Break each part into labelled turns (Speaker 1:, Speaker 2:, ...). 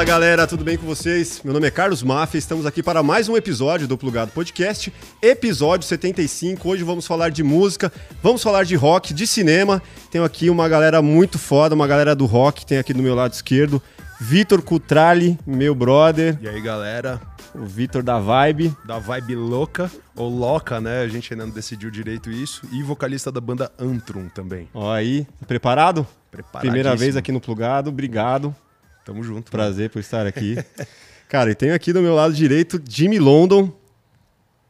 Speaker 1: Fala galera, tudo bem com vocês? Meu nome é Carlos Mafia, estamos aqui para mais um episódio do Plugado Podcast, episódio 75. Hoje vamos falar de música, vamos falar de rock, de cinema. Tenho aqui uma galera muito foda, uma galera do rock, tem aqui do meu lado esquerdo Vitor Cutrali, meu brother.
Speaker 2: E aí galera,
Speaker 1: o Vitor da Vibe.
Speaker 2: Da Vibe Louca, ou Loca, né? A gente ainda não decidiu direito isso. E vocalista da banda Antrum também.
Speaker 1: Ó aí, preparado?
Speaker 2: Preparado.
Speaker 1: Primeira vez aqui no Plugado, obrigado.
Speaker 2: Tamo junto.
Speaker 1: Prazer mano. por estar aqui. Cara, e tenho aqui do meu lado direito Jimmy London,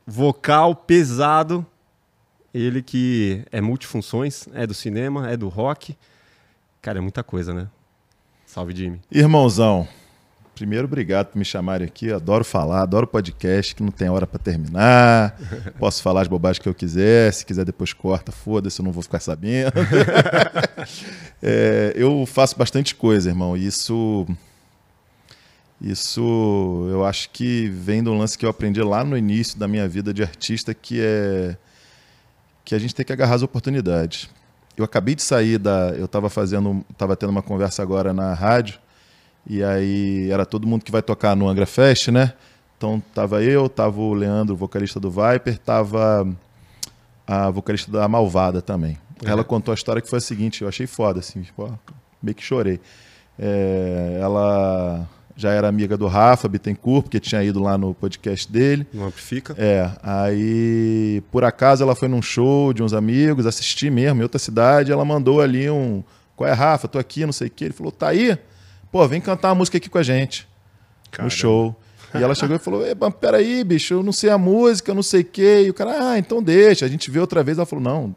Speaker 1: vocal pesado. Ele que é multifunções, é do cinema, é do rock. Cara, é muita coisa, né? Salve, Jimmy.
Speaker 3: Irmãozão, Primeiro, obrigado por me chamarem aqui. Adoro falar, adoro podcast, que não tem hora para terminar. Posso falar as bobagens que eu quiser. Se quiser, depois corta, foda-se, eu não vou ficar sabendo. é, eu faço bastante coisa, irmão. Isso. Isso eu acho que vem um lance que eu aprendi lá no início da minha vida de artista, que é que a gente tem que agarrar as oportunidades. Eu acabei de sair da. Eu estava fazendo. estava tendo uma conversa agora na rádio e aí era todo mundo que vai tocar no Angra Fest, né? Então tava eu, tava o Leandro, vocalista do Viper, tava a vocalista da Malvada também. É. Ela contou a história que foi a seguinte, eu achei foda, assim, tipo, meio que chorei. É, ela já era amiga do Rafa Bittencourt, porque tinha ido lá no podcast dele.
Speaker 1: No Amplifica.
Speaker 3: É, aí por acaso ela foi num show de uns amigos, assisti mesmo, em outra cidade, ela mandou ali um, qual é Rafa, tô aqui, não sei o quê. Ele falou, tá aí? Pô, vem cantar uma música aqui com a gente. Caramba. No show. E ela chegou e falou: peraí, bicho, eu não sei a música, eu não sei o quê. E o cara, ah, então deixa. A gente vê outra vez. Ela falou: não,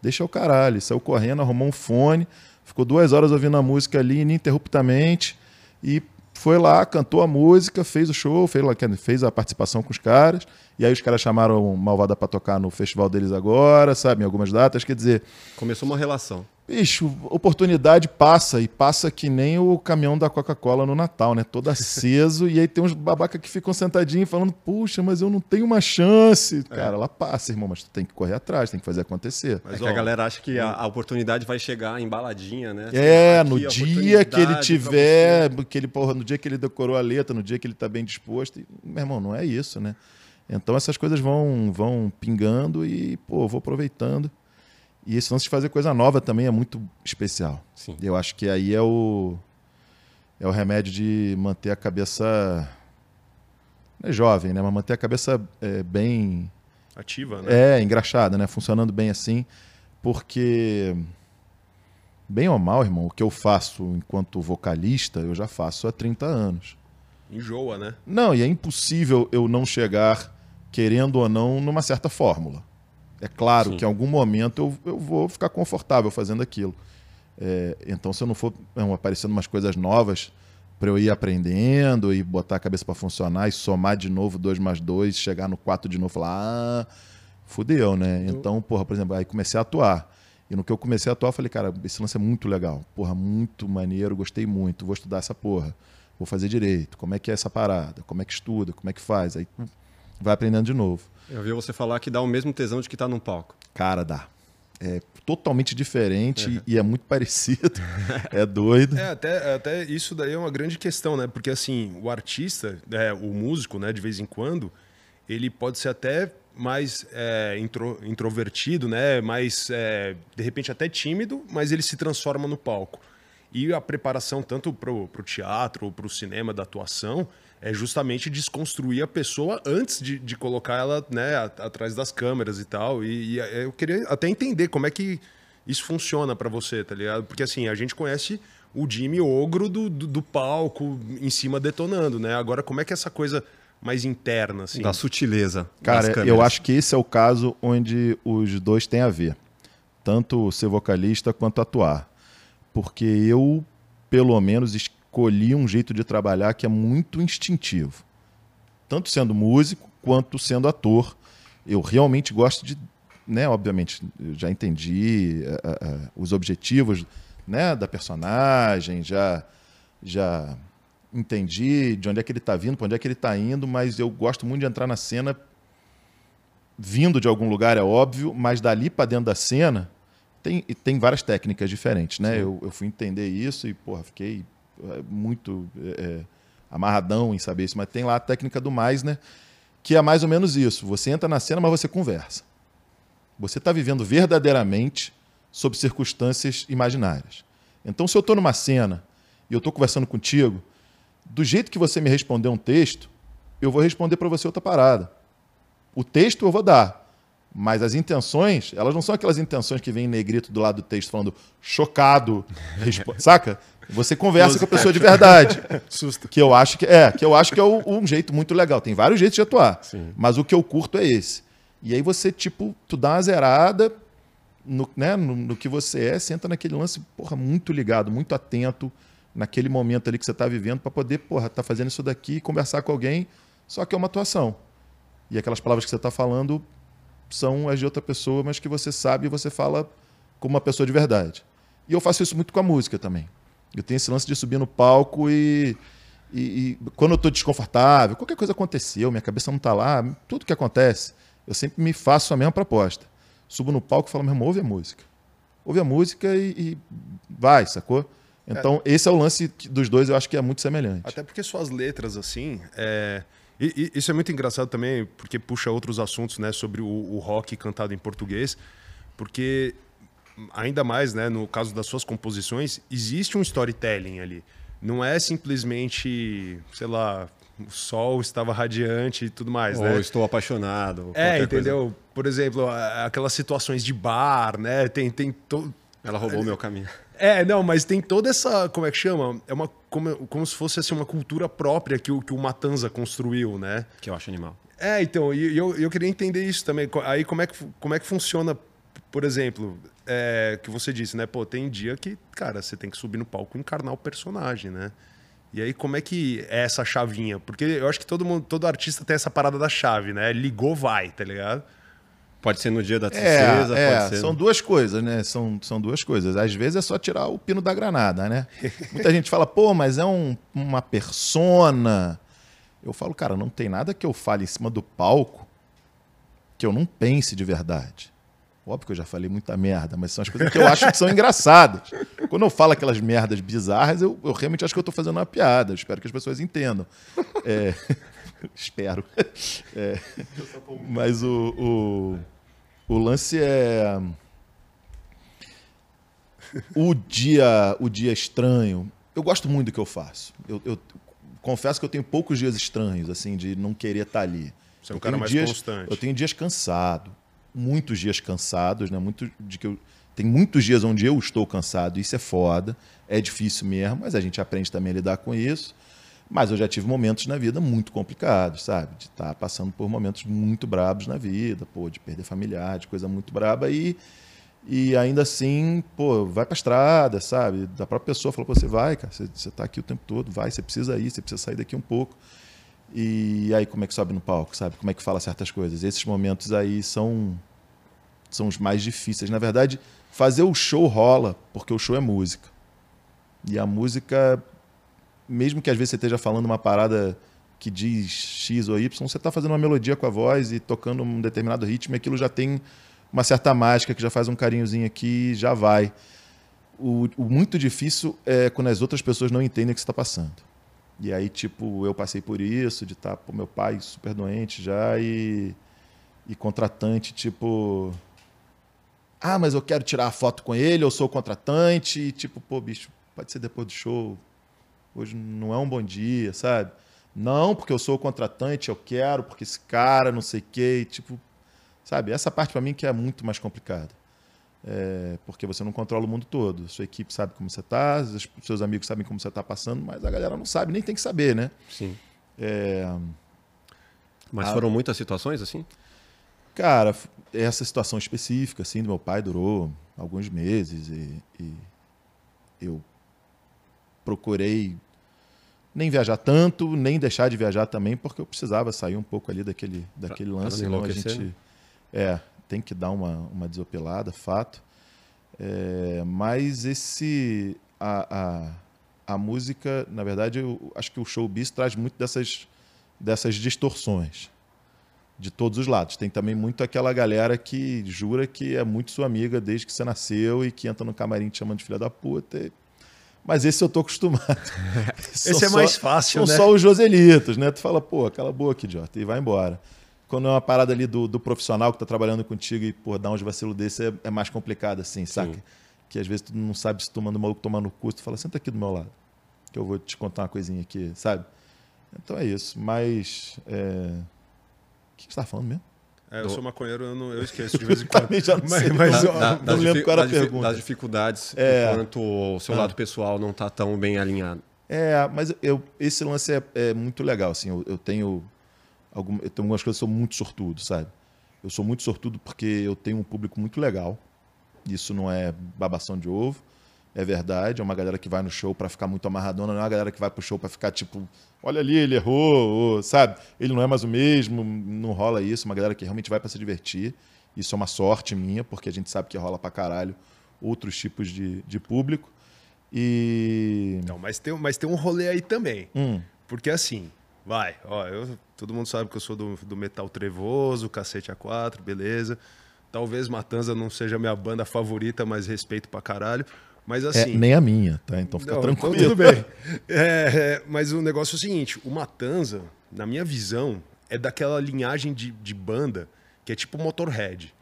Speaker 3: deixa o caralho. Saiu correndo, arrumou um fone, ficou duas horas ouvindo a música ali ininterruptamente. E foi lá, cantou a música, fez o show, fez, fez a participação com os caras. E aí os caras chamaram Malvada para tocar no festival deles agora, sabe, em algumas datas. Quer dizer.
Speaker 1: Começou uma relação.
Speaker 3: Bicho, oportunidade passa e passa que nem o caminhão da Coca-Cola no Natal, né? Todo aceso e aí tem uns babaca que ficam sentadinhos falando: "Puxa, mas eu não tenho uma chance". É. Cara, ela passa, irmão, mas tu tem que correr atrás, tem que fazer acontecer.
Speaker 1: Mas é ó, a galera acha que a, a, oportunidade vai chegar embaladinha, né?
Speaker 3: É, no dia que ele tiver, que ele, porra, no dia que ele decorou a letra, no dia que ele tá bem disposto, e, meu irmão, não é isso, né? Então essas coisas vão vão pingando e, pô, vou aproveitando. E esse lance de fazer coisa nova também é muito especial.
Speaker 1: Sim.
Speaker 3: Eu acho que aí é o é o remédio de manter a cabeça é jovem, né, mas manter a cabeça é, bem
Speaker 2: ativa, né?
Speaker 3: É, engraxada, né, funcionando bem assim, porque bem ou mal, irmão, o que eu faço enquanto vocalista, eu já faço há 30 anos.
Speaker 2: Enjoa, né?
Speaker 3: Não, e é impossível eu não chegar querendo ou não numa certa fórmula. É claro Sim. que em algum momento eu, eu vou ficar confortável fazendo aquilo. É, então, se eu não for não, aparecendo umas coisas novas para eu ir aprendendo e botar a cabeça para funcionar e somar de novo 2 mais 2, chegar no 4 de novo e falar, ah, fudeu, né? Então, porra, por exemplo, aí comecei a atuar. E no que eu comecei a atuar, eu falei, cara, esse lance é muito legal. Porra, muito maneiro, gostei muito, vou estudar essa porra. Vou fazer direito. Como é que é essa parada? Como é que estuda? Como é que faz? Aí vai aprendendo de novo.
Speaker 1: Eu vi você falar que dá o mesmo tesão de que tá num palco.
Speaker 3: Cara, dá. É totalmente diferente e é muito parecido. é doido.
Speaker 2: É, até, até isso daí é uma grande questão, né? Porque assim, o artista, é, o músico, né, de vez em quando, ele pode ser até mais é, intro, introvertido, né? Mais, é, de repente, até tímido, mas ele se transforma no palco. E a preparação tanto para o teatro ou para o cinema da atuação é justamente desconstruir a pessoa antes de, de colocar ela né, atrás das câmeras e tal. E, e, eu queria até entender como é que isso funciona para você, tá ligado? Porque assim, a gente conhece o Jimmy ogro do, do, do, palco em cima detonando, né? Agora, como é que é essa coisa mais interna, assim?
Speaker 1: Da sutileza.
Speaker 3: Cara, eu acho que esse é o caso onde os dois têm a ver. Tanto ser vocalista quanto atuar. Porque eu, pelo menos, escolhi um jeito de trabalhar que é muito instintivo. Tanto sendo músico quanto sendo ator. Eu realmente gosto de. Né, obviamente, já entendi uh, uh, os objetivos né, da personagem, já, já entendi de onde é que ele está vindo, para onde é que ele está indo, mas eu gosto muito de entrar na cena vindo de algum lugar, é óbvio, mas dali para dentro da cena tem, tem várias técnicas diferentes, né? Eu, eu, fui entender isso e, porra, fiquei muito é, amarradão em saber isso, mas tem lá a técnica do mais, né? Que é mais ou menos isso. Você entra na cena, mas você conversa. Você está vivendo verdadeiramente sob circunstâncias imaginárias. Então, se eu estou numa cena e eu estou conversando contigo, do jeito que você me respondeu um texto, eu vou responder para você outra parada. O texto eu vou dar, mas as intenções, elas não são aquelas intenções que vem em negrito do lado do texto falando chocado, saca? Você conversa com a pessoa de verdade.
Speaker 2: Susto.
Speaker 3: Que eu acho que é, que eu acho que é um jeito muito legal. Tem vários jeitos de atuar,
Speaker 1: Sim.
Speaker 3: mas o que eu curto é esse. E aí você tipo, tu dá uma zerada no, né, no, no que você é, senta naquele lance, porra, muito ligado, muito atento naquele momento ali que você está vivendo para poder, porra, tá fazendo isso daqui e conversar com alguém, só que é uma atuação. E aquelas palavras que você está falando são as de outra pessoa, mas que você sabe e você fala como uma pessoa de verdade. E eu faço isso muito com a música também. Eu tenho esse lance de subir no palco e, e, e quando eu estou desconfortável, qualquer coisa aconteceu, minha cabeça não está lá, tudo que acontece, eu sempre me faço a mesma proposta. Subo no palco e falo, meu irmão, ouve a música. Ouve a música e, e vai, sacou? Então, é. esse é o lance dos dois, eu acho que é muito semelhante.
Speaker 2: Até porque suas letras, assim, é... E, e, isso é muito engraçado também, porque puxa outros assuntos, né, sobre o, o rock cantado em português, porque ainda mais, né, no caso das suas composições, existe um storytelling ali. Não é simplesmente, sei lá, o sol estava radiante e tudo mais,
Speaker 1: ou
Speaker 2: né?
Speaker 1: estou apaixonado.
Speaker 2: É, entendeu? Coisa. Por exemplo, aquelas situações de bar, né? Tem, tem to...
Speaker 1: Ela roubou o meu caminho.
Speaker 2: É, não, mas tem toda essa, como é que chama? É uma como, como se fosse assim uma cultura própria que o que o Matanza construiu, né?
Speaker 1: Que eu acho animal.
Speaker 2: É, então, e eu, eu queria entender isso também. Aí como é que como é que funciona, por exemplo, é, que você disse, né? Pô, tem dia que, cara, você tem que subir no palco e encarnar o personagem, né? E aí, como é que é essa chavinha? Porque eu acho que todo mundo, todo artista tem essa parada da chave, né? Ligou, vai, tá ligado?
Speaker 1: Pode ser no dia da tristeza,
Speaker 3: é,
Speaker 1: pode ser.
Speaker 3: São duas coisas, né? São, são duas coisas. Às vezes é só tirar o pino da granada, né? Muita gente fala, pô, mas é um, uma persona. Eu falo, cara, não tem nada que eu fale em cima do palco que eu não pense de verdade. Óbvio que eu já falei muita merda, mas são as coisas que eu acho que são engraçadas. Quando eu falo aquelas merdas bizarras, eu, eu realmente acho que eu estou fazendo uma piada. Eu espero que as pessoas entendam. É, espero. É, mas o, o, o lance é. O dia, o dia estranho. Eu gosto muito do que eu faço. Eu, eu confesso que eu tenho poucos dias estranhos, assim, de não querer estar ali.
Speaker 2: Você é um cara mais
Speaker 3: dias,
Speaker 2: constante.
Speaker 3: Eu tenho dias cansado muitos dias cansados, né? Muito de que eu tem muitos dias onde eu estou cansado, isso é foda, é difícil mesmo, mas a gente aprende também a lidar com isso. Mas eu já tive momentos na vida muito complicados, sabe? De estar tá passando por momentos muito brabos na vida, pô, de perder familiar, de coisa muito braba e e ainda assim, pô, vai pra estrada, sabe? Da própria pessoa falou, você vai, cara, você, você tá aqui o tempo todo, vai, você precisa ir, você precisa sair daqui um pouco. E aí como é que sobe no palco, sabe? Como é que fala certas coisas? Esses momentos aí são são os mais difíceis. Na verdade, fazer o show rola, porque o show é música. E a música, mesmo que às vezes você esteja falando uma parada que diz X ou Y, você está fazendo uma melodia com a voz e tocando um determinado ritmo, e aquilo já tem uma certa mágica que já faz um carinhozinho aqui já vai. O, o muito difícil é quando as outras pessoas não entendem o que você está passando. E aí, tipo, eu passei por isso, de estar, tá, meu pai super doente já e, e contratante, tipo, ah, mas eu quero tirar a foto com ele, eu sou contratante, e tipo, pô, bicho, pode ser depois do show. Hoje não é um bom dia, sabe? Não, porque eu sou contratante, eu quero, porque esse cara, não sei o quê, e, tipo, sabe? Essa parte para mim que é muito mais complicada. É, porque você não controla o mundo todo. Sua equipe sabe como você está, seus amigos sabem como você está passando, mas a galera não sabe, nem tem que saber, né?
Speaker 1: Sim.
Speaker 3: É...
Speaker 1: Mas foram muitas situações assim?
Speaker 3: Cara, essa situação específica assim do meu pai durou alguns meses e, e eu procurei nem viajar tanto, nem deixar de viajar também, porque eu precisava sair um pouco ali daquele, daquele pra, lance.
Speaker 1: Pra
Speaker 3: a gente é, tem que dar uma, uma desopelada, fato. É, mas esse. A, a, a música, na verdade, eu acho que o showbiz traz muito dessas, dessas distorções de todos os lados. Tem também muito aquela galera que jura que é muito sua amiga desde que você nasceu e que entra no camarim te chamando de filha da puta. E... Mas esse eu tô acostumado.
Speaker 2: esse é mais fácil,
Speaker 3: são
Speaker 2: né?
Speaker 3: São só os Joselitos, né? Tu fala, pô, cala a boca, idiota, e vai embora. Quando é uma parada ali do, do profissional que tá trabalhando contigo e, pô, dar uns vacilos desse é, é mais complicado, assim, saca? Sim. Que às vezes tu não sabe se tu manda o maluco tomar no cu, tu fala, senta aqui do meu lado, que eu vou te contar uma coisinha aqui, sabe? Então é isso. Mas. É... O que você tá falando mesmo?
Speaker 2: É, eu sou maconheiro, eu, não, eu esqueço de vez em quando.
Speaker 3: já não sei, mas, da, da, não lembro qual era a pergunta.
Speaker 1: Das dificuldades, é. enquanto o seu ah. lado pessoal não está tão bem alinhado.
Speaker 3: É, mas eu, esse lance é, é muito legal. Assim, eu, eu, tenho algum, eu tenho algumas coisas que eu sou muito sortudo, sabe? Eu sou muito sortudo porque eu tenho um público muito legal. Isso não é babação de ovo é verdade. É uma galera que vai no show para ficar muito amarradona, não é uma galera que vai pro show para ficar tipo, olha ali, ele errou, ou, sabe? Ele não é mais o mesmo, não rola isso. É uma galera que realmente vai para se divertir. Isso é uma sorte minha, porque a gente sabe que rola pra caralho outros tipos de, de público. E.
Speaker 2: Não, mas tem, mas tem um rolê aí também. Hum. Porque assim, vai, ó, eu, todo mundo sabe que eu sou do, do metal trevoso, cacete A4, beleza. Talvez Matanza não seja a minha banda favorita, mas respeito pra caralho. Mas é, assim.
Speaker 3: É, nem a minha, tá? Então fica não, então tranquilo.
Speaker 2: Então tudo bem. É, é, mas o negócio é o seguinte: o Matanza, na minha visão, é daquela linhagem de, de banda que é tipo Motorhead.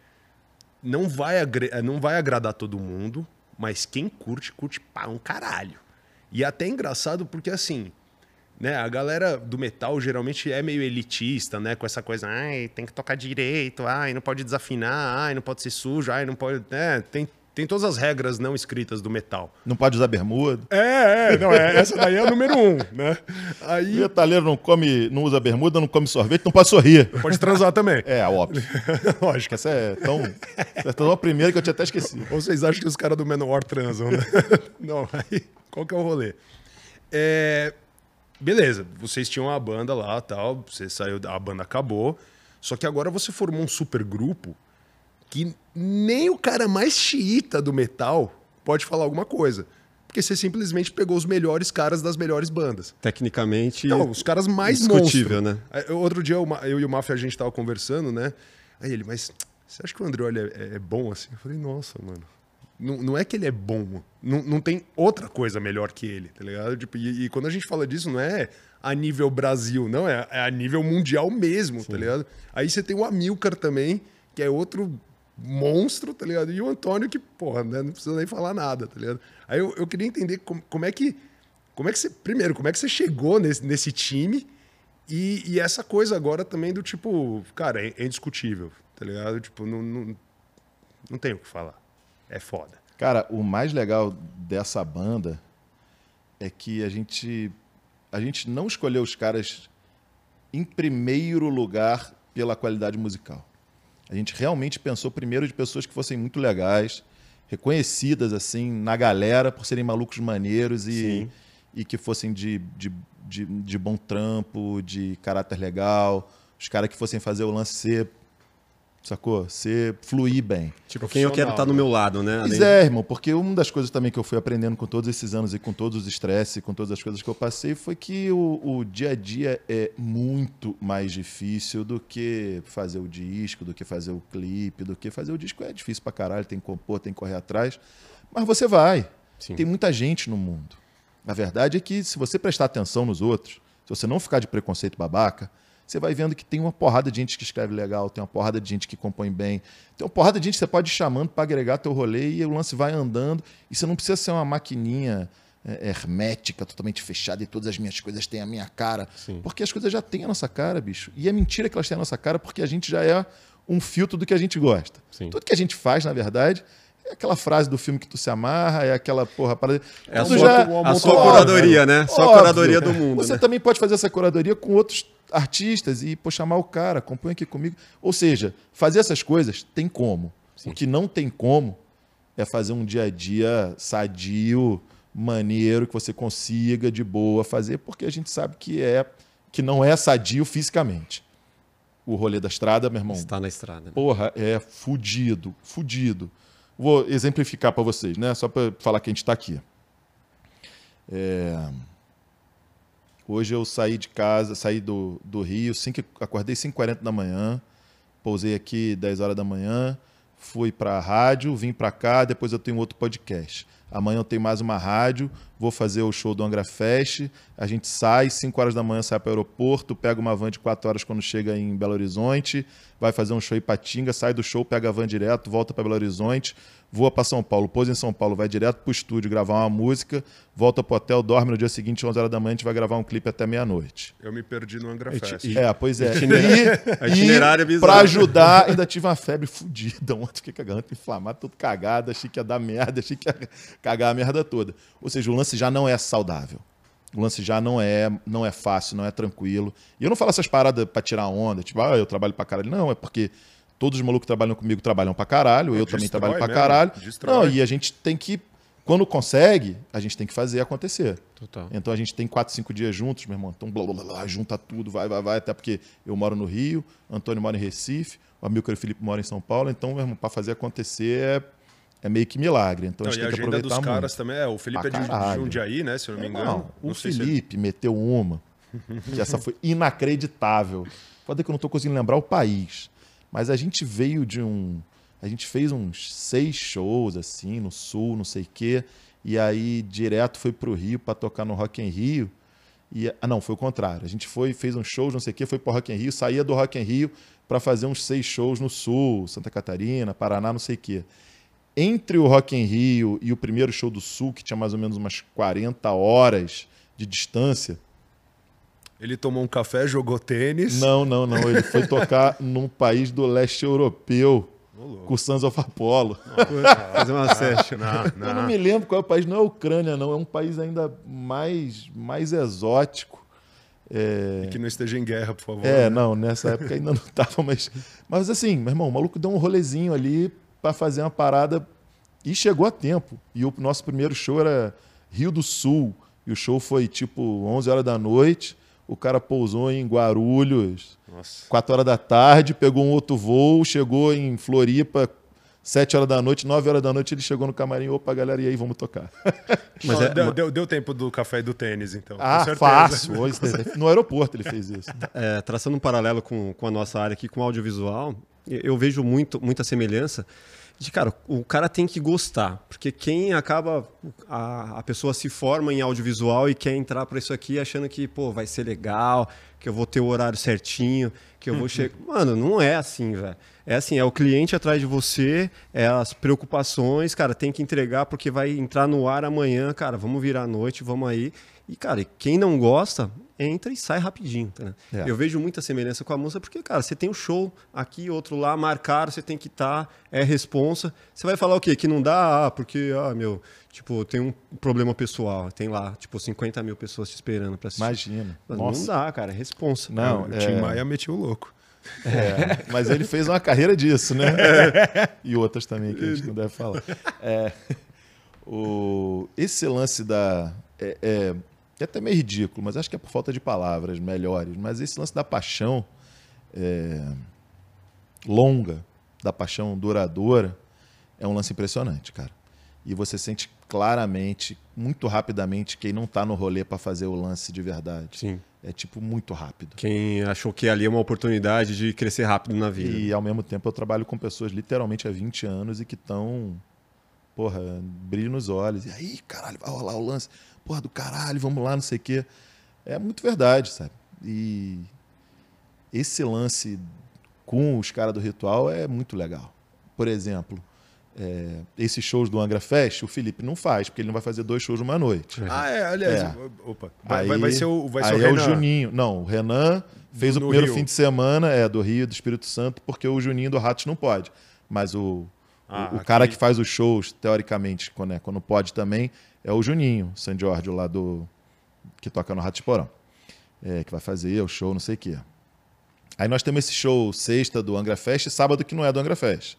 Speaker 2: Não vai, não vai agradar todo mundo, mas quem curte, curte para um caralho. E é até engraçado porque assim. Né, a galera do metal geralmente é meio elitista, né? Com essa coisa, ai, tem que tocar direito, ai, não pode desafinar, ai, não pode ser sujo, ai, não pode. Né, tem tem todas as regras não escritas do metal.
Speaker 3: Não pode usar bermuda.
Speaker 2: É, é, não, é, essa daí é o número um, né?
Speaker 3: Aí... O metaleiro não come, não usa bermuda, não come sorvete, não pode sorrir.
Speaker 2: Pode transar também.
Speaker 3: É, óbvio. Lógico. Essa é tão. Essa é tão a primeira que eu tinha até esquecido.
Speaker 2: Ou vocês acham que os caras do Menor transam, né? Não, aí, qual que é o rolê? É, beleza, vocês tinham a banda lá tal, você saiu, a banda acabou. Só que agora você formou um super grupo que nem o cara mais xiita do metal pode falar alguma coisa. Porque você simplesmente pegou os melhores caras das melhores bandas.
Speaker 1: Tecnicamente.
Speaker 2: Não, os caras mais discutível, monstro. né? Outro dia eu e o Mafia a gente tava conversando, né? Aí ele, mas você acha que o André é, é, bom assim? Eu falei, nossa, mano. Não, não é que ele é bom. Não, não tem outra coisa melhor que ele, tá ligado? Tipo, e, e, quando a gente fala disso, não é a nível Brasil, não, é, é a nível mundial mesmo, tá Sim. tá ligado? Aí você tem o Amilcar também, que é outro monstro, tá ligado? E o Antônio que, porra, né, não precisa nem falar nada, tá ligado? Aí eu, eu queria entender como, como, é que. Como é que você. Primeiro, como é que você chegou nesse, nesse time? E, e essa coisa agora também do tipo, cara, é, é indiscutível, tá ligado? Tipo, não, não, não tem o que falar. É foda.
Speaker 3: Cara, o mais legal dessa banda é que a gente a gente não escolheu os caras em primeiro lugar pela qualidade musical. A gente realmente pensou primeiro de pessoas que fossem muito legais, reconhecidas assim na galera por serem malucos maneiros e, e que fossem de, de, de, de bom trampo, de caráter legal, os caras que fossem fazer o lance ser sacou? Você fluir bem.
Speaker 1: Tipo, quem eu quero estar tá do meu lado, né?
Speaker 3: Pois é, irmão, porque uma das coisas também que eu fui aprendendo com todos esses anos e com todos os estresses, com todas as coisas que eu passei, foi que o, o, dia a dia é muito mais difícil do que fazer o disco, do que fazer o clipe, do que fazer o disco. É difícil pra caralho, tem que compor, tem que correr atrás. Mas você vai. Sim. Tem muita gente no mundo. A verdade é que se você prestar atenção nos outros, se você não ficar de preconceito babaca, você vai vendo que tem uma porrada de gente que escreve legal, tem uma porrada de gente que compõe bem, tem uma porrada de gente que você pode ir chamando para agregar teu rolê e o lance vai andando. E você não precisa ser uma maquininha é, hermética, totalmente fechada e todas as minhas coisas têm a minha cara. Sim. Porque as coisas já têm a nossa cara, bicho. E é mentira que elas têm a nossa cara porque a gente já é um filtro do que a gente gosta. Sim. Tudo que a gente faz, na verdade, é aquela frase do filme que tu se amarra, é aquela porra. Para...
Speaker 1: É a sua, já... a sua curadoria, né? Só a curadoria do mundo.
Speaker 3: Você
Speaker 1: né?
Speaker 3: também pode fazer essa curadoria com outros artistas e pô, chamar o cara, compõe aqui comigo. Ou seja, fazer essas coisas tem como. Sim. O que não tem como é fazer um dia a dia sadio, maneiro, que você consiga de boa fazer, porque a gente sabe que é que não é sadio fisicamente. O rolê da estrada, meu irmão.
Speaker 1: Está na estrada. Né?
Speaker 3: Porra, é fudido, fudido. Vou exemplificar para vocês, né? Só para falar que a gente está aqui. É... Hoje eu saí de casa, saí do, do Rio, cinco, acordei 5h40 da manhã, pousei aqui 10 horas da manhã, fui para a rádio, vim para cá, depois eu tenho outro podcast. Amanhã eu tenho mais uma rádio, vou fazer o show do Angra Fest, a gente sai, 5 horas da manhã sai para o aeroporto, pega uma van de 4 horas quando chega em Belo Horizonte, vai fazer um show em Patinga, sai do show, pega a van direto, volta para Belo Horizonte, voa para São Paulo, pousa em São Paulo, vai direto para o estúdio gravar uma música, volta para o hotel, dorme no dia seguinte, 11 horas da manhã, a gente vai gravar um clipe até meia-noite.
Speaker 2: Eu me perdi no Angra Fest.
Speaker 1: E-
Speaker 3: É, pois é.
Speaker 1: A itinerário é bizarro.
Speaker 3: Pra ajudar, ainda tive uma febre fodida. Ontem fiquei com a garganta inflamada, tudo cagada, achei que ia dar merda, achei que ia cagar a merda toda. Ou seja, o lance já não é saudável. O lance já não é, não é fácil, não é tranquilo. E eu não falo essas paradas pra tirar onda, tipo, ah, eu trabalho pra caralho. Não, é porque todos os malucos que trabalham comigo trabalham pra caralho, eu também
Speaker 2: destrói
Speaker 3: trabalho pra
Speaker 2: mesmo,
Speaker 3: caralho.
Speaker 2: destrói.
Speaker 3: Não, e a gente tem que, quando consegue, a gente tem que fazer acontecer.
Speaker 1: Total.
Speaker 3: Então a gente tem quatro, cinco dias juntos, meu irmão. Então, blá, blá, blá, blá, junta tudo, vai, vai, vai. Até porque eu moro no Rio, Antônio mora em Recife, o Amilcar e o Felipe moram em São Paulo. Então, meu irmão, para fazer acontecer é, é meio que milagre. Então
Speaker 2: Não,
Speaker 3: a gente
Speaker 2: e a
Speaker 3: tem que
Speaker 2: agenda
Speaker 3: aproveitar
Speaker 2: dos
Speaker 3: muito.
Speaker 2: caras também é. O Felipe
Speaker 3: Pra
Speaker 2: é de
Speaker 3: caralho.
Speaker 2: Jundiaí, né? Se eu não me engano.
Speaker 3: Não, o
Speaker 2: sei se é-
Speaker 3: Felipe meteu uma, que essa foi inacreditável. Pode que eu não estou conseguindo lembrar o país. Mas a gente veio de um. A gente fez uns seis shows, assim, no sul, não sei o quê. E aí, direto foi pro Rio para tocar no Rock em Rio. E, ah, não, foi o contrário. A gente foi, fez uns shows, não sei o quê, foi pro Rock em Rio, saía do Rock em Rio para fazer uns seis shows no sul, Santa Catarina, Paraná, não sei o quê. Entre o Rock em Rio e o primeiro show do Sul, que tinha mais ou menos umas 40 horas de distância,
Speaker 2: Ele tomou um café, jogou tênis.
Speaker 3: não, não, não. Ele foi tocar num país do leste europeu,
Speaker 2: louco.
Speaker 3: com o Sons of Apollo.
Speaker 1: Fazer uma session.
Speaker 2: Não,
Speaker 3: Eu não me lembro qual é o país, não é a Ucrânia, não. É um país ainda mais, mais exótico. É,
Speaker 2: Que não esteja em guerra, por favor.
Speaker 3: é,
Speaker 2: né?
Speaker 3: não, nessa época ainda não tava, mas. Mas assim, meu irmão, o maluco deu um rolezinho ali para fazer uma parada e chegou a tempo. E o nosso primeiro show era Rio do Sul. E o show foi tipo 11 horas da noite. O cara pousou em Guarulhos,
Speaker 2: Nossa.
Speaker 3: 4 horas da tarde, pegou um outro voo, chegou em Floripa, 7 horas da noite, 9 horas da noite ele chegou no camarim, opa, galera, e aí, vamos tocar.
Speaker 1: Mas é-
Speaker 2: deu, deu, deu tempo do café e do tênis, então.
Speaker 3: ah, fácil. Hoje, No aeroporto ele fez isso.
Speaker 1: É, traçando um paralelo com, com a nossa área aqui, com o audiovisual, eu, eu vejo muito, muita semelhança de, cara, o cara tem que gostar, porque quem acaba, a, a pessoa se forma em audiovisual e quer entrar para isso aqui achando que, pô, vai ser legal, que eu vou ter o horário certinho, que eu vou chegar... Mano, não é assim, velho. É assim, é o cliente atrás de você, é as preocupações, cara, tem que entregar porque vai entrar no ar amanhã, cara, vamos virar a noite, vamos aí. E, cara, quem não gosta, entra e sai rapidinho. Tá, né?
Speaker 3: É.
Speaker 1: Eu vejo muita semelhança com a música, porque, cara, você tem um show aqui, outro lá, marcaram, você tem que estar, é responsa. Você vai falar o quê? Que não dá, ah, porque, ah, meu, tipo, tem um problema pessoal. Tem lá, tipo, 50 mil pessoas te esperando pra assistir.
Speaker 3: Imagina.
Speaker 1: Mas
Speaker 3: Nossa.
Speaker 1: Não dá, cara, é responsa.
Speaker 3: Não,
Speaker 2: o
Speaker 3: é-
Speaker 2: Tim Maia metiu o louco.
Speaker 3: É, mas ele fez uma carreira disso, né? E outras também que a gente não deve falar. É, o, esse lance da. É, é, é até meio ridículo, mas acho que é por falta de palavras melhores. Mas esse lance da paixão é, longa, da paixão duradoura, é um lance impressionante, cara. E você sente claramente, muito rapidamente, quem não tá no rolê para fazer o lance de verdade.
Speaker 1: Sim.
Speaker 3: É tipo muito rápido.
Speaker 1: Quem achou que ali é uma oportunidade de crescer rápido na vida.
Speaker 3: E ao mesmo tempo eu trabalho com pessoas literalmente há 20 anos e que estão, porra, brilho nos olhos. E aí, caralho, vai rolar o lance. Porra do caralho, vamos lá, não sei o quê. É muito verdade, sabe? E esse lance com os caras do ritual é muito legal. Por exemplo, é, esses shows do Angra Fest, o Felipe não faz, porque ele não vai fazer dois shows numa noite.
Speaker 2: Ah, é, aliás.
Speaker 3: É.
Speaker 2: Opa. Vai,
Speaker 3: Aí,
Speaker 2: vai, ser o, vai ser
Speaker 3: aí
Speaker 2: o
Speaker 3: é o
Speaker 2: Renan.
Speaker 3: Juninho. Não, o Renan fez
Speaker 2: Do-
Speaker 3: o
Speaker 2: no
Speaker 3: primeiro fim de semana é do Rio, do Espírito Santo, porque o Juninho do Ratos não pode. Mas o,
Speaker 2: Ah,
Speaker 3: o, o cara que faz os shows, teoricamente, quando, é, quando pode também, é o Juninho, San Giorgio, lá do. que toca no Ratos Porão. É, que vai fazer o show, não sei o quê. Aí nós temos esse show sexta do Angra Fest e sábado que não é do Angra Fest.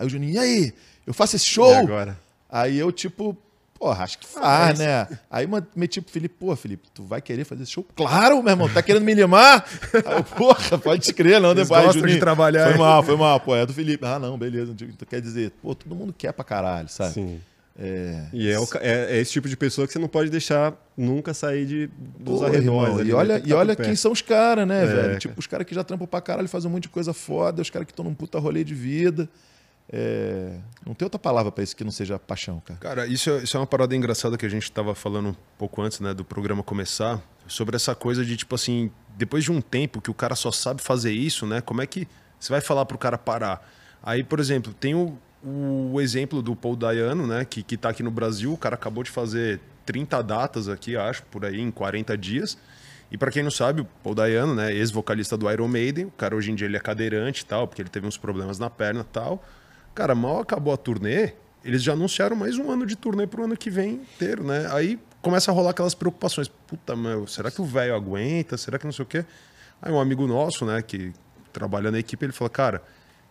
Speaker 3: Aí o Juninho, e aí? Eu faço esse show?
Speaker 1: E agora?
Speaker 3: Aí eu, tipo, porra, acho que faz, né? Aí meti pro Felipe, pô, Felipe, tu vai querer fazer esse show? Claro, meu irmão, tá querendo me limar? Aí eu, porra, pode crer, não, depois. Aí,
Speaker 2: gostam de
Speaker 3: Juninho,
Speaker 2: trabalhar,
Speaker 3: Foi mal, foi mal, pô, é do Felipe. Ah, não, beleza. Então, quer dizer, pô, todo mundo quer pra caralho, sabe?
Speaker 1: Sim.
Speaker 3: É,
Speaker 1: E é, o é- é esse tipo de pessoa que você não pode deixar nunca sair de, dos
Speaker 3: Pô,
Speaker 1: arredores.
Speaker 3: irmão,
Speaker 1: ali,
Speaker 3: e
Speaker 1: né?
Speaker 3: olha, e
Speaker 1: tá
Speaker 3: olha quem
Speaker 1: perto.
Speaker 3: são os caras, né,
Speaker 1: É,
Speaker 3: velho? Tipo, os caras que já trampam pra caralho, fazem um monte de coisa foda, os caras que estão num puta rolê de vida. É, não tem outra palavra para isso que não seja paixão, cara.
Speaker 2: Cara, isso é, isso é uma parada engraçada que a gente estava falando um pouco antes né, do programa começar, sobre essa coisa de, tipo assim, depois de um tempo que o cara só sabe fazer isso, né? Como é que você vai falar pro cara parar? Aí, por exemplo, tem o, o exemplo do Paul Dayano, né? Que, que tá aqui no Brasil, o cara acabou de fazer 30 datas aqui, acho, por aí, em 40 dias. E para quem não sabe, o Paul Dayano, né, ex-vocalista do Iron Maiden, o cara hoje em dia ele é cadeirante e tal, porque ele teve uns problemas na perna e tal. Cara, mal acabou a turnê, eles já anunciaram mais um ano de turnê pro ano que vem inteiro, né? Aí começa a rolar aquelas preocupações. Puta, meu, será que o velho aguenta? Será que não sei o quê? Aí um amigo nosso, né, que trabalha na equipe, ele falou, cara,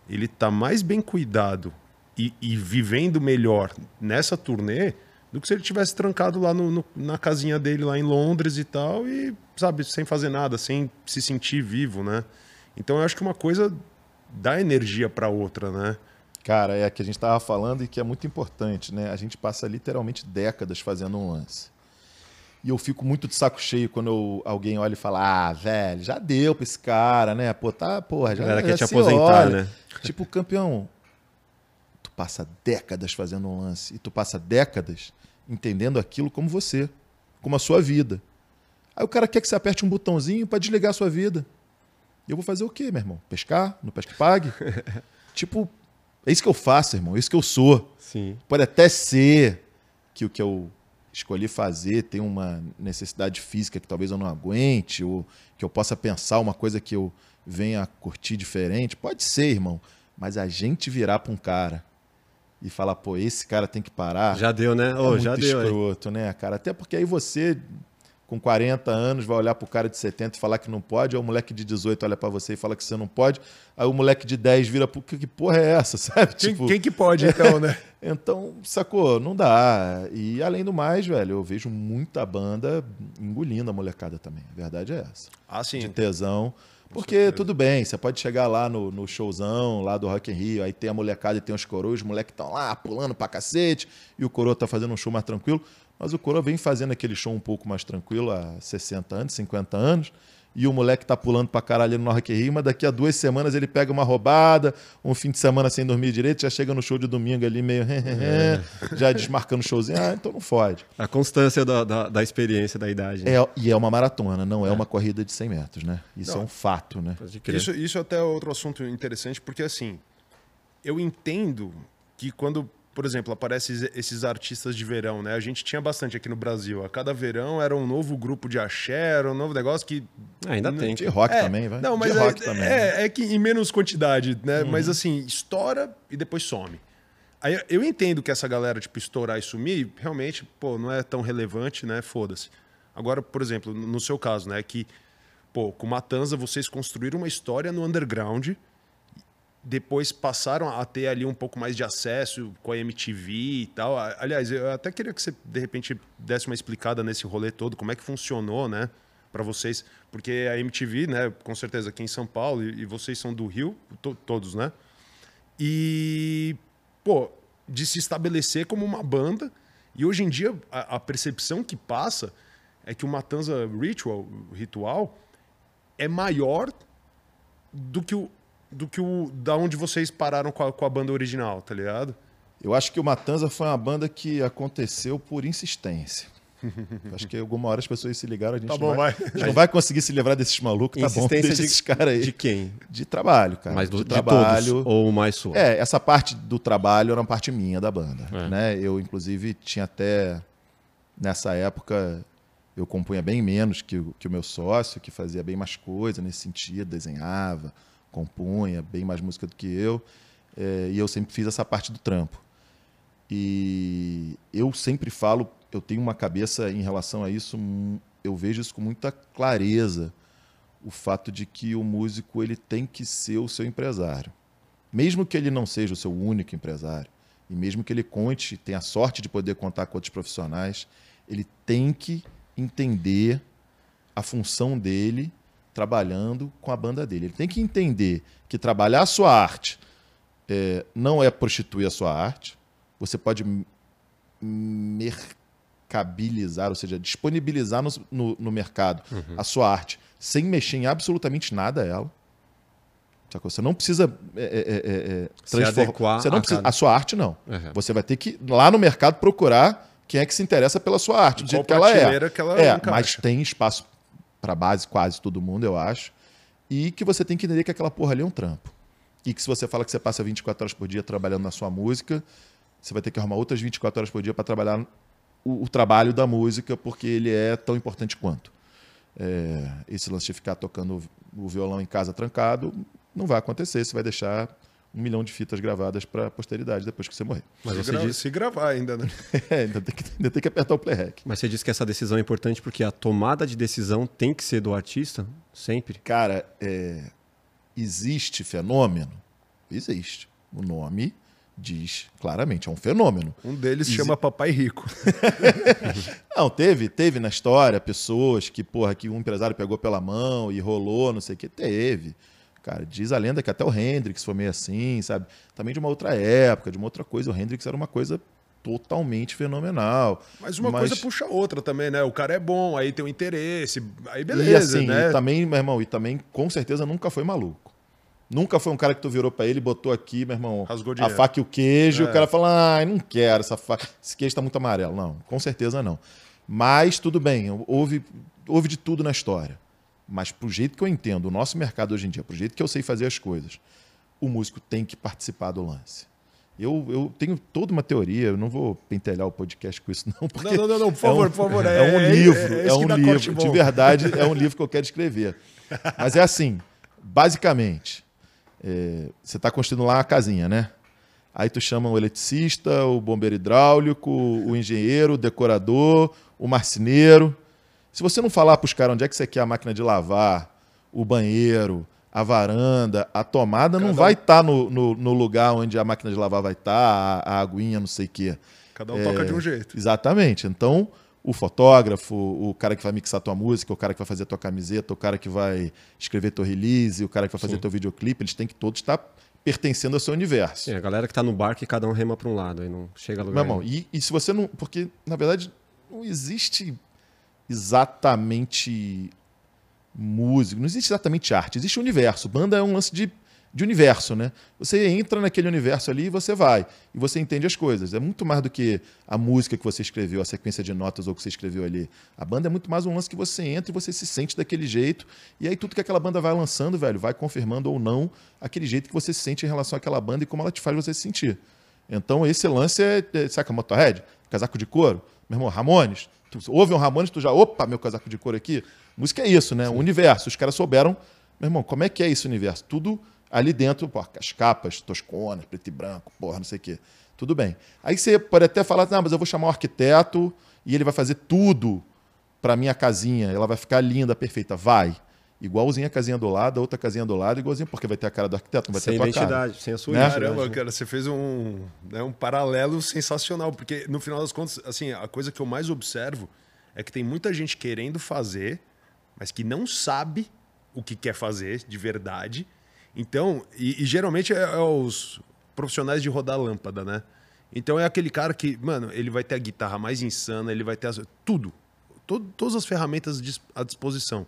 Speaker 2: ele tá mais bem cuidado e, e vivendo melhor nessa turnê do que se ele tivesse trancado lá no, no, na casinha dele lá em Londres e tal, e, sabe, sem fazer nada, sem se sentir vivo, né? Então eu acho que uma coisa dá energia para outra, né?
Speaker 3: Cara, é a que a gente estava falando e que é muito importante, né? A gente passa literalmente décadas fazendo um lance. E eu fico muito de saco cheio quando eu, alguém olha e fala: Ah, velho, já deu pra esse cara, né? Pô, tá, porra, já,
Speaker 1: Galera
Speaker 3: já
Speaker 1: quer te
Speaker 3: se
Speaker 1: aposentar,
Speaker 3: olha.
Speaker 1: né?
Speaker 3: Tipo, campeão, tu passa décadas fazendo um lance e tu passa décadas entendendo aquilo como você, como a sua vida. Aí o cara quer que você aperte um botãozinho para desligar a sua vida. E eu vou fazer o quê, meu irmão? Pescar? No Pesque Pague? tipo, é isso que eu faço, irmão. É isso que eu sou.
Speaker 1: Sim.
Speaker 3: Pode até ser que o que eu escolhi fazer tem uma necessidade física que talvez eu não aguente, ou que eu possa pensar uma coisa que eu venha a curtir diferente. Pode ser, irmão. Mas a gente virar para um cara e falar, pô, esse cara tem que parar.
Speaker 1: Já deu, né?
Speaker 3: é muito
Speaker 1: já deu.
Speaker 3: escroto, né, cara? Até porque aí você, com 40 anos, vai olhar pro cara de 70 e falar que não pode, aí o moleque de 18 olha para você e fala que você não pode, aí o moleque de 10 vira, pro que que porra é essa, sabe?
Speaker 2: Quem,
Speaker 3: Tipo,
Speaker 2: quem que pode, então, né?
Speaker 3: então, sacou? Não dá. E além do mais, velho, eu vejo muita banda engolindo a molecada também. A verdade é essa.
Speaker 2: Ah, sim.
Speaker 3: De tesão. Porque tudo bem, você pode chegar lá no, no showzão, lá do Rock in Rio, aí tem a molecada e tem os coroas, os moleques estão lá pulando pra cacete, e o coroa tá fazendo um show mais tranquilo. Mas o coroa vem fazendo aquele show um pouco mais tranquilo há 60 anos, 50 anos, e o moleque tá pulando pra caralho no Rock Rio, mas daqui a duas semanas ele pega uma roubada, um fim de semana sem dormir direito, já chega no show de domingo ali meio já desmarcando o showzinho. Ah, então não fode.
Speaker 1: A constância da, da, da experiência, da idade. né?
Speaker 3: É, e é uma maratona, não é, uma corrida de 100 metros, né? Isso
Speaker 2: Não.
Speaker 3: é um fato, né?
Speaker 2: Isso, isso até é outro assunto interessante, porque assim, eu entendo que quando, por exemplo, aparecem esses- artistas de verão, né? A gente tinha bastante aqui no Brasil. A cada verão era um novo grupo de axé, era um novo negócio que
Speaker 1: Ainda tem.
Speaker 3: De rock
Speaker 2: É,
Speaker 3: também, vai?
Speaker 2: Não, mas
Speaker 3: de
Speaker 2: é,
Speaker 3: rock também. né?
Speaker 2: é, é que em menos quantidade, né? Mas assim, estoura e depois some. Aí eu- eu entendo que essa galera, tipo, estourar e sumir, realmente, pô, não é tão relevante, né? Foda-se. Agora, por exemplo, no seu caso, né? Que, pô, com Matanza vocês construíram uma história no underground, depois passaram a ter ali um pouco mais de acesso com a MTV e tal. Aliás, eu até queria que você, de repente, desse uma explicada nesse rolê todo, como é que funcionou, né, para vocês. Porque a MTV, né, com certeza aqui em São Paulo, e, vocês são do Rio, to- todos, né? E, pô, de se estabelecer como uma banda. E hoje em dia, a, a percepção que passa é que o Matanza Ritual, ritual, é maior do que o do que o da onde vocês pararam com a, com a banda original, tá ligado?
Speaker 3: Eu acho que o Matanza foi uma banda que aconteceu por insistência. acho que alguma hora as pessoas se ligaram, a gente,
Speaker 2: Tá
Speaker 3: não,
Speaker 2: bom,
Speaker 3: vai,
Speaker 2: vai.
Speaker 3: a gente não vai conseguir se livrar desses malucos, tá bom?
Speaker 1: Insistência
Speaker 3: Deixa
Speaker 1: de-
Speaker 3: esses caras aí.
Speaker 1: De
Speaker 3: De...
Speaker 1: quem?
Speaker 3: trabalho, cara.
Speaker 1: Mas do,
Speaker 3: de
Speaker 1: de
Speaker 3: trabalho.
Speaker 1: todos, ou mais sua?
Speaker 3: É, essa parte do trabalho era uma parte minha da banda.
Speaker 1: É.
Speaker 3: Né? Eu, inclusive, tinha até. Nessa época, eu compunha bem menos que, o- que o meu sócio, que fazia bem mais coisa nesse sentido, desenhava, compunha bem mais música do que eu. é, e eu sempre fiz essa parte do trampo. E eu sempre falo, eu tenho uma cabeça em relação a isso, eu vejo isso com muita clareza, o fato de que o músico ele tem que ser o seu empresário. Mesmo que ele não seja o seu único empresário, e mesmo que ele conte, tenha a sorte de poder contar com outros profissionais, ele tem que entender a função dele trabalhando com a banda dele. Ele tem que entender que trabalhar a sua arte é, não é prostituir a sua arte. Você pode mercabilizar, ou seja, disponibilizar no, no- no mercado a sua arte sem mexer em absolutamente nada a ela. Você não precisa é, é, é, é
Speaker 1: Se adequar
Speaker 3: Você não
Speaker 1: a
Speaker 3: precisa.
Speaker 1: cada-
Speaker 3: A sua arte, não.
Speaker 1: Uhum.
Speaker 3: Você vai ter que, lá no mercado, procurar quem é que se interessa pela sua arte, do jeito que ela é.
Speaker 2: que ela
Speaker 3: é, mas tem espaço para base quase todo mundo, eu acho. E que você tem que entender que aquela porra ali é um trampo. E que se você fala que você passa 24 horas por dia trabalhando na sua música, você vai ter que arrumar outras 24 horas por dia para trabalhar o, o trabalho da música, porque ele é tão importante quanto. É, esse lance de ficar tocando o violão em casa trancado não vai acontecer. Você vai deixar um milhão de fitas gravadas para a posteridade depois que você morrer.
Speaker 1: Mas
Speaker 2: se,
Speaker 1: você,
Speaker 2: gra-
Speaker 1: disse,
Speaker 2: se gravar ainda, né?
Speaker 3: É, ainda, tem que, ainda tem que apertar o play rec.
Speaker 1: mas você disse que essa decisão é importante porque a tomada de decisão tem que ser do artista, sempre.
Speaker 3: Cara, é, existe fenômeno? Existe. O nome diz claramente, é um fenômeno.
Speaker 2: Um deles
Speaker 3: Exi-
Speaker 2: chama Papai Rico.
Speaker 3: Não, teve, teve na história pessoas que, porra, que um empresário pegou pela mão e rolou, não sei o que. Teve. Cara, diz a lenda que até o Hendrix foi meio assim, sabe? Também de uma outra época, de uma outra coisa. O Hendrix era uma coisa totalmente fenomenal.
Speaker 2: Mas uma coisa puxa a outra também, né? O cara é bom, aí tem o interesse, aí beleza,
Speaker 3: e assim,
Speaker 2: né?
Speaker 3: e também, meu irmão, e também com certeza nunca foi maluco. Nunca foi um cara que tu virou pra ele e botou aqui, meu irmão,
Speaker 2: Rasgou
Speaker 3: a faca e o queijo, e
Speaker 2: É.
Speaker 3: o cara fala, ai, não quero essa faca, esse queijo tá muito amarelo. Não, com certeza não. Mas tudo bem, houve, houve de tudo na história. Mas pro jeito que eu entendo o nosso mercado hoje em dia, pro jeito que eu sei fazer as coisas, o músico tem que participar do lance. Eu, eu tenho toda uma teoria, eu não vou pentelhar o podcast com isso, não, porque
Speaker 2: Não, não, não, não, por favor,
Speaker 3: é um,
Speaker 2: por favor.
Speaker 3: É, um
Speaker 2: é-
Speaker 3: livro,
Speaker 2: é
Speaker 3: é, um livro. De verdade, é um livro que eu quero escrever. Mas é assim, basicamente, é, você está construindo lá uma casinha, né? Aí tu chama o eletricista, o bombeiro hidráulico, o engenheiro, o decorador, o marceneiro. Se você não falar para os caras onde é que você quer a máquina de lavar, o banheiro, a varanda, a tomada, não
Speaker 2: Cada
Speaker 3: vai
Speaker 2: um-
Speaker 3: estar no, no, no lugar onde a máquina de lavar vai estar, a, a aguinha, não sei o quê.
Speaker 2: Cada um toca de um jeito.
Speaker 3: Exatamente. Então, o fotógrafo, o cara que vai mixar tua música, o cara que vai fazer tua camiseta, o cara que vai escrever teu release, o cara que vai fazer
Speaker 1: Sim.
Speaker 3: teu videoclipe, eles têm que todos estar pertencendo ao seu universo.
Speaker 1: Sim, a galera que tá no barco e cada um rema pra um lado, aí não chega a lugar.
Speaker 3: Meu irmão, e, e se você não. Porque, na verdade, não existe exatamente música, não existe exatamente arte, existe universo. Banda é um lance de, de universo, né? Você entra naquele universo ali e você vai. E você entende as coisas. É muito mais do que a música que você escreveu, a sequência de notas ou que você escreveu ali. A banda é muito mais um lance que você entra e você se sente daquele jeito. E aí tudo que aquela banda vai lançando, velho, vai confirmando ou não aquele jeito que você se sente em relação àquela banda e como ela te faz você se sentir. Então esse lance é, é saca, Motorhead, casaco de couro, meu irmão, Ramones, tu ouve um Ramones, tu já, opa, meu casaco de couro aqui. Música é isso, né? O universo, os caras souberam, meu irmão, como é que é esse universo? Tudo ali dentro, pô, as capas, tosconas, preto e branco, porra, não sei o quê. Tudo bem. Aí você pode até falar, não, mas eu vou chamar um arquiteto e ele vai fazer tudo para minha casinha, ela vai ficar linda, perfeita. Vai. Igualzinho a casinha do lado, a outra casinha do lado, igualzinho, porque vai ter a cara do arquiteto, não vai
Speaker 1: sem
Speaker 3: ter a tua cara.
Speaker 1: identidade, sem a sua
Speaker 3: Né?
Speaker 1: identidade.
Speaker 2: Caramba, cara, você fez um, né, um paralelo sensacional, porque no final das contas, assim, a coisa que eu mais observo é que tem muita gente querendo fazer, mas que não sabe o que quer fazer de verdade. Então, e, e geralmente é, é os profissionais de rodar lâmpada, né? Então é aquele cara que, mano, ele vai ter a guitarra mais insana, ele vai ter as- tudo, todo- todas as ferramentas à disposição.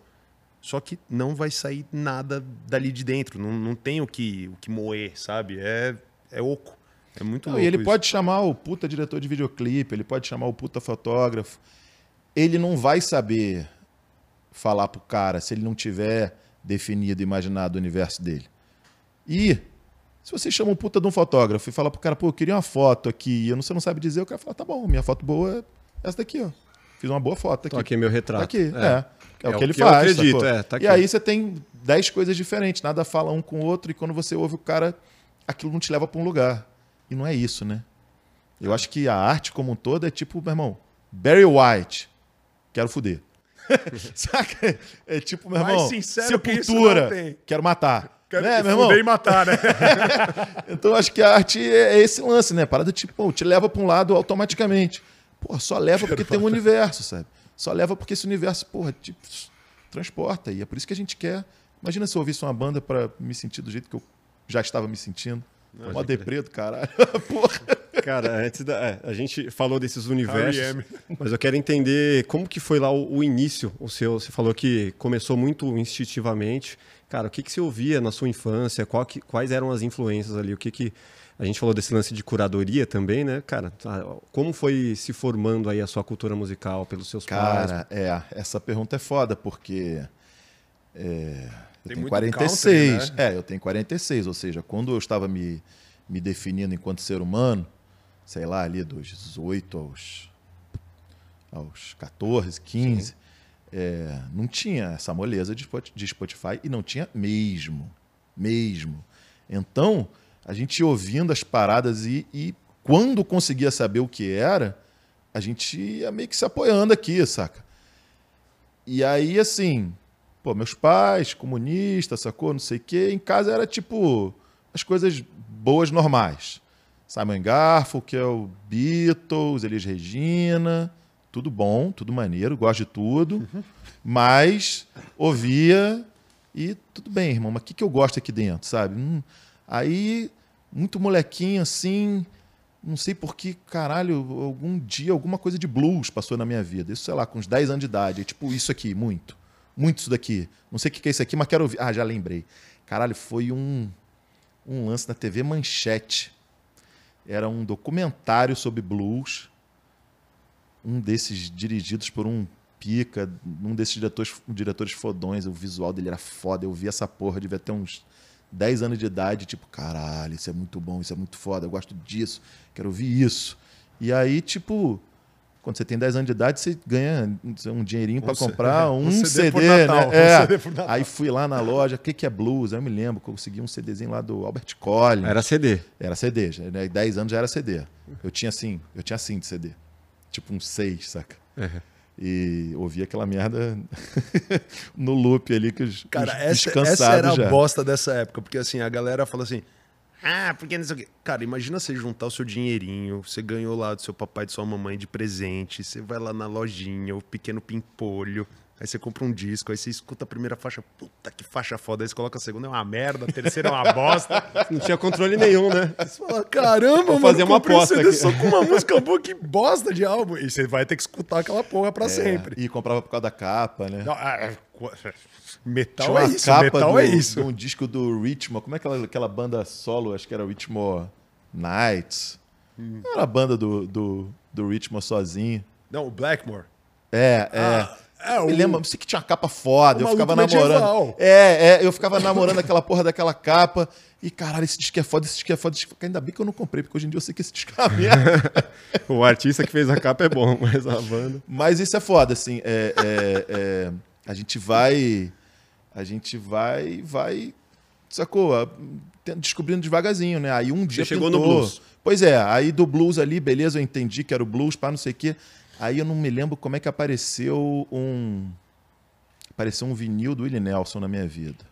Speaker 2: Só que não vai sair nada dali de dentro. Não, não tem o que, o que moer, sabe? É, é oco. É muito
Speaker 3: Não,
Speaker 2: louco.
Speaker 3: e ele
Speaker 2: isso.
Speaker 3: pode chamar o puta diretor de videoclipe, ele pode chamar o puta fotógrafo. Ele não vai saber falar pro cara se ele não tiver definido, imaginado o universo dele. E se você chama um puta de um fotógrafo e fala pro cara, pô, eu queria uma foto aqui, e você não sabe dizer, o cara fala, tá bom, minha foto boa é essa daqui, ó. Fiz uma boa foto aqui.
Speaker 1: Tô aqui meu retrato.
Speaker 3: Tá aqui, é. É, o que ele
Speaker 1: eu
Speaker 3: faz.
Speaker 1: acredito,
Speaker 3: sacou?
Speaker 1: é, tá aqui.
Speaker 3: E aí você tem dez coisas diferentes, nada fala um com o outro, e quando você ouve o cara, aquilo não te leva para um lugar. E não é isso, né? Eu acho que a arte como um todo é tipo, meu irmão, Barry White, quero fuder. Saca? É tipo, meu irmão,
Speaker 2: que
Speaker 3: sepultura, quero matar.
Speaker 2: Quero
Speaker 3: né,
Speaker 2: que
Speaker 3: meu irmão?
Speaker 2: fuder e matar, né?
Speaker 3: Então eu acho que a arte é é esse lance, né? Parada tipo, pô, te leva para um lado automaticamente. Pô, só leva porque tem um universo, sabe? Só leva porque esse universo, porra, transporta. E é por isso que a gente quer. Imagina se eu ouvisse uma banda para me sentir do jeito que eu já estava me sentindo. Mó
Speaker 1: crer.
Speaker 3: deprê do caralho. porra.
Speaker 1: Cara, antes da. É, a gente falou desses universos, mas eu quero entender como que foi lá o, o, início. O seu, você falou que começou muito instintivamente. Cara, o que, que você ouvia na sua infância? Que, quais eram as influências ali? O que que. A gente falou desse lance de curadoria também, né? Cara, tá, como foi se formando aí a sua cultura musical pelos seus
Speaker 3: Cara,
Speaker 1: pais?
Speaker 3: Cara, é, essa pergunta é foda, porque. É, eu tenho 46. Country, né? É, eu tenho 46, ou seja, quando eu estava me, me definindo enquanto ser humano, sei lá, ali dos 18 aos, aos 14, 15, é, não tinha essa moleza de Spotify e não tinha mesmo. Mesmo. Então, a gente ouvindo as paradas e, e quando conseguia saber o que era, a gente ia meio que se apoiando aqui, saca? E aí, assim, pô, meus pais, comunistas, sacou? Não sei o quê. Em casa era tipo as coisas boas normais. Simon Garfunkel, Beatles, Elis Regina, tudo bom, tudo maneiro, gosto de tudo. Uhum. Mas ouvia e tudo bem, irmão, mas o que, que eu gosto aqui dentro, sabe? Hum, aí, muito molequinho assim, não sei por que, caralho, algum dia alguma coisa de blues passou na minha vida. Isso, sei lá, com uns 10 anos de idade. Tipo, isso aqui, muito muito isso daqui. Não sei o que é isso aqui, mas quero ouvir. Ah, já lembrei. Caralho, foi um, um lance na TV Manchete. Era um documentário sobre blues. Um desses dirigidos por um pica, um desses diretores, diretores fodões. O visual dele era foda. Eu vi essa porra, devia ter uns 10 anos de idade. Tipo, caralho, isso é muito bom, isso é muito foda. Eu gosto disso, quero ouvir isso. E aí, tipo, quando você tem 10 anos de idade, você ganha um dinheirinho para comprar um, um CD, CD Natal, né? É. Um CD Aí fui lá na loja, o que, que é blues? Aí eu me lembro, consegui um CDzinho lá do Albert Collins.
Speaker 1: Era CD.
Speaker 3: Era CD, já, né? 10 anos já era CD. Eu tinha assim, eu tinha assim de CD. Tipo um 6, saca? Uhum. E ouvi aquela merda no loop ali que os,
Speaker 2: Cara, essa, essa era já. a bosta dessa época, porque assim, a galera fala assim, ah, porque não sei o quê. Cara, imagina você juntar o seu dinheirinho, você ganhou lá do seu papai e de sua mamãe de presente, você vai lá na lojinha, o pequeno pimpolho, aí você compra um disco, aí você escuta a primeira faixa, puta que faixa foda, aí você coloca a segunda, é uma merda, a terceira é uma bosta.
Speaker 1: Não tinha controle nenhum, né?
Speaker 2: Você fala, caramba, Vou
Speaker 1: fazer uma aposta aqui.
Speaker 2: só com uma música boa, que bosta de álbum. E você vai ter que escutar aquela porra pra é, sempre.
Speaker 3: E comprava por causa da capa, né? Não, é,
Speaker 2: Metal é isso, metal
Speaker 3: do,
Speaker 2: é isso.
Speaker 3: um disco do Ritmo, como é aquela, aquela banda solo, acho que era Ritmo Nights. Hum. Era a banda do, do, do Ritmo sozinho.
Speaker 2: Não, o Blackmore.
Speaker 3: É, é. Ah, é eu me lembro, não sei que tinha uma capa foda, eu ficava namorando. É, é, eu ficava namorando aquela porra daquela capa. E caralho, esse disco é foda, esse disco é foda. Disco... Ainda bem que eu não comprei, porque hoje em dia eu sei que esse disco é merda.
Speaker 1: o artista que fez a capa é bom, mas a banda.
Speaker 3: Mas isso é foda, assim. É, é, é, a gente vai a gente vai, vai, sacou? Descobrindo devagarzinho, né? Aí um dia
Speaker 1: Você chegou pintou. no blues.
Speaker 3: Pois é, aí do blues ali, beleza, eu entendi que era o blues, para não sei o quê. Aí eu não me lembro como é que apareceu um apareceu um vinil do Willie Nelson na minha vida.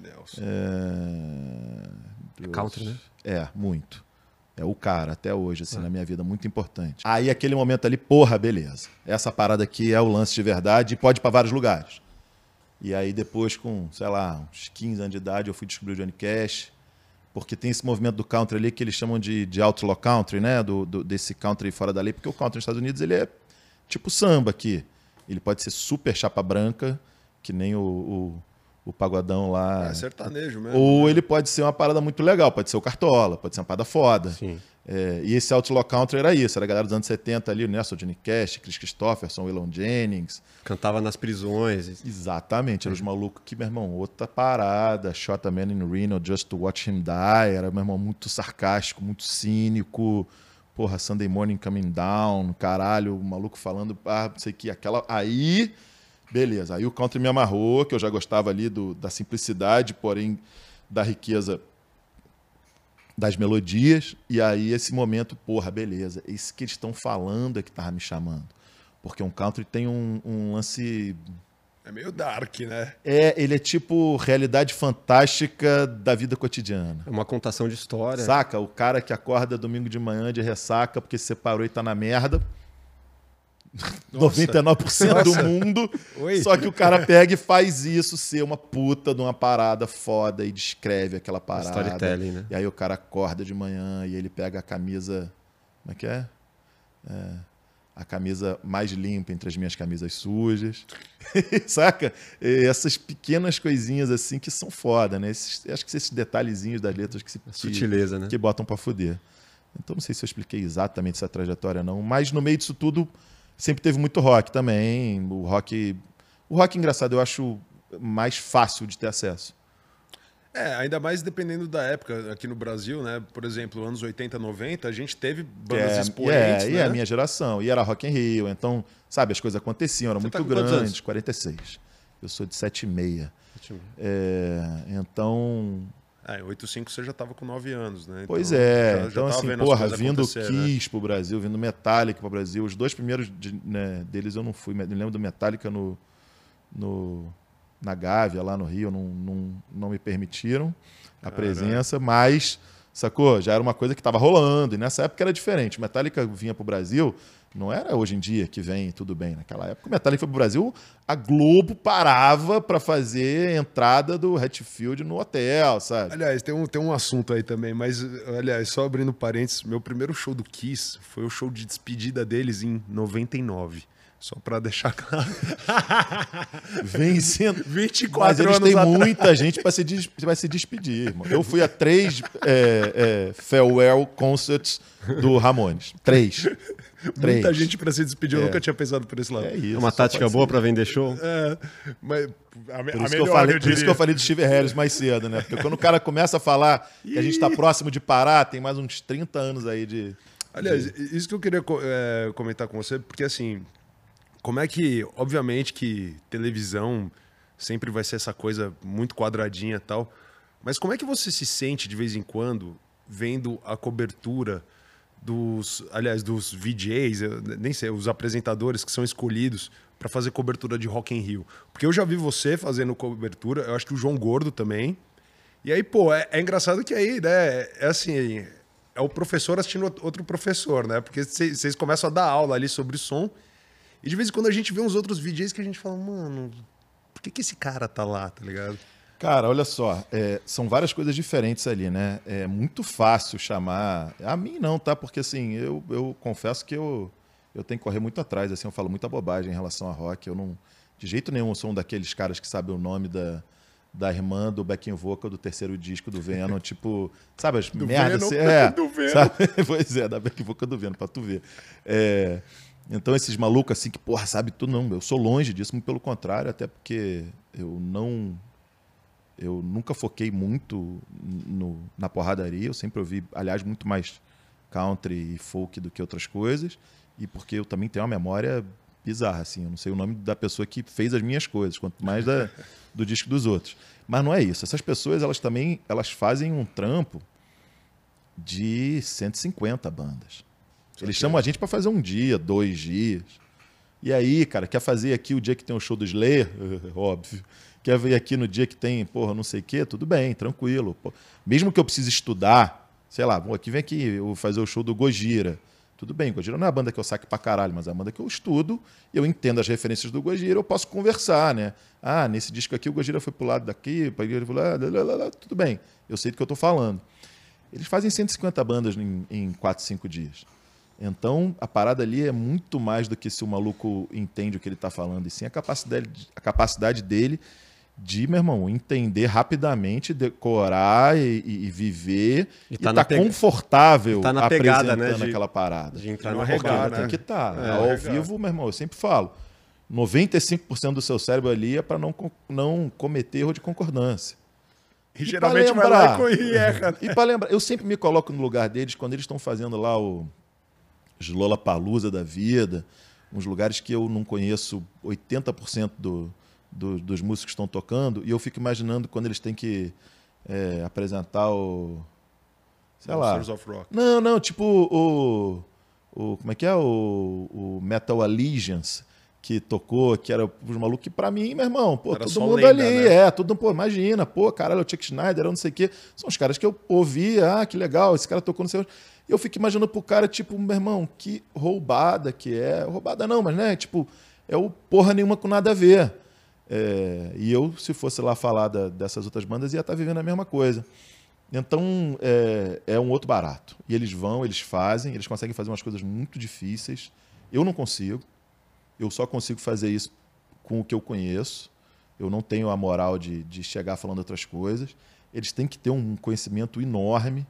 Speaker 2: Nelson.
Speaker 3: É...
Speaker 1: é country, né?
Speaker 3: É, muito. É o cara, até hoje, assim, é. na minha vida, muito importante. Aí, aquele momento ali, porra, beleza. Essa parada aqui é o lance de verdade e pode ir pra vários lugares. E aí depois, com, sei lá, uns 15 anos de idade, eu fui descobrir o Johnny Cash, porque tem esse movimento do country ali que eles chamam de, de outlaw country, né? Do, do, desse country fora da lei, porque o country nos Estados Unidos ele é tipo samba aqui. Ele pode ser super chapa branca, que nem o, o, o pagodão lá.
Speaker 2: É sertanejo mesmo.
Speaker 3: Ou né? ele pode ser uma parada muito legal, pode ser o Cartola, pode ser uma parada foda.
Speaker 1: Sim.
Speaker 3: É, e esse Outlaw Country era isso, era a galera dos anos 70 ali, o Nelson Johnny Cash, Chris Christopherson, Waylon Jennings.
Speaker 1: Cantava nas prisões.
Speaker 3: Exatamente, eram os malucos que, meu irmão, outra parada, Shot a Man in Reno, Just to Watch Him Die, era, meu irmão, muito sarcástico, muito cínico. Porra, Sunday Morning Coming Down, caralho, o maluco falando, ah, não sei o que, aquela. Aí, beleza, aí o country me amarrou, que eu já gostava ali do, da simplicidade, porém da riqueza das melodias, e aí esse momento, porra, beleza, esse que eles estão falando é que tava me chamando. Porque um country tem um, um, lance.
Speaker 2: É meio dark, né?
Speaker 3: É, ele é tipo realidade fantástica da vida cotidiana.
Speaker 1: É uma contação de história.
Speaker 3: Saca? O cara que acorda domingo de manhã de ressaca porque se separou e tá na merda. Nossa. 99% Nossa. do mundo. Oi. Só que o cara pega e faz isso ser uma puta de uma parada foda e descreve aquela parada.
Speaker 1: Storytelling, né?
Speaker 3: E aí o cara acorda de manhã e ele pega a camisa Como é que é? é a camisa mais limpa entre as minhas camisas sujas. Saca? E essas pequenas coisinhas assim que são foda, né? Esses, acho que esses detalhezinhos das letras que se
Speaker 1: Sutileza,
Speaker 3: que,
Speaker 1: né?
Speaker 3: que botam para fuder. Então não sei se eu expliquei exatamente essa trajetória não, mas no meio disso tudo sempre teve muito rock também. O rock, o rock engraçado eu acho mais fácil de ter acesso.
Speaker 2: É, ainda mais dependendo da época aqui no Brasil, né? Por exemplo, anos 80, 90, a gente teve bandas
Speaker 3: é,
Speaker 2: expoentes,
Speaker 3: é,
Speaker 2: né?
Speaker 3: E a minha geração. E era Rock in Rio. Então, sabe, as coisas aconteciam, eram
Speaker 1: Você
Speaker 3: muito
Speaker 1: tá anos?
Speaker 3: 46. Eu sou de 76. É, então,
Speaker 2: É, em 85 você já tava com 9 anos, né?
Speaker 3: pois
Speaker 2: Então,
Speaker 3: é.
Speaker 2: já- já
Speaker 3: então,
Speaker 2: tava
Speaker 3: assim,
Speaker 2: as
Speaker 3: porra, vindo
Speaker 2: né?
Speaker 3: Kiss pro Brasil, vindo Metallica pro Brasil. Os dois primeiros de- né, deles eu não fui. Me lembro do Metallica no, no, na Gávea, lá no Rio. Não, não, não me permitiram a presença, mas, sacou? Já era uma coisa que estava rolando. E nessa época era diferente. Metallica vinha pro Brasil. Não era hoje em dia que vem tudo bem. Naquela época, o Metallica foi pro Brasil, a Globo parava para fazer a entrada do Hatfield no hotel, sabe?
Speaker 2: Aliás, tem um, tem um assunto aí também, mas, aliás, só abrindo parênteses, meu primeiro show do Kiss foi o show de despedida deles em 99. Só pra deixar claro.
Speaker 3: Vencendo.
Speaker 2: 24
Speaker 3: Mas eles têm
Speaker 2: atrás.
Speaker 3: muita gente para se, des- pra se despedir, irmão. Eu fui a três é, é, farewell concerts do Ramones. Três. Três.
Speaker 2: Muita gente pra se despedir, eu
Speaker 3: É.
Speaker 2: nunca tinha pensado por esse lado.
Speaker 3: É isso.
Speaker 1: Uma tática boa para vender show?
Speaker 2: É, mas a, me-
Speaker 3: Por
Speaker 2: a
Speaker 3: isso, eu
Speaker 2: melhor,
Speaker 3: falei,
Speaker 2: eu
Speaker 3: por isso que eu falei do Steve Harris mais cedo, né? Porque quando o cara começa a falar que a gente tá próximo de parar, tem mais uns 30 anos aí de.
Speaker 2: Aliás, isso que eu queria é, comentar com você, porque assim, como é que, obviamente que televisão sempre vai ser essa coisa muito quadradinha e tal, mas como é que você se sente de vez em quando vendo a cobertura dos, aliás, dos VJs, nem sei, os apresentadores que são escolhidos para fazer cobertura de Rock in Rio? Porque eu já vi você fazendo cobertura, eu acho que o João Gordo também. E aí, pô, é, é engraçado que aí, né, é assim, é o professor assistindo outro professor, né? Porque vocês começam a dar aula ali sobre som. E de vez em quando a gente vê uns outros VJs que a gente fala, mano, por que, que esse cara tá lá, tá ligado?
Speaker 3: Cara, olha só, é, são várias coisas diferentes ali, né? É muito fácil chamar. A mim não, tá? Porque assim, eu, eu confesso que eu, eu tenho que correr muito atrás, assim, eu falo muita bobagem em relação a rock. Eu não. De jeito nenhum sou um daqueles caras que sabe o nome da, da irmã do backing vocal do terceiro disco do Venom, tipo, sabe as merdas?
Speaker 2: Venom,
Speaker 3: é,
Speaker 2: do Venom.
Speaker 3: sabe? pois é, da backing vocal do Venom, pra tu ver. É, então esses malucos assim que, porra, sabe tudo, não, eu sou longe disso, muito pelo contrário, até porque eu não eu nunca foquei muito no, na porradaria, eu sempre ouvi, aliás, muito mais country e folk do que outras coisas, e porque eu também tenho uma memória bizarra, assim, eu não sei o nome da pessoa que fez as minhas coisas, quanto mais da, do disco dos outros. Mas não é isso, essas pessoas, elas também, elas fazem um trampo de 150 bandas. Eles chamam a gente para fazer um dia, dois dias. E aí, cara, quer fazer aqui o dia que tem o show do Slayer? Óbvio. Quer vir aqui no dia que tem, porra, não sei o quê? Tudo bem, tranquilo. Pô. Mesmo que eu precise estudar, sei lá, vou aqui vem aqui, eu vou fazer o show do Gojira. Tudo bem, Gojira não é a banda que eu saque pra caralho, mas é a banda que eu estudo, eu entendo as referências do Gojira, eu posso conversar, né? Ah, nesse disco aqui o Gojira foi pro lado daqui, ele foi lá, lá, lá, tudo bem, eu sei do que eu tô falando. Eles fazem 150 bandas em, em 4, 5 dias. Então, a parada ali é muito mais do que se o maluco entende o que ele está falando, e sim a capacidade, a capacidade dele de, meu irmão, entender rapidamente, decorar e, e- e viver
Speaker 1: E
Speaker 3: e
Speaker 1: tá
Speaker 3: estar
Speaker 1: na pega-
Speaker 3: confortável
Speaker 1: tá na pegada,
Speaker 3: apresentando
Speaker 1: né, de-
Speaker 3: aquela parada.
Speaker 1: De entrar
Speaker 2: Não
Speaker 1: no
Speaker 2: arregar, né?
Speaker 3: Tem que estar.
Speaker 1: É,
Speaker 3: Ao vivo, meu irmão, eu sempre falo, 95% do seu cérebro ali é para não, não cometer erro de concordância.
Speaker 2: E,
Speaker 3: E
Speaker 2: geralmente
Speaker 3: pra
Speaker 2: vai lá e
Speaker 3: lembrar-
Speaker 2: e erra. né?
Speaker 3: E para lembrar, eu sempre me coloco no lugar deles quando eles estão fazendo lá o Lola Palusa da vida, uns lugares que eu não conheço 80% do, do, dos músicos que estão tocando, e eu fico imaginando quando eles têm que é, apresentar o. Sei lá. Não, não, tipo o. o como é que é? O, o Metal Allegiance que tocou, que era os malucos que pra mim, meu irmão, pô,
Speaker 2: Era
Speaker 3: todo mundo
Speaker 2: lenda,
Speaker 3: ali,
Speaker 2: né?
Speaker 3: é, todo pô, imagina, pô, caralho, o Chuck Schneider, eu não sei o quê. São os caras que eu ouvi, ah, que legal, esse cara tocou no seu. E eu fico imaginando pro cara, tipo, meu irmão, que roubada que é. Roubada não, mas né, tipo, é o porra nenhuma com nada a ver. É, e eu, se fosse lá falar da- dessas outras bandas, ia estar vivendo a mesma coisa. Então é, é um outro barato. E eles vão, eles fazem, eles conseguem fazer umas coisas muito difíceis. Eu não consigo. Eu só consigo fazer isso com o que eu conheço. Eu não tenho a moral de, de chegar falando outras coisas. Eles têm que ter um conhecimento enorme.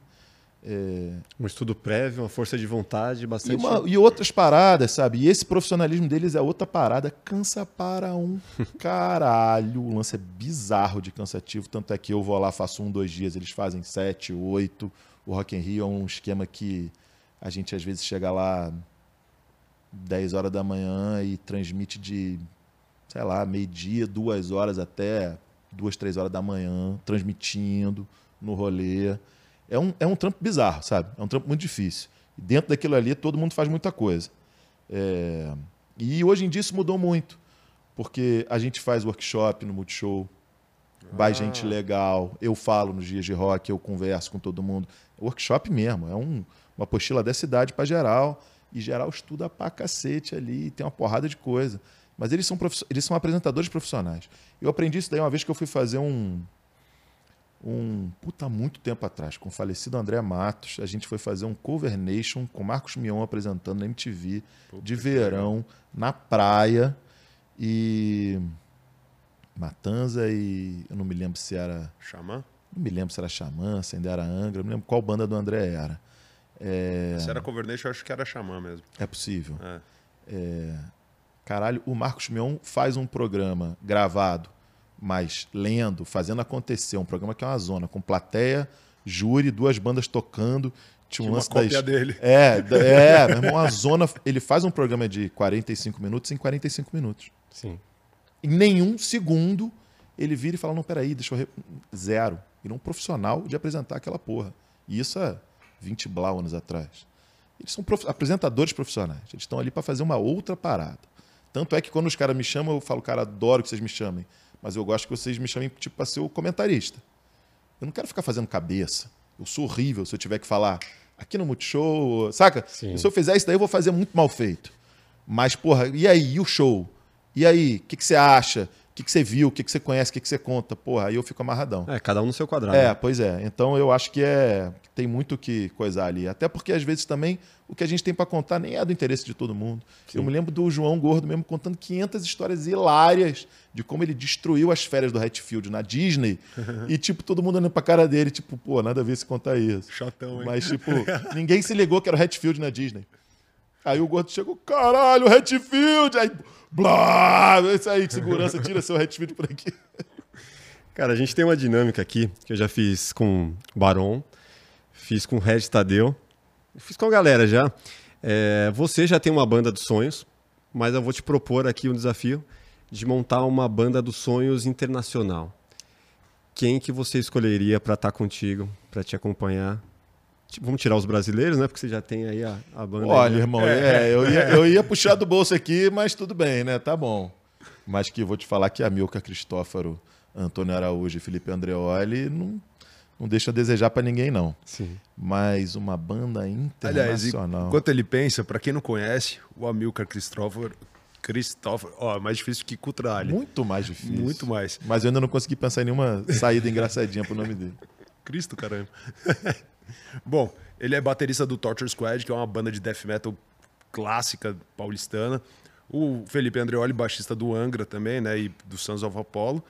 Speaker 3: É...
Speaker 1: Um estudo prévio, uma força de vontade, bastante.
Speaker 3: E, uma, e, outras paradas, sabe? E esse profissionalismo deles é outra parada. Cansa para um caralho. O lance é bizarro de cansativo. Tanto é que eu vou lá, faço um, dois dias, eles fazem sete, oito. O Rock in Rio é um esquema que a gente às vezes chega lá 10 horas da manhã e transmite de, sei lá, meio-dia, duas horas até duas, três horas da manhã, transmitindo no rolê. É um, é um trampo bizarro, sabe? É um trampo muito difícil. E dentro daquilo ali, todo mundo faz muita coisa. É... E hoje em dia isso mudou muito, porque a gente faz workshop no Multishow, vai ah. gente legal, eu falo nos dias de rock, eu converso com todo mundo. É workshop mesmo, é um, uma apostila dessa idade para geral, e geral estuda pra cacete ali, tem uma porrada de coisa. Mas eles são, eles são apresentadores profissionais. Eu aprendi isso daí uma vez que eu fui fazer um. Um. Puta, muito tempo atrás, com o falecido André Matos. A gente foi fazer um Cover Nation com Marcos Mion apresentando na MTV, Puta de verão, na praia. E. Matanza e. Eu não me lembro se era.
Speaker 2: Xamã?
Speaker 3: Não me lembro se era Xamã, se ainda era Angra. Não me lembro qual banda do André era.
Speaker 2: É... Se era Cover Nation, eu acho que era Xamã mesmo.
Speaker 3: É possível. É. É... Caralho, o Marcos Mion faz um programa gravado, mas lendo, fazendo acontecer, um programa que é uma zona, com plateia, júri, duas bandas tocando.
Speaker 2: Tinha um lance uma cópia das... dele.
Speaker 3: É, é, meu irmão, uma zona. Ele faz um programa de 45 minutos em 45 minutos.
Speaker 1: Sim.
Speaker 3: Em nenhum segundo ele vira e fala: não, peraí, deixa eu. Re... Zero. Ele é um profissional de apresentar aquela porra. E isso é 20 blau anos atrás. Eles são prof... apresentadores profissionais. Eles estão ali para fazer uma outra parada. Tanto é que quando os caras me chamam, eu falo, cara, adoro que vocês me chamem. Mas eu gosto que vocês me chamem tipo, para ser o comentarista. Eu não quero ficar fazendo cabeça. Eu sou horrível se eu tiver que falar aqui no Multishow, saca? Sim. Se eu fizer isso daí, eu vou fazer muito mal feito. Mas, porra, e aí? E o show? E aí? O que, que você acha? O que, que você viu? O que, que você conhece? O que, que você conta? Porra, aí eu fico amarradão.
Speaker 1: É, cada um no seu quadrado.
Speaker 3: É, pois é. Então eu acho que é tem muito que coisar ali. Até porque às vezes também o que a gente tem para contar nem é do interesse de todo mundo. Sim. Eu me lembro do João Gordo mesmo contando 500 histórias hilárias de como ele destruiu as férias do Hatfield na Disney e tipo todo mundo olhando para cara dele, tipo, pô, nada a ver se contar isso.
Speaker 2: Chatão, hein?
Speaker 3: Mas tipo, ninguém se ligou que era o Hatfield na Disney. Aí o gordo chegou, caralho, Hatfield! Aí, blá! Isso aí, segurança, tira seu Hatfield por aqui.
Speaker 1: Cara, a gente tem uma dinâmica aqui que eu já fiz com o Baron, fiz com o Red Tadeu, fiz com a galera já. É, você já tem uma banda dos sonhos, mas eu vou te propor aqui um desafio de montar uma banda dos sonhos internacional. Quem que você escolheria para estar tá contigo, para te acompanhar? Vamos tirar os brasileiros, né? Porque você já tem aí a, a banda.
Speaker 3: Olha,
Speaker 1: aí, né?
Speaker 3: irmão, é, eu, ia, eu ia puxar do bolso aqui, mas tudo bem, né? Tá bom. Mas que vou te falar que a Milka Cristófaro, Antônio Araújo e Felipe Andreoli não não deixa a desejar para ninguém, não.
Speaker 1: Sim.
Speaker 3: Mas uma banda internacional.
Speaker 2: Aliás, enquanto ele pensa, para quem não conhece, o Amilcar Christopher. Christopher, ó, mais difícil que Cutralha.
Speaker 3: Muito mais difícil.
Speaker 2: Muito mais.
Speaker 3: Mas eu ainda não consegui pensar em nenhuma saída engraçadinha pro nome dele.
Speaker 2: Cristo, caramba. Bom, ele é baterista do Torture Squad, que é uma banda de death metal clássica paulistana. O Felipe Andreoli, baixista do Angra também, né? E do Sons of Apollo.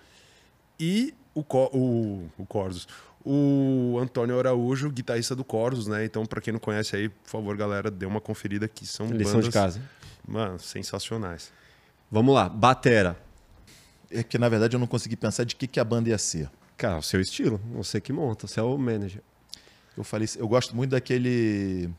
Speaker 2: E o, o, o Corsos o Antônio Araújo, guitarrista do Corsos, né? Então, para quem não conhece aí, por favor, galera, dê uma conferida que são
Speaker 1: Lição
Speaker 2: bandas,
Speaker 1: de casa.
Speaker 2: Mano, sensacionais.
Speaker 1: Vamos lá, batera.
Speaker 3: É que na verdade eu não consegui pensar de que, que a banda ia ser.
Speaker 1: Cara, o seu estilo, você que monta, você é o manager.
Speaker 3: Eu falei, eu gosto muito daquele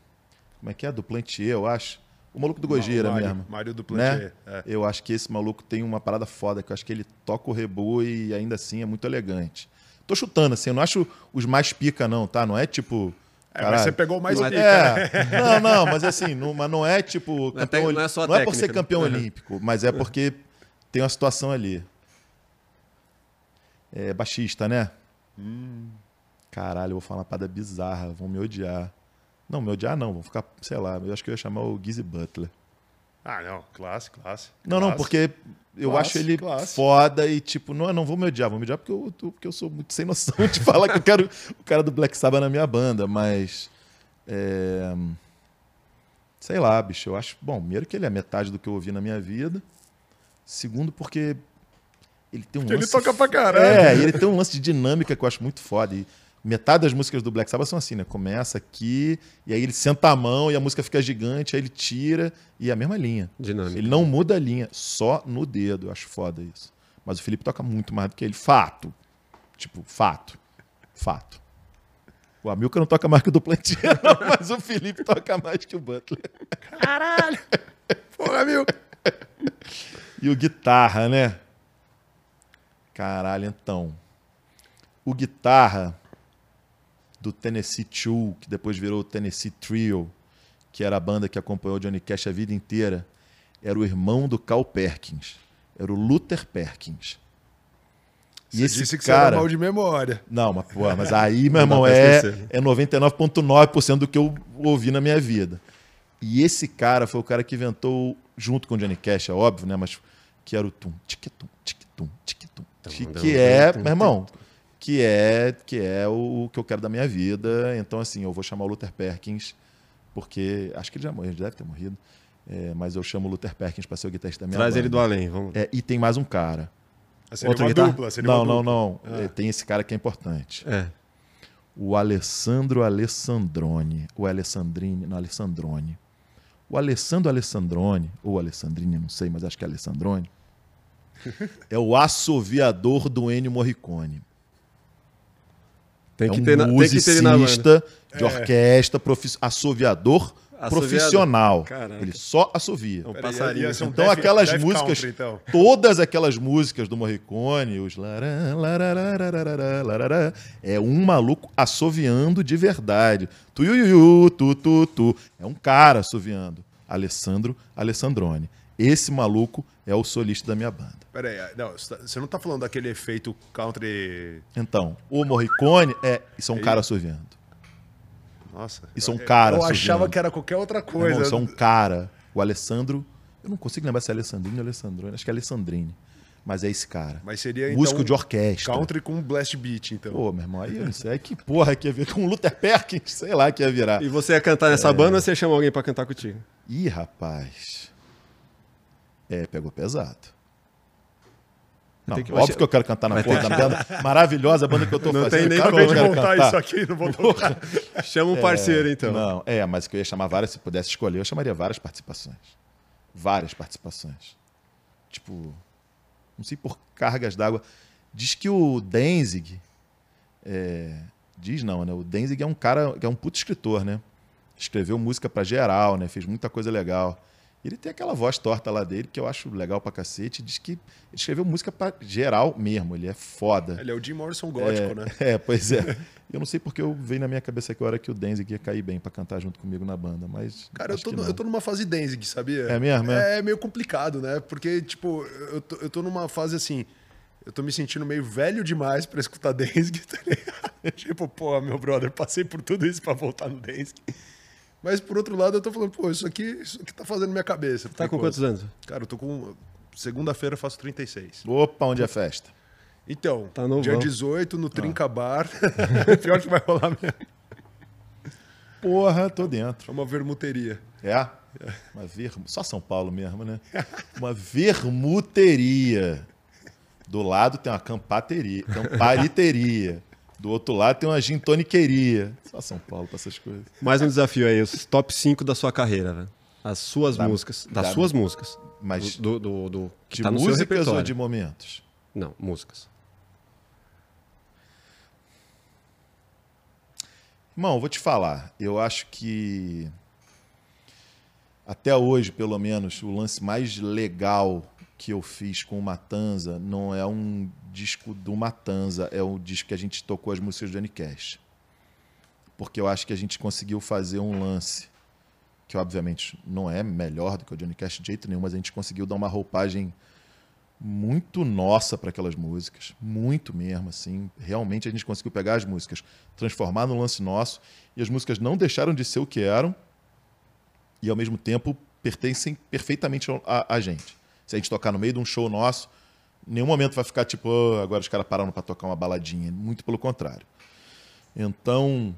Speaker 3: como é que é do Plantier, eu acho. O maluco do Gojira mesmo.
Speaker 2: Mário do Plantier.
Speaker 3: Né? É. Eu acho que esse maluco tem uma parada foda, que eu acho que ele toca o rebu e ainda assim é muito elegante. Tô chutando, assim, eu não acho os mais pica, não, tá? Não é tipo.
Speaker 2: É, mas você pegou mais
Speaker 3: não, pica. É, não, não, mas assim, não, mas não é tipo.
Speaker 1: Não, campeão, não é só
Speaker 3: Não técnica, é por ser campeão né? olímpico, mas é porque tem uma situação ali. É baixista, né? Hum. Caralho, eu vou falar uma parada bizarra, vão me odiar. Não, me odiar não, vão ficar, sei lá, eu acho que eu ia chamar o Gizzy Butler.
Speaker 2: Ah, não, classe, classe.
Speaker 3: Não, não,
Speaker 2: classe.
Speaker 3: porque eu
Speaker 2: Classe,
Speaker 3: acho ele
Speaker 2: classe.
Speaker 3: foda e, tipo, não, não vou me odiar, vou me odiar porque eu, porque eu sou muito sem noção de falar que eu quero o cara do Black Sabbath na minha banda, mas. é, sei lá, bicho, eu acho. Bom, primeiro que ele é metade do que eu ouvi na minha vida. Segundo, porque ele tem um
Speaker 2: Porque ele
Speaker 3: lance.
Speaker 2: toca pra caralho.
Speaker 3: É, ele tem um lance de dinâmica que eu acho muito foda. E metade das músicas do Black Sabbath são assim, né? Começa aqui, e aí ele senta a mão e a música fica gigante, aí ele tira, e é a mesma linha.
Speaker 1: Dinâmica.
Speaker 3: Ele não muda a linha, só no dedo. Eu acho foda isso. Mas o Felipe toca muito mais do que ele. Fato. Tipo, fato. Fato. O Amilcar não toca mais que o não, mas o Felipe toca mais que o Butler.
Speaker 2: Caralho! Porra, meu!
Speaker 3: E o guitarra, né? Caralho, então. O guitarra do Tennessee Two, que depois virou o Tennessee Trio, que era a banda que acompanhou o Johnny Cash a vida inteira, era o irmão do Cal Perkins. Era o Luther Perkins. E
Speaker 2: Você
Speaker 3: esse
Speaker 2: disse que você
Speaker 3: cara...
Speaker 2: era mal de memória.
Speaker 3: Não, mas, pô, mas aí, meu irmão, é,
Speaker 1: esquecer.
Speaker 3: é 99,9% do que eu ouvi na minha vida. E esse cara foi o cara que inventou, junto com o Johnny Cash, é óbvio, né? Mas que era o tum, tic-tum, tic-tum, tic-tum. Que é, meu irmão, que é, que é o que eu quero da minha vida. Então, assim, eu vou chamar o Luther Perkins, porque acho que ele já morreu, ele deve ter morrido. É, mas eu chamo o Luther Perkins para ser o guitarrista da minha
Speaker 1: Traz
Speaker 3: banda.
Speaker 1: ele do além, vamos.
Speaker 3: É, e tem mais um cara.
Speaker 2: Seria
Speaker 1: Outra
Speaker 2: uma
Speaker 1: guitarra?
Speaker 2: dupla, seria
Speaker 3: Não,
Speaker 2: uma
Speaker 3: não,
Speaker 2: dupla.
Speaker 3: não. É, Tem esse cara que é importante.
Speaker 1: É.
Speaker 3: O Alessandro Alessandroni. O Alessandrini. Não, Alessandroni. O Alessandro Alessandroni, ou Alessandrini, não sei, mas acho que é Alessandroni, é o assoviador do Ennio Morricone.
Speaker 1: Tem
Speaker 3: é
Speaker 1: que
Speaker 3: um
Speaker 1: ter, na, tem que ter ele na banda.
Speaker 3: musicista de orquestra, profi- assoviador
Speaker 1: Assoviador.
Speaker 3: profissional.
Speaker 1: Caraca.
Speaker 3: Ele só assovia.
Speaker 1: É um passarinho.
Speaker 2: um
Speaker 3: Então
Speaker 2: Def-
Speaker 3: aquelas
Speaker 2: Def
Speaker 3: músicas,
Speaker 2: Country, então.
Speaker 3: todas aquelas músicas do Morricone, os lará, é um maluco assoviando de verdade. Tu yu, yu, yu, tu tu tu. É um cara assoviando. Alessandro Alessandroni. Esse maluco é o solista da minha banda.
Speaker 2: Peraí, não, você tá- você não tá falando daquele efeito country.
Speaker 3: Então, o Morricone é isso é um cara assoviando.
Speaker 2: Nossa.
Speaker 3: Isso é um cara
Speaker 2: Eu
Speaker 3: assoviando.
Speaker 2: achava que era qualquer outra coisa.
Speaker 3: irmão, isso é um cara. O Alessandro, eu não consigo lembrar se é Alessandrini ou Alessandroni, acho que é Alessandrini. Mas é esse cara.
Speaker 2: Mas seria
Speaker 3: Músico
Speaker 2: então,
Speaker 3: de orquestra.
Speaker 2: Country com blast beat, então.
Speaker 3: Pô, meu irmão, aí eu não sei que porra que ia vir com o Luther Perkins, sei lá que ia virar.
Speaker 1: E você ia cantar nessa banda ou você chama alguém pra cantar contigo?
Speaker 3: Ih, rapaz. É, pegou pesado. Não,
Speaker 1: que-
Speaker 3: óbvio que eu quero cantar na porra da banda. Maravilhosa a banda que eu tô
Speaker 1: Não
Speaker 3: fazendo.
Speaker 1: tem nem como
Speaker 3: eu
Speaker 2: de
Speaker 3: quero
Speaker 2: montar
Speaker 3: cantar.
Speaker 2: isso aqui, não vou tocar.
Speaker 1: Chama um parceiro, então.
Speaker 3: Não, é, mas que eu ia chamar várias, se pudesse escolher, eu chamaria várias participações. Várias participações. Tipo, não sei por cargas d'água. Diz que o Denzig. é, diz não, né? O Denzig é um cara, que é um puto escritor, né? Escreveu música pra geral, né? Fez muita coisa legal. Ele tem aquela voz torta lá dele, que eu acho legal pra cacete. Diz que ele escreveu música pra geral mesmo. Ele é foda.
Speaker 2: Ele é o Jim Morrison gótico,
Speaker 3: é,
Speaker 2: né?
Speaker 3: É, pois é. Eu não sei porque eu veio na minha cabeça que hora que o Denzig ia cair bem pra cantar junto comigo na banda, mas.
Speaker 2: Cara, eu tô, eu tô numa fase Danzig, sabia?
Speaker 3: É mesmo, é?
Speaker 2: É meio complicado, né? Porque, tipo, eu tô, eu tô numa fase assim. Eu tô me sentindo meio velho demais pra escutar Danzig, tá ligado? tipo, pô, meu brother, passei por tudo isso pra voltar no Danzig. Mas, por outro lado, eu tô falando, pô, isso aqui, isso aqui tá fazendo minha cabeça.
Speaker 1: Tá com
Speaker 2: Porque,
Speaker 1: quantos anos?
Speaker 2: Cara, eu tô com. Segunda-feira eu faço 36.
Speaker 3: Opa, onde é festa?
Speaker 2: Então,
Speaker 1: Tá
Speaker 2: dia 18 no Trinca Bar. Pior que vai rolar mesmo.
Speaker 3: Porra, tô dentro.
Speaker 2: É uma vermuteria.
Speaker 3: É? Uma ver... Só São Paulo mesmo, né? Uma vermuteria. Do lado tem uma campateria, campariteria. Do outro lado tem uma gintoniqueria. Só São Paulo pra essas coisas.
Speaker 1: Mais um desafio aí, os top 5 da sua carreira, velho. As suas
Speaker 3: Da-
Speaker 1: músicas. Das
Speaker 3: da-
Speaker 1: suas músicas.
Speaker 3: Mas
Speaker 1: Do, do, do, que
Speaker 3: de
Speaker 1: tá
Speaker 3: músicas ou de momentos?
Speaker 1: Não, músicas.
Speaker 3: Irmão, vou te falar. Eu acho que até hoje, pelo menos, o lance mais legal que eu fiz com o Matanza não é um disco do Matanza, é o disco que a gente tocou as músicas do Johnny Cash. Porque eu acho que a gente conseguiu fazer um lance que, obviamente, não é melhor do que o Johnny Cash de jeito nenhum, mas a gente conseguiu dar uma roupagem muito nossa para aquelas músicas, muito mesmo, assim. Realmente a gente conseguiu pegar as músicas, transformar no lance nosso, e as músicas não deixaram de ser o que eram, e ao mesmo tempo pertencem perfeitamente a, a gente. Se a gente tocar no meio de um show nosso, nenhum momento vai ficar tipo, oh, agora os caras pararam para tocar uma baladinha. Muito pelo contrário. Então,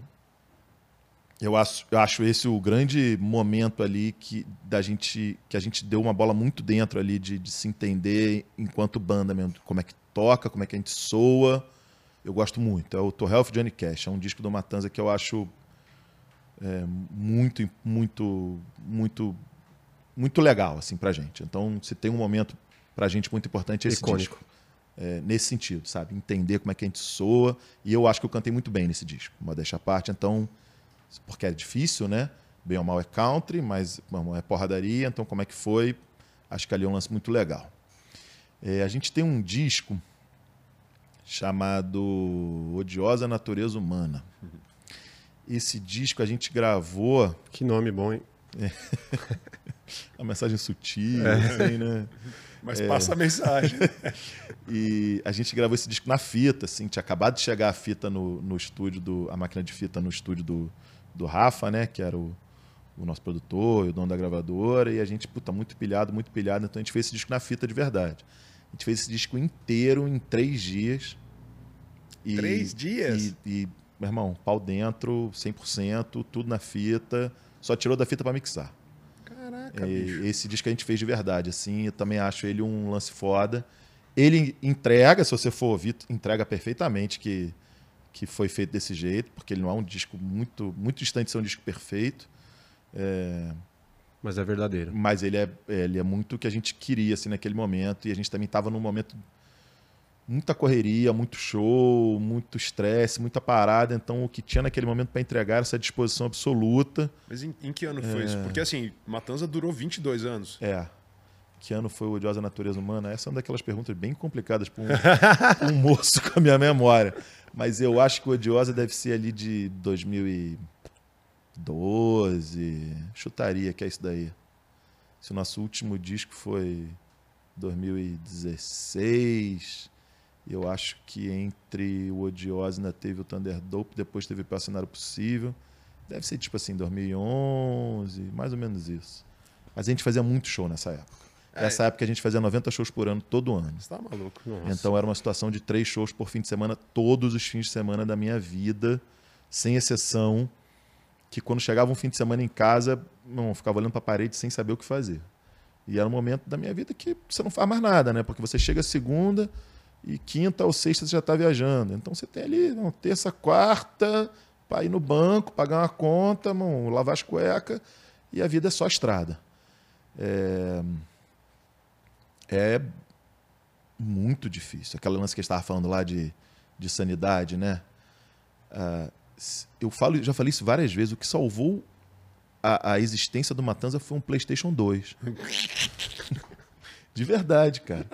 Speaker 3: eu acho, eu acho esse o grande momento ali que, da gente, que a gente deu uma bola muito dentro ali de, de se entender enquanto banda mesmo. Como é que toca, como é que a gente soa. Eu gosto muito. É o To Health Johnny Cash. É um disco do Matanza que eu acho é, muito, muito, muito, muito legal assim pra gente. Então, se tem um momento pra gente muito importante é esse
Speaker 1: Icônico.
Speaker 3: disco. É, nesse sentido, sabe? Entender como é que a gente soa. E eu acho que eu cantei muito bem nesse disco, modéstia à parte. Então, porque é difícil, né? Bem ou mal é country, mas bom, é porradaria. Então, como é que foi? Acho que ali é um lance muito legal. É, a gente tem um disco chamado Odiosa Natureza Humana. Esse disco a gente gravou
Speaker 1: Que nome bom, hein?
Speaker 3: uma mensagem sutil, assim, né?
Speaker 2: Mas passa a mensagem.
Speaker 3: E a gente gravou esse disco na fita, assim, tinha acabado de chegar a fita no, no estúdio do. a máquina de fita no estúdio do, do Rafa, né? Que era o, o nosso produtor e o dono da gravadora. E a gente, puta, muito pilhado, muito pilhado. Então a gente fez esse disco na fita de verdade. A gente fez esse disco inteiro em três dias. E-
Speaker 2: Três dias?
Speaker 3: E, e, meu irmão, pau dentro, 100%, tudo na fita. Só tirou da fita para mixar.
Speaker 2: Caraca,
Speaker 3: E
Speaker 2: bicho.
Speaker 3: esse disco a gente fez de verdade, assim, eu também acho ele um lance foda. Ele entrega, se você for ouvir, entrega perfeitamente que, que foi feito desse jeito, porque ele não é um disco muito, muito distante de ser um disco perfeito,
Speaker 1: Mas é verdadeiro.
Speaker 3: mas ele é, ele é muito o que a gente queria, assim, naquele momento, e a gente também estava num momento muita correria, muito show, muito estresse, muita parada, então o que tinha naquele momento para entregar era essa disposição absoluta.
Speaker 2: Mas em, em que ano foi isso? Porque assim, Matanza durou 22 anos.
Speaker 3: É. Que ano foi o Odiosa Natureza Humana? Essa é uma daquelas perguntas bem complicadas para um, um moço com a minha memória. Mas eu acho que o Odiosa deve ser ali de 2012. Chutaria que é isso daí. Se o nosso último disco foi 2016. Eu acho que entre o Odiosa ainda teve o Thunderdope, depois teve o Passionário Possível. Deve ser tipo assim, 2011, mais ou menos isso. Mas a gente fazia muito show nessa época.
Speaker 2: É.
Speaker 3: Nessa época a gente fazia 90 shows por ano, todo ano.
Speaker 2: Você tá maluco?
Speaker 1: Nossa.
Speaker 3: Então era uma situação de três shows por fim de semana, todos os fins de semana da minha vida, sem exceção. Que quando chegava um fim de semana em casa, não, ficava olhando para a parede sem saber o que fazer. E era um momento da minha vida que você não faz mais nada, né? Porque você chega segunda e quinta ou sexta você já está viajando. Então você tem ali terça, quarta, para ir no banco, pagar uma conta, mano, lavar as cuecas e a vida é só estrada. É, é muito difícil. Aquela lance que estava falando lá de, de sanidade, né? Ah, eu falo, já falei isso várias vezes. O que salvou a, a existência do Matanza foi um PlayStation 2. De verdade, cara.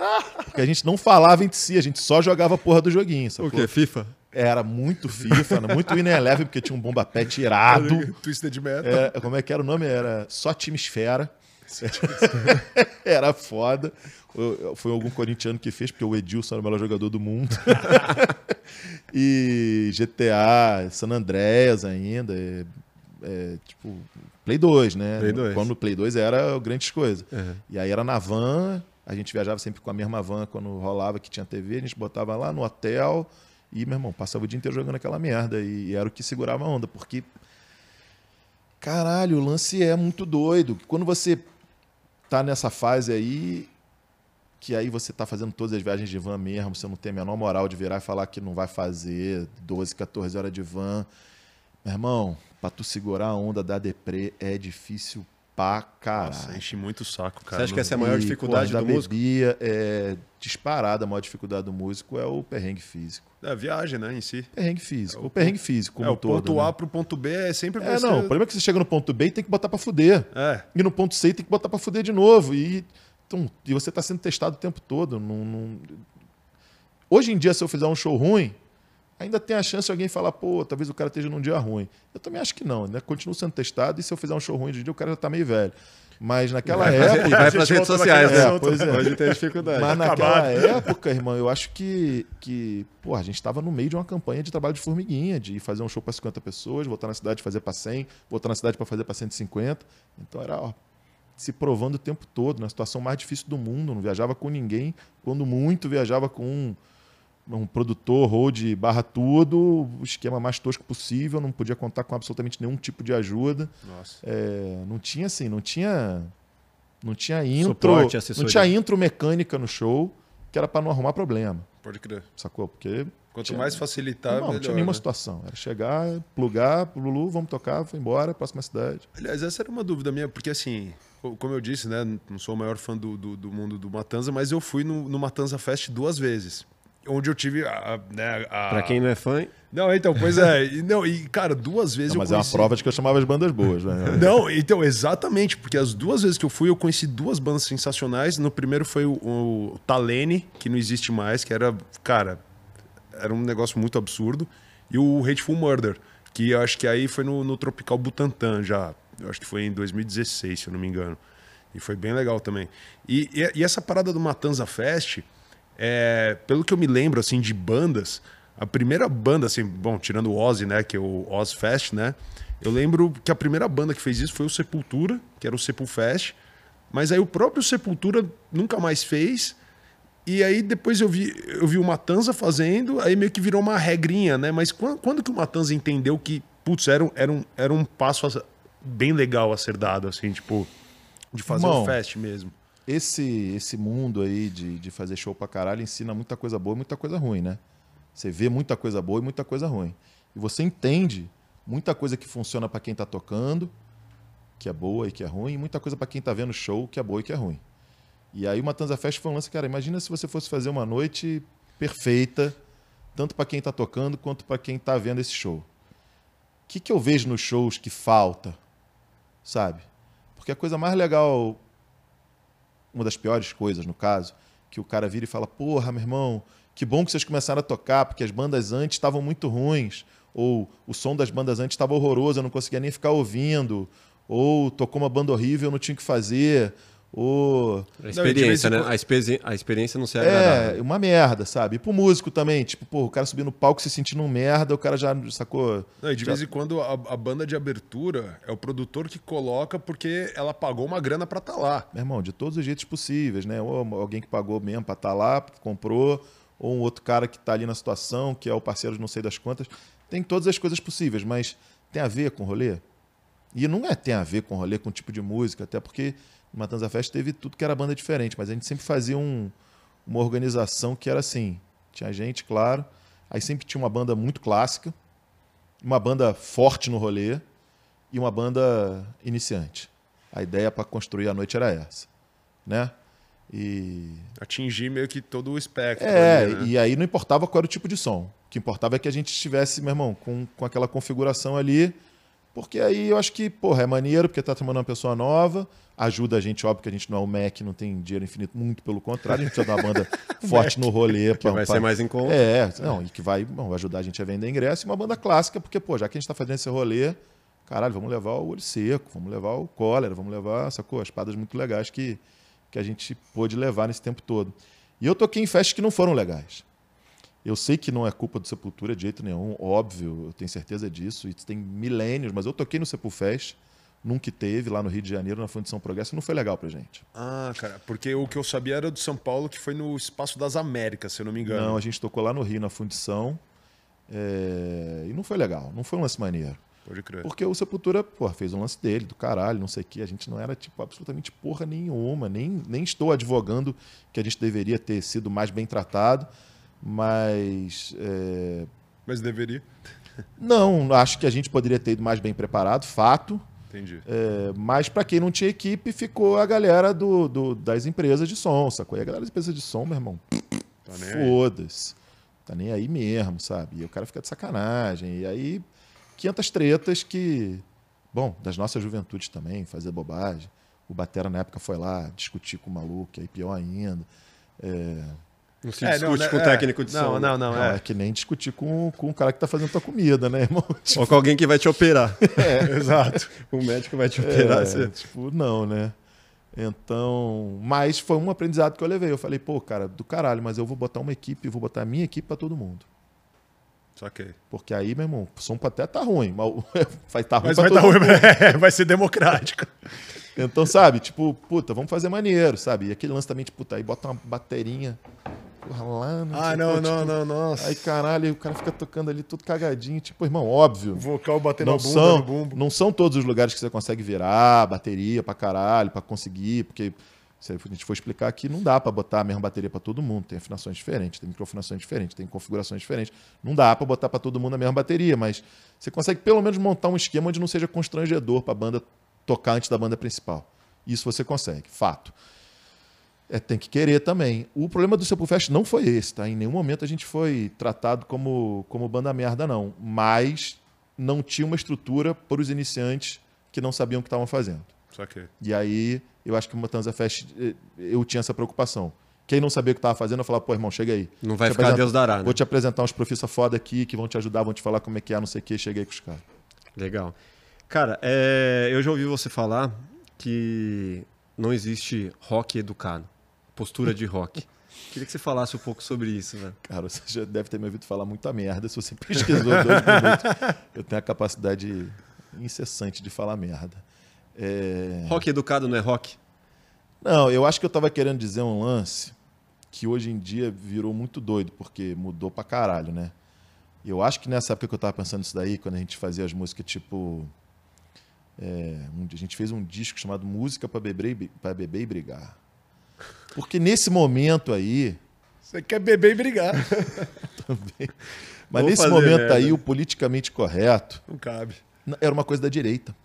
Speaker 3: Porque a gente não falava entre si, a gente só jogava a porra do joguinho.
Speaker 1: O quê? FIFA?
Speaker 3: Era muito FIFA, muito Winner Eleven, porque tinha um bomba pet irado.
Speaker 2: Twisted Metal.
Speaker 3: É, como é que era o nome? Era só time esfera. era foda. Foi algum corintiano que fez, porque o Edilson era o melhor jogador do mundo. e GTA, San Andreas ainda. é- é, tipo, Play 2, né?
Speaker 1: Play 2.
Speaker 3: Quando o Play 2 era grandes coisas.
Speaker 1: Uhum.
Speaker 3: E aí era na van, a gente viajava sempre com a mesma van quando rolava que tinha TV, a gente botava lá no hotel e, meu irmão, passava o dia inteiro jogando aquela merda. E, era o que segurava a onda, porque. Caralho, o lance é muito doido. Quando você tá nessa fase aí, que aí você tá fazendo todas as viagens de van mesmo, você não tem a menor moral de virar e falar que não vai fazer 12, 14 horas de van. Meu irmão, pra tu segurar a onda da deprê é difícil pra caralho.
Speaker 2: Nossa, enche muito o saco,
Speaker 1: Você
Speaker 2: cara.
Speaker 1: acha que essa é a maior
Speaker 3: E,
Speaker 1: dificuldade do
Speaker 3: da
Speaker 1: músico?
Speaker 3: bebia é disparada, a maior dificuldade do músico é o perrengue físico.
Speaker 2: É a viagem, né, em si.
Speaker 3: Perrengue físico.
Speaker 2: É, o
Speaker 3: o perrengue físico como
Speaker 2: é, o ponto
Speaker 3: todo.
Speaker 2: A
Speaker 3: né?
Speaker 2: pro ponto B é sempre
Speaker 3: É,
Speaker 2: você-
Speaker 3: não. O problema é que você chega no ponto B e tem que botar pra fuder.
Speaker 2: É.
Speaker 3: E no ponto C tem que botar pra fuder de novo. E, então, e você tá sendo testado o tempo todo. Não, não- Hoje em dia, se eu fizer um show ruim, ainda tem a chance de alguém falar, pô, talvez o cara esteja num dia ruim. Eu também acho que não, né? Continuo sendo testado e se eu fizer um show ruim em dia, o cara já tá meio velho. Mas naquela época.
Speaker 1: E vai pras redes
Speaker 2: volta
Speaker 1: sociais, né?
Speaker 2: assunto.
Speaker 3: Pois é.
Speaker 1: Hoje tem dificuldade.
Speaker 3: Mas naquela época, irmão, eu acho que, que pô, a gente estava no meio de uma campanha de trabalho de formiguinha, de fazer um show para 50 pessoas, voltar na cidade fazer para 100, voltar na cidade para fazer para 150. Então era, ó, se provando o tempo todo, na situação mais difícil do mundo, não viajava com ninguém, quando muito viajava com um, um produtor, road, barra tudo, o esquema mais tosco possível, não podia contar com absolutamente nenhum tipo de ajuda.
Speaker 2: Nossa.
Speaker 3: É, não tinha assim, não tinha não tinha intro,
Speaker 1: Suporte,
Speaker 3: não tinha intro mecânica no show, que era para não arrumar problema,
Speaker 2: Pode crer.
Speaker 3: sacou? Porque
Speaker 2: Quanto
Speaker 3: Tinha-
Speaker 2: mais facilitar,
Speaker 3: não, não
Speaker 2: melhor.
Speaker 3: tinha nenhuma
Speaker 2: né?
Speaker 3: situação, era chegar, plugar, Lulu, vamos tocar, foi embora, próxima cidade.
Speaker 2: Aliás, essa era uma dúvida minha, porque assim, co- como eu disse, né, não sou o maior fã do, do, do mundo do Matanza, mas eu fui no, no Matanza Fest duas vezes. Onde eu tive a. Né, a...
Speaker 1: Pra quem não é fã,
Speaker 2: Não, então, pois é. E, não, e, cara, duas vezes
Speaker 3: Não, mas é uma
Speaker 2: conheci...
Speaker 3: prova de que eu chamava as bandas boas, né?
Speaker 2: Não, então, exatamente, porque as duas vezes que eu fui, eu conheci duas bandas sensacionais. No primeiro foi o, o Talene, que não existe mais, que era, cara, era um negócio muito absurdo. E o Hateful Murder, que eu acho que aí foi no, no Tropical Butantan já. Eu acho que foi em 2016, se eu não me engano. E foi bem legal também. E, e, e essa parada do Matanza Fest, é, pelo que eu me lembro, assim, de bandas, a primeira banda, assim, bom, tirando o Ozzy, né, que é o Oz Fest, né, eu lembro que a primeira banda que fez isso foi o Sepultura, que era o Sepulfest, mas aí o próprio Sepultura nunca mais fez, e aí depois eu vi, eu vi o Matanza fazendo, aí meio que virou uma regrinha, né, mas quando, quando que o Matanza entendeu que, putz, era um, era um, era um passo a- bem legal a ser dado, assim, tipo, de fazer
Speaker 3: Irmão,
Speaker 2: um fest mesmo?
Speaker 3: Esse, esse mundo aí de, de fazer show pra caralho ensina muita coisa boa e muita coisa ruim, né? Você vê muita coisa boa e muita coisa ruim. E você entende muita coisa que funciona pra quem tá tocando, que é boa e que é ruim, e muita coisa pra quem tá vendo show, que é boa e que é ruim. E aí o Matanza Fest foi um lance, cara, imagina se você fosse fazer uma noite perfeita, tanto pra quem tá tocando quanto pra quem tá vendo esse show. O que, que eu vejo nos shows que falta, sabe? Porque a coisa mais legal uma das piores coisas, no caso, que o cara vira e fala: Porra, meu irmão, que bom que vocês começaram a tocar, porque as bandas antes estavam muito ruins, ou o som das bandas antes estava horroroso, eu não conseguia nem ficar ouvindo, ou tocou uma banda horrível, eu não tinha o que fazer, ou.
Speaker 1: a
Speaker 2: e de vez
Speaker 1: experiência,
Speaker 2: em
Speaker 1: né? A, experi- a experiência não se agradável.
Speaker 3: É, uma merda, sabe? E pro músico também, tipo, pô, o cara subir no palco se sentindo um merda, o cara já sacou.
Speaker 2: Não, e de
Speaker 3: Já-
Speaker 2: vez em quando a, a banda de abertura é o produtor que coloca porque ela pagou uma grana pra estar lá.
Speaker 3: Meu irmão, de todos os jeitos possíveis, né? Ou alguém que pagou mesmo pra estar lá, comprou, ou um outro cara que tá ali na situação, que é o parceiro de não sei das quantas. Tem todas as coisas possíveis, mas tem a ver com o rolê? E não é tem a ver com o rolê, com o tipo de música, até porque Matanza Fest teve tudo que era banda diferente, mas a gente sempre fazia um- uma organização que era assim: tinha gente, claro, aí sempre tinha uma banda muito clássica, uma banda forte no rolê e uma banda iniciante. A ideia para construir a noite era essa, né? E
Speaker 2: Atingir meio que todo o espectro.
Speaker 3: é,
Speaker 2: ali, né?
Speaker 3: e aí não importava qual era o tipo de som. O que importava é que a gente estivesse, meu irmão, com, com aquela configuração ali. Porque aí eu acho que, porra, é maneiro, porque tá tomando uma pessoa nova, ajuda a gente, óbvio que a gente não é o Mac, não tem dinheiro infinito, muito pelo contrário, a gente precisa de uma banda forte no rolê.
Speaker 1: Que
Speaker 3: pra-
Speaker 1: vai
Speaker 3: pra-
Speaker 1: ser mais em conta.
Speaker 3: É, não, e que vai, bom, vai ajudar a gente a vender ingresso e uma banda clássica, porque, pô, já que a gente tá fazendo esse rolê, caralho, vamos levar o Olho Seco, vamos levar o Cólera, vamos levar, sacou? As paradas muito legais que, que a gente pôde levar nesse tempo todo. E eu toquei em festas que não foram legais. Eu sei que não é culpa do Sepultura de jeito nenhum, óbvio, eu tenho certeza disso. Isso tem milênios, mas eu toquei no Sepulfest, nunca teve, lá no Rio de Janeiro, na Fundição Progresso, e não foi legal pra gente.
Speaker 2: Ah, cara, porque o que eu sabia era do São Paulo, que foi no Espaço das Américas, se eu não me engano.
Speaker 3: Não, a gente tocou lá no Rio, na Fundição, é, e não foi legal, não foi um lance maneiro.
Speaker 2: Pode crer.
Speaker 3: Porque o Sepultura, pô, fez um lance dele, do caralho, não sei o quê. A gente não era, tipo, absolutamente porra nenhuma. Nem, nem estou advogando que a gente deveria ter sido mais bem tratado, mas. é,
Speaker 2: Mas deveria.
Speaker 3: Não, acho que a gente poderia ter ido mais bem preparado, fato.
Speaker 2: Entendi.
Speaker 3: É, mas para quem não tinha equipe, ficou a galera do, do- das empresas de som, sacou? E a galera das empresas de som, meu irmão,
Speaker 2: Tá
Speaker 3: foda-se. Tá nem aí mesmo, sabe? E o cara fica de sacanagem. E aí, 500 tretas que, bom, das nossas juventudes também, fazer bobagem. O Batera na época foi lá discutir com o maluco, aí pior ainda. É,
Speaker 1: Não se
Speaker 2: É,
Speaker 1: discute
Speaker 2: não, né,
Speaker 1: com o
Speaker 2: é.
Speaker 1: técnico de
Speaker 2: não,
Speaker 1: som.
Speaker 2: Não, não,
Speaker 3: não, é.
Speaker 2: é.
Speaker 3: que nem discutir com, com o cara que tá fazendo tua comida, né, irmão? Tipo,
Speaker 1: Ou com alguém que vai te operar.
Speaker 3: é, exato.
Speaker 1: o médico vai te operar.
Speaker 3: É,
Speaker 1: você-
Speaker 3: tipo, não, né? Então, mas foi um aprendizado que eu levei. Eu falei, pô, cara, do caralho, mas eu vou botar uma equipe, vou botar a minha equipe pra todo mundo.
Speaker 2: Só que.
Speaker 3: Porque aí, meu irmão, o som até tá ruim, mas vai estar tá ruim
Speaker 2: Mas vai,
Speaker 3: mundo.
Speaker 2: ruim, vai ser democrático.
Speaker 3: Então, sabe, tipo, puta, vamos fazer maneiro, sabe? E aquele lance também, tipo, puta, aí bota uma baterinha
Speaker 2: Ah, não,
Speaker 3: pô,
Speaker 2: não,
Speaker 3: tipo,
Speaker 2: não, nossa.
Speaker 3: Aí, caralho, aí o cara fica tocando ali tudo cagadinho, tipo, irmão, óbvio.
Speaker 2: Vocal batendo
Speaker 3: Não
Speaker 2: a bunda
Speaker 3: são,
Speaker 2: no bumbo.
Speaker 3: não são todos os lugares que você consegue virar bateria pra caralho, pra conseguir, porque se a gente for explicar aqui, não dá pra botar a mesma bateria pra todo mundo. Tem afinações diferentes, tem microafinações diferentes, tem configurações diferentes. Não dá pra botar pra todo mundo a mesma bateria, mas você consegue pelo menos montar um esquema onde não seja constrangedor pra banda tocar antes da banda principal. Isso você consegue, fato. É, tem que querer também. O problema do Sepulfest não foi esse, tá? Em nenhum momento a gente foi tratado como, como banda merda, não. Mas não tinha uma estrutura para os iniciantes que não sabiam o que estavam fazendo.
Speaker 2: Só que.
Speaker 3: E aí, eu acho que o Matanza Fest, eh, eu tinha essa preocupação. Quem não sabia o que estava fazendo, eu falava, pô, irmão, chega aí.
Speaker 1: Não vai ficar Deus dará, né?
Speaker 3: Vou te apresentar uns profissa foda aqui que vão te ajudar, vão te falar como é que é, não sei o que, chega aí com os caras.
Speaker 1: Legal. Cara, é, eu já ouvi você falar que não existe rock educado, postura de rock. Queria que você falasse um pouco sobre isso, velho.
Speaker 3: Cara, você já deve ter me ouvido falar muita merda se você pesquisou dois minutos. Eu tenho a capacidade incessante de falar merda. É...
Speaker 1: Rock educado não é rock?
Speaker 3: Não, eu acho que eu tava querendo dizer um lance que hoje em dia virou muito doido, porque mudou pra caralho, né? Eu acho que nessa época que eu tava pensando isso daí, quando a gente fazia as músicas tipo. é, um- a gente fez um disco chamado Música pra beber, pra beber e brigar. Porque nesse momento aí,
Speaker 2: Você quer beber e brigar.
Speaker 3: mas
Speaker 1: Vou
Speaker 3: nesse momento
Speaker 1: merda.
Speaker 3: aí, o politicamente correto
Speaker 2: Não cabe.
Speaker 3: era uma coisa da direita.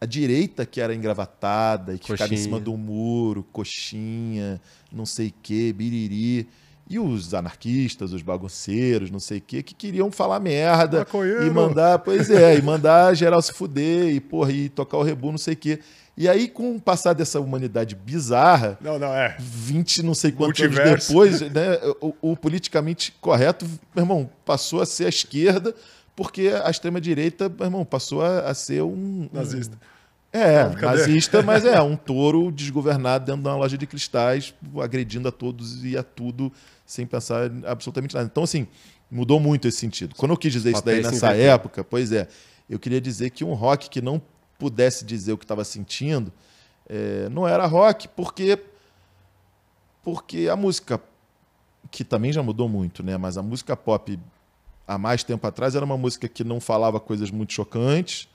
Speaker 3: A direita que era engravatada e que ficava em
Speaker 1: Coxinha.
Speaker 3: cima do muro, coxinha, não sei o que, biriri. E os anarquistas, os bagunceiros, não sei o que, que queriam falar merda
Speaker 2: Maconheiro.
Speaker 3: e mandar, pois é, e mandar geral se fuder e, porra, e tocar o rebu, não sei o que. E aí, com o passar dessa humanidade bizarra,
Speaker 2: Não, não, é.
Speaker 3: 20 não sei quantos
Speaker 2: Multiverso.
Speaker 3: anos depois, né, o, o politicamente correto, meu irmão, passou a ser a esquerda, porque a extrema-direita, meu irmão, passou a, a ser um... um-
Speaker 2: Nazista.
Speaker 3: é,
Speaker 2: Cadê?
Speaker 3: nazista, mas é um touro desgovernado dentro de uma loja de cristais, agredindo a todos e a tudo, sem pensar em absolutamente nada. Então, assim, mudou muito esse sentido. Quando eu quis dizer isso daí nessa época, pois é, eu queria dizer que um rock que não pudesse dizer o que estava sentindo é, não era rock, porque porque a música que também já mudou muito, né? Mas a música pop há mais tempo atrás era uma música que não falava coisas muito chocantes,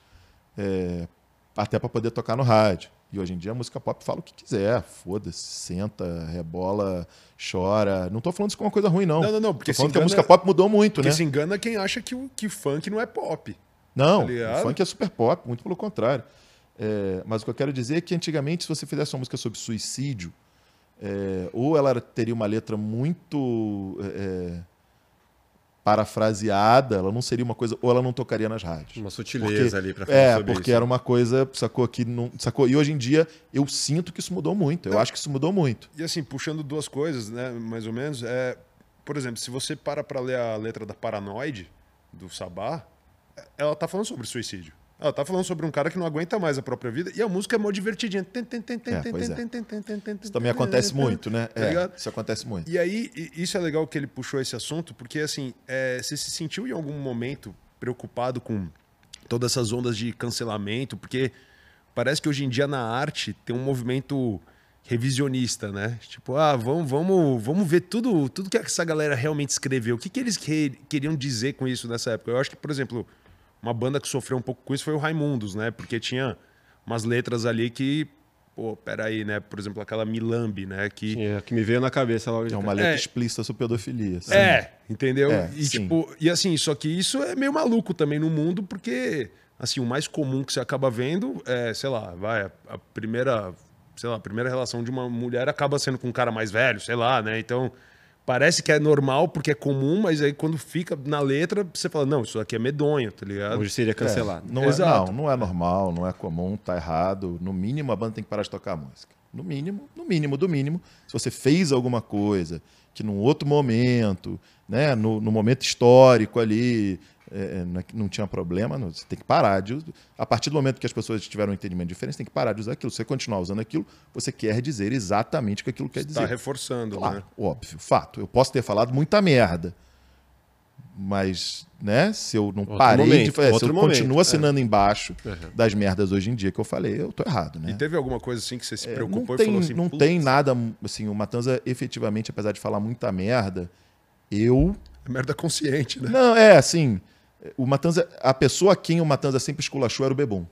Speaker 3: é, até para poder tocar no rádio. E hoje em dia a música pop fala o que quiser, foda-se, senta, rebola, chora. Não tô falando isso como uma coisa ruim, não.
Speaker 2: Não, não, não, porque
Speaker 3: Tô falando
Speaker 2: se
Speaker 3: que a
Speaker 2: engana-
Speaker 3: música pop mudou muito,
Speaker 2: Porque
Speaker 3: né?
Speaker 2: se engana quem acha que, o- que funk não é pop.
Speaker 3: Não,
Speaker 2: Tá
Speaker 3: o funk é super pop, muito pelo contrário. É, mas o que eu quero dizer é que antigamente, se você fizesse uma música sobre suicídio, é, ou ela teria uma letra muito é, parafraseada, ela não seria uma coisa, ou ela não tocaria nas rádios.
Speaker 1: Uma sutileza ali pra falar
Speaker 3: É, porque
Speaker 1: isso.
Speaker 3: era uma coisa, sacou que não, sacou. E hoje em dia eu sinto que isso mudou muito. Eu
Speaker 2: Não.
Speaker 3: acho que isso mudou muito.
Speaker 2: E assim, puxando duas coisas, né, mais ou menos, é, por exemplo, se você para pra ler a letra da Paranoide, do Sabá, ela tá falando sobre suicídio. Ela tá falando sobre um cara que não aguenta mais a própria vida e a música é mó divertidinha.
Speaker 3: Isso também acontece muito, né?
Speaker 2: Tá
Speaker 3: É, isso acontece muito.
Speaker 2: E aí, isso é legal que ele puxou esse assunto, porque assim, é, você se sentiu em algum momento preocupado com todas essas ondas de cancelamento? Porque parece que hoje em dia na arte tem um movimento revisionista, né? Tipo, ah, vamos, vamos, vamos ver tudo, tudo que essa galera realmente escreveu. O que, que eles que- queriam dizer com isso nessa época? Eu acho que, por exemplo, uma banda que sofreu um pouco com isso foi o Raimundos, né? Porque tinha umas letras ali que, pô, peraí, né? Por exemplo, aquela Milambi, né? Que
Speaker 1: É, que me veio na cabeça logo
Speaker 3: É uma letra
Speaker 2: É.
Speaker 3: explícita sobre pedofilia. sim.
Speaker 2: É, entendeu?
Speaker 3: É,
Speaker 2: e
Speaker 3: sim.
Speaker 2: tipo, e assim, só que isso é meio maluco também no mundo, porque assim, o mais comum que você acaba vendo é, sei lá, vai, a, a primeira, sei lá, a primeira relação de uma mulher acaba sendo com um cara mais velho, sei lá, né? Então, parece que é normal porque é comum, mas aí quando fica na letra, você fala, não, isso aqui é medonho, tá ligado?
Speaker 1: Hoje seria cancelado.
Speaker 3: Não é, não, não é normal, não é comum, tá errado. No mínimo, a banda tem que parar de tocar a música. No mínimo, no mínimo do mínimo, se você fez alguma coisa que num outro momento, né, no, no momento histórico ali, é, não- não tinha problema, não, você tem que parar de. A partir do momento que as pessoas tiveram um entendimento diferente, você tem que parar de usar aquilo. Se você continuar usando aquilo, você quer dizer exatamente o que aquilo quer dizer.
Speaker 2: reforçando,
Speaker 3: Claro,
Speaker 2: né?
Speaker 3: óbvio, fato. Eu posso ter falado muita merda. Mas, né, se eu não
Speaker 1: Outro
Speaker 3: parei
Speaker 1: momento,
Speaker 3: de fazer, se
Speaker 1: outro
Speaker 3: eu
Speaker 1: momento,
Speaker 3: continuo
Speaker 1: é.
Speaker 3: assinando embaixo
Speaker 1: Uhum.
Speaker 3: das merdas hoje em dia que eu falei, eu tô errado, né?
Speaker 2: E teve alguma coisa assim que você se
Speaker 3: É,
Speaker 2: preocupou
Speaker 3: não
Speaker 2: e
Speaker 3: tem,
Speaker 2: falou assim,
Speaker 3: não
Speaker 2: "Putz,
Speaker 3: tem nada, assim, o Matanza efetivamente, apesar de falar muita merda, eu
Speaker 2: é merda consciente, né?
Speaker 3: Não, é assim. O Matanza, a pessoa a quem o Matanza sempre esculachou era o Bebum.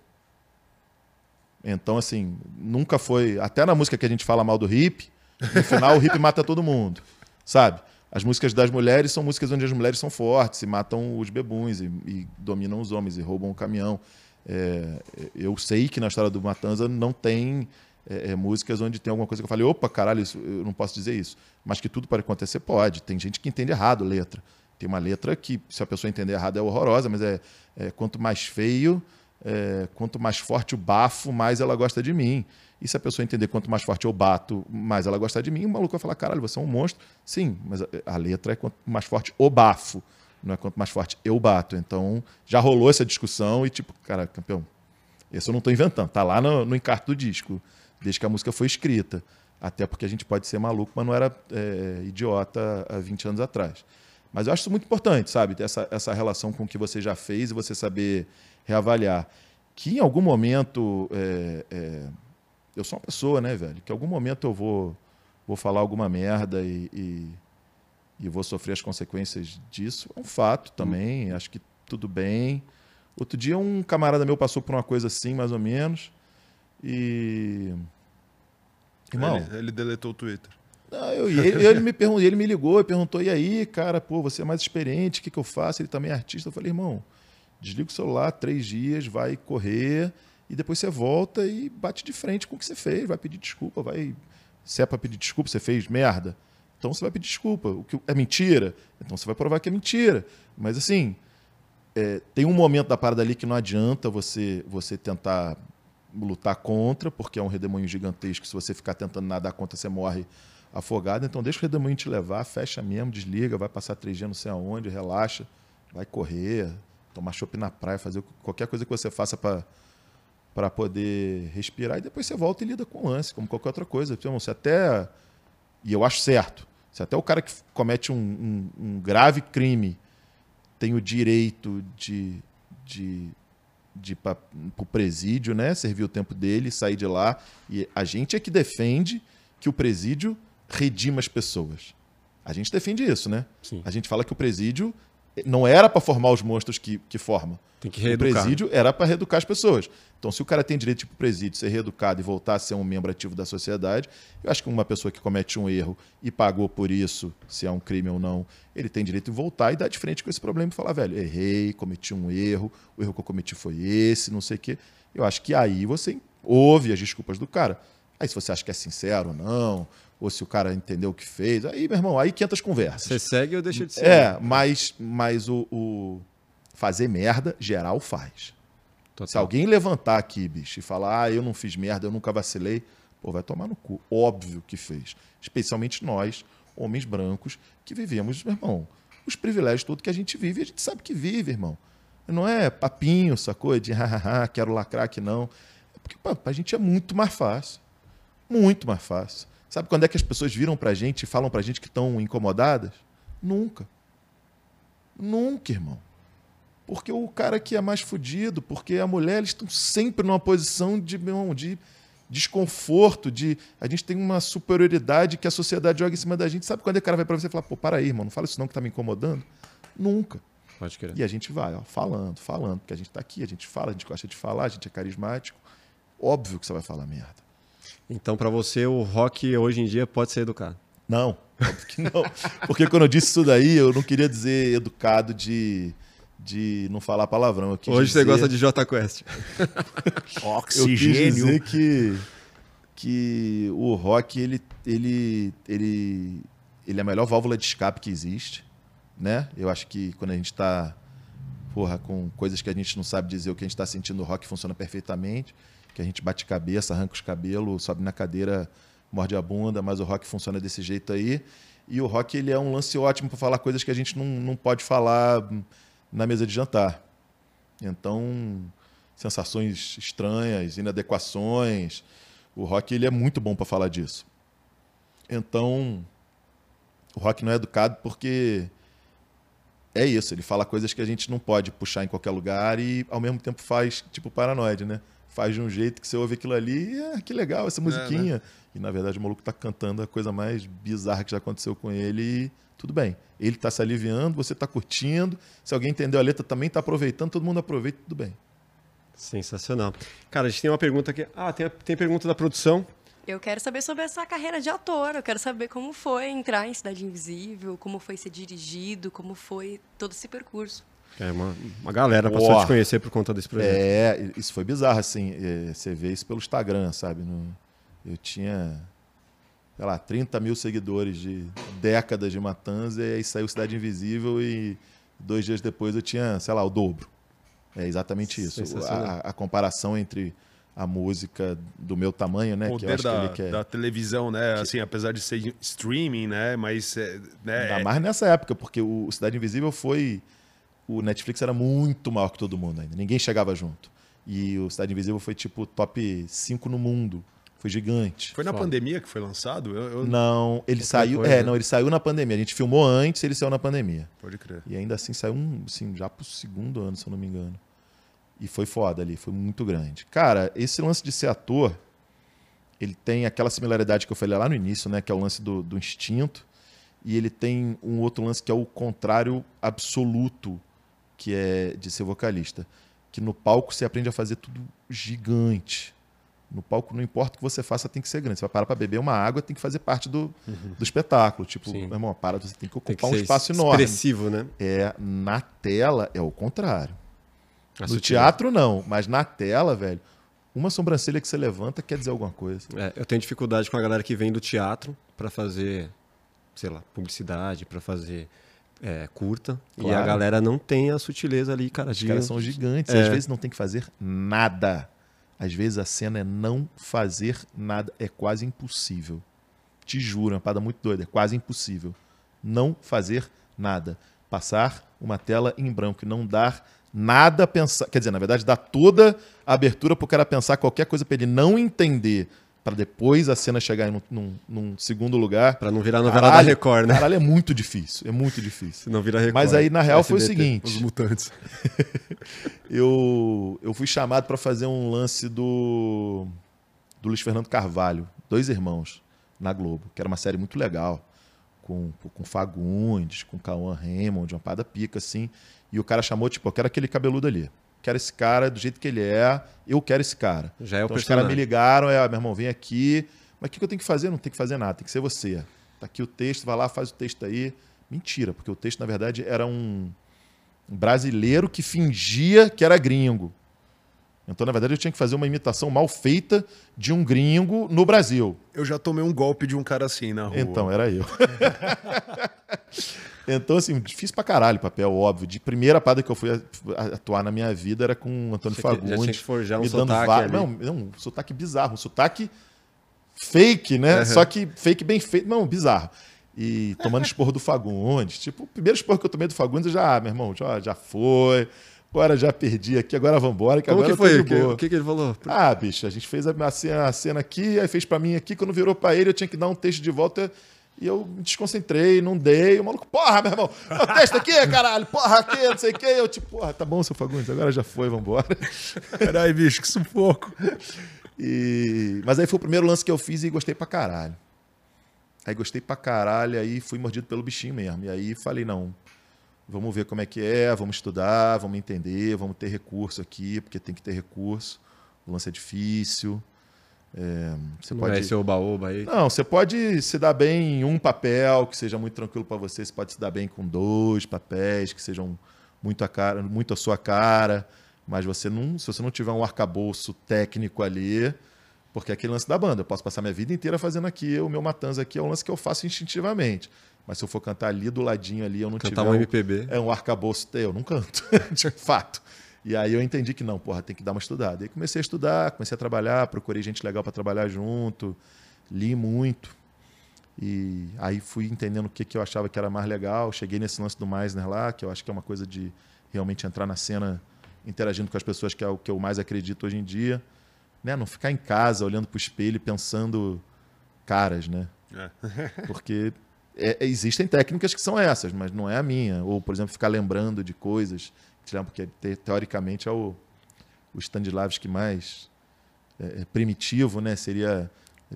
Speaker 3: Então, assim, nunca foi. Até na música que a gente fala mal do hip, no final o hip mata todo mundo. Sabe? As músicas das mulheres são músicas onde as mulheres são fortes e matam os bebuns e, e dominam os homens e roubam o caminhão. É, eu sei que na história do Matanza não tem é, é, músicas onde tem alguma coisa que eu falei, opa, caralho, isso, eu não posso dizer isso. Mas que tudo pode acontecer, pode. Tem gente que entende errado letra. Tem uma letra que, se a pessoa entender errado, é horrorosa, mas é, é quanto mais feio, é, quanto mais forte o bafo, mais ela gosta de mim. E se a pessoa entender quanto mais forte eu bato, mais ela gosta de mim, o maluco vai falar, caralho, você é um monstro. Sim, mas a, letra é quanto mais forte o bafo, não é quanto mais forte eu bato. Então, já rolou essa discussão e tipo, cara, campeão, esse eu não estou inventando, tá lá no, no encarte do disco, desde que a música foi escrita. Até porque a gente pode ser maluco, mas não era é, idiota há 20 anos atrás. Mas eu acho isso muito importante, sabe? Essa, essa relação com o que você já fez e você saber reavaliar. Que em algum momento. é, é, eu sou uma pessoa, né, velho? Que em algum momento eu vou, vou falar alguma merda e, e, e vou sofrer as consequências disso. É um fato também. Acho que tudo bem. Outro dia um camarada meu passou por uma coisa assim, mais ou menos. E. Irmão.
Speaker 2: Ele, ele deletou o Twitter.
Speaker 3: Não, eu, ele, ele me perguntou, ele me ligou e perguntou: e aí, cara, pô, você é mais experiente, o que, que eu faço? Ele também é artista. Eu falei, irmão, desliga o celular, três dias, vai correr, e depois você volta e bate de frente com o que você fez, vai pedir desculpa, vai. Se é pra pedir desculpa, você fez merda. Então você vai pedir desculpa. O que é mentira? Então você vai provar que é mentira. Mas assim, é, tem um momento da parada ali que não adianta você, você tentar lutar contra, porque é um redemoinho gigantesco. Se você ficar tentando nadar contra, você morre afogado. Então deixa o redemoinho te levar, fecha mesmo, desliga, vai passar três dias não sei aonde, relaxa, vai correr, tomar chopp na praia, fazer qualquer coisa que você faça para para poder respirar e depois você volta e lida com o lance, como qualquer outra coisa. Você até e eu acho certo. Se até o cara que comete um, um, um grave crime tem o direito de, de, de para o presídio, né? Servir o tempo dele, sair de lá. E a gente é que defende que o presídio redima as pessoas. A gente defende isso, né?
Speaker 1: Sim.
Speaker 3: A gente fala que o presídio não era para formar os monstros que, que forma.
Speaker 1: Tem que
Speaker 3: O
Speaker 1: reeducar.
Speaker 3: presídio era para reeducar as pessoas. Então, se o cara tem direito de ir pro presídio, ser reeducado e voltar a ser um membro ativo da sociedade, eu acho que uma pessoa que comete um erro e pagou por isso, se é um crime ou não, ele tem direito de voltar e dar de frente com esse problema e falar, velho, errei, cometi um erro, o erro que eu cometi foi esse, não sei o quê. Eu acho que aí você ouve as desculpas do cara. Aí se você acha que é sincero ou não, ou se o cara entendeu o que fez, aí, meu irmão, aí 500 conversas.
Speaker 1: Você segue ou deixa de ser?
Speaker 3: É, mas, mas o, o fazer merda, geral faz.
Speaker 1: Total.
Speaker 3: Se alguém levantar aqui, bicho, e falar, ah, eu não fiz merda, eu nunca vacilei, pô, vai tomar no cu. Óbvio que fez. Especialmente nós, homens brancos, que vivemos, meu irmão, os privilégios todos que a gente vive, a gente sabe que vive, irmão. Não é papinho, sacou? De hahaha, quero lacrar aqui não. É porque pô, pra gente é muito mais fácil. Muito mais fácil. Sabe quando é que as pessoas viram pra gente e falam pra gente que estão incomodadas? Nunca. Nunca, irmão. Porque o cara que é mais fudido, porque a mulher, eles estão sempre numa posição de, irmão, de desconforto, de a gente tem uma superioridade que a sociedade joga em cima da gente. Sabe quando é que o cara vai pra você e fala, pô, para aí, irmão, não fala isso não que tá me incomodando? Nunca.
Speaker 1: Pode crer.
Speaker 3: E a gente vai, ó, falando, falando, porque a gente tá aqui, a gente fala, a gente gosta de falar, a gente é carismático. Óbvio que você vai falar merda.
Speaker 1: Então, pra você, o rock hoje em dia pode ser educado.
Speaker 3: Não, óbvio que não. Porque quando eu disse isso daí, eu não queria dizer educado de, de não falar palavrão. Eu quis
Speaker 1: Hoje você
Speaker 3: dizer-
Speaker 1: gosta de J Quest.
Speaker 3: Eu quis dizer que, que o rock ele, ele, ele, ele é a melhor válvula de escape que existe. Né? Eu acho que quando a gente está porra, com coisas que a gente não sabe dizer o que a gente está sentindo, o rock funciona perfeitamente. Que a gente bate cabeça, arranca os cabelos, sobe na cadeira, morde a bunda, mas o rock funciona desse jeito aí. E o rock ele é um lance ótimo para falar coisas que a gente não, não pode falar na mesa de jantar. Então, sensações estranhas, inadequações. O rock ele é muito bom para falar disso. Então, o rock não é educado porque é isso, ele fala coisas que a gente não pode puxar em qualquer lugar e ao mesmo tempo faz, tipo, paranoide, né? Faz de um jeito que você ouve aquilo ali e é, que legal essa musiquinha. É, né? E na verdade o maluco tá cantando a coisa mais bizarra que já aconteceu com ele e tudo bem. Ele tá se aliviando, você tá curtindo. Se alguém entendeu a letra, também tá aproveitando, todo mundo aproveita, tudo bem.
Speaker 1: Sensacional. Cara, a gente tem uma pergunta aqui. Ah, tem, tem pergunta da produção.
Speaker 4: Eu quero saber sobre essa carreira de ator. Eu quero saber como foi entrar em Cidade Invisível, como foi ser dirigido, como foi todo esse percurso.
Speaker 1: É, uma, uma galera passou oh, a te conhecer por conta desse projeto.
Speaker 3: É, isso foi bizarro, assim. É, você vê isso pelo Instagram, sabe? No, eu tinha, sei lá, 30 mil seguidores de décadas de matanza, e aí saiu Cidade Invisível e dois dias depois eu tinha, sei lá, o dobro. É exatamente isso. A, a comparação entre a música do meu tamanho, né?
Speaker 2: O poder da, que da televisão, né? Que... Assim, apesar de ser streaming, né? Mas, é, né?
Speaker 3: Ainda mais nessa época, porque o Cidade Invisível foi... O Netflix era muito maior que todo mundo ainda. Ninguém chegava junto. E o Cidade Invisível foi, tipo, top 5 no mundo. Foi gigante.
Speaker 2: Foi na Foda. pandemia que foi lançado? Eu,
Speaker 3: eu... Não, ele saiu. Coisa, é, não, ele saiu na pandemia. A gente filmou antes, ele saiu na pandemia.
Speaker 2: Pode crer.
Speaker 3: E ainda assim saiu um, assim, já pro segundo ano, se eu não me engano. E foi foda ali, foi muito grande. Cara, esse lance de ser ator, ele tem aquela similaridade que eu falei lá no início, né? Que é o lance do, do instinto. E ele tem um outro lance que é o contrário absoluto, que é de ser vocalista. Que no palco você aprende a fazer tudo gigante. No palco, não importa o que você faça, tem que ser grande. Você vai parar para beber uma água, tem que fazer parte do, uhum. do espetáculo. Tipo, Sim. meu irmão, para, você tem que ocupar tem que um espaço enorme.
Speaker 1: Expressivo, né?
Speaker 3: É, na tela é o contrário. No teatro, não, mas na tela, velho, uma sobrancelha que você levanta quer dizer alguma coisa.
Speaker 1: É, eu tenho dificuldade com a galera que vem do teatro para fazer, sei lá, publicidade, para fazer é, curta. Claro. E a galera não tem a sutileza ali, cara.
Speaker 3: Os de... caras são gigantes. É. Às vezes não tem que fazer nada. Às vezes a cena é não fazer nada. É quase impossível. Te juro, é uma parada muito doida. É quase impossível. Não fazer nada. Passar uma tela em branco e não dar nada a pensar. Quer dizer, na verdade, dá toda a abertura para o cara pensar qualquer coisa para ele não entender, para depois a cena chegar num, num, num segundo lugar.
Speaker 1: Para não virar novela caralho, da Record, né?
Speaker 3: Caralho, é muito difícil. É muito difícil.
Speaker 1: Se não vira Record.
Speaker 3: Mas aí, na real, SBT, foi o seguinte:
Speaker 1: Os Mutantes.
Speaker 3: eu, eu fui chamado para fazer um lance do, do Luiz Fernando Carvalho, Dois Irmãos, na Globo, que era uma série muito legal. Com, com Fagundes, com Cauã Raymond, uma pada pica, assim. E o cara chamou, tipo, eu quero aquele cabeludo ali. Quero esse cara do jeito que ele é, eu quero esse cara.
Speaker 1: Já é
Speaker 3: então, o Os caras me ligaram, é, meu irmão, vem aqui. Mas o que eu tenho que fazer? Não tem que fazer nada, tem que ser você. Tá aqui o texto, vai lá, faz o texto aí. Mentira, porque o texto, na verdade, era um, um brasileiro que fingia que era gringo. Então, na verdade, eu tinha que fazer uma imitação mal feita de um gringo no Brasil.
Speaker 2: Eu já tomei um golpe de um cara assim na rua.
Speaker 3: Então, era eu. Então, assim, difícil pra caralho papel, óbvio. De primeira parada que eu fui atuar na minha vida era com o Antônio Você Fagundes. Já tinha
Speaker 1: que um me dando sotaque
Speaker 3: Não, não, um sotaque bizarro. Um sotaque fake, né? Uhum. Só que fake bem feito. Não, bizarro. E tomando esporro do Fagundes. Tipo, o primeiro esporro que eu tomei do Fagundes, eu já, ah, meu irmão, já, já foi. Agora já perdi aqui, agora vamos embora.
Speaker 1: Como
Speaker 3: que
Speaker 1: foi? O que, que ele falou?
Speaker 3: Ah, bicho, a gente fez a cena, a cena aqui, aí fez para mim aqui. Quando virou para ele, eu tinha que dar um texto de volta. E eu me desconcentrei, não dei. O maluco, porra, meu irmão, o texto aqui, caralho, porra, aqui, não sei o quê. Eu, tipo, porra, tá bom, seu Fagundes, agora já foi, vambora.
Speaker 1: Caralho, bicho, que sufoco.
Speaker 3: E... Mas aí foi o primeiro lance que eu fiz e gostei pra caralho. Aí gostei pra caralho, aí fui mordido pelo bichinho mesmo. E aí falei, não, vamos ver como é que é, vamos estudar, vamos entender, vamos ter recurso aqui, porque tem que ter recurso. O lance é difícil.
Speaker 1: É, você não pode ser oba-oba aí.
Speaker 3: Não, você pode se dar bem em um papel que seja muito tranquilo para você. Você pode se dar bem com dois papéis que sejam muito a cara, muito a sua cara. Mas você não, se você não tiver um arcabouço técnico ali, porque é aquele lance da banda, eu posso passar minha vida inteira fazendo aqui o meu matanza aqui é um lance que eu faço instintivamente. Mas se eu for cantar ali do ladinho ali, eu não
Speaker 1: cantar tiver um MPB.
Speaker 3: É um arcabouço, eu não canto, de fato. E aí eu entendi que não, porra, tem que dar uma estudada. E comecei a estudar, comecei a trabalhar, procurei gente legal para trabalhar junto, li muito. E aí fui entendendo o que, que eu achava que era mais legal. Cheguei nesse lance do Meisner lá, que eu acho que é uma coisa de realmente entrar na cena interagindo com as pessoas, que é o que eu mais acredito hoje em dia. Né? Não ficar em casa olhando para o espelho e pensando caras, né? É. Porque é, existem técnicas que são essas, mas não é a minha. Ou, por exemplo, ficar lembrando de coisas, porque teoricamente é o, o Stanislavski mais é, é, primitivo, né? Seria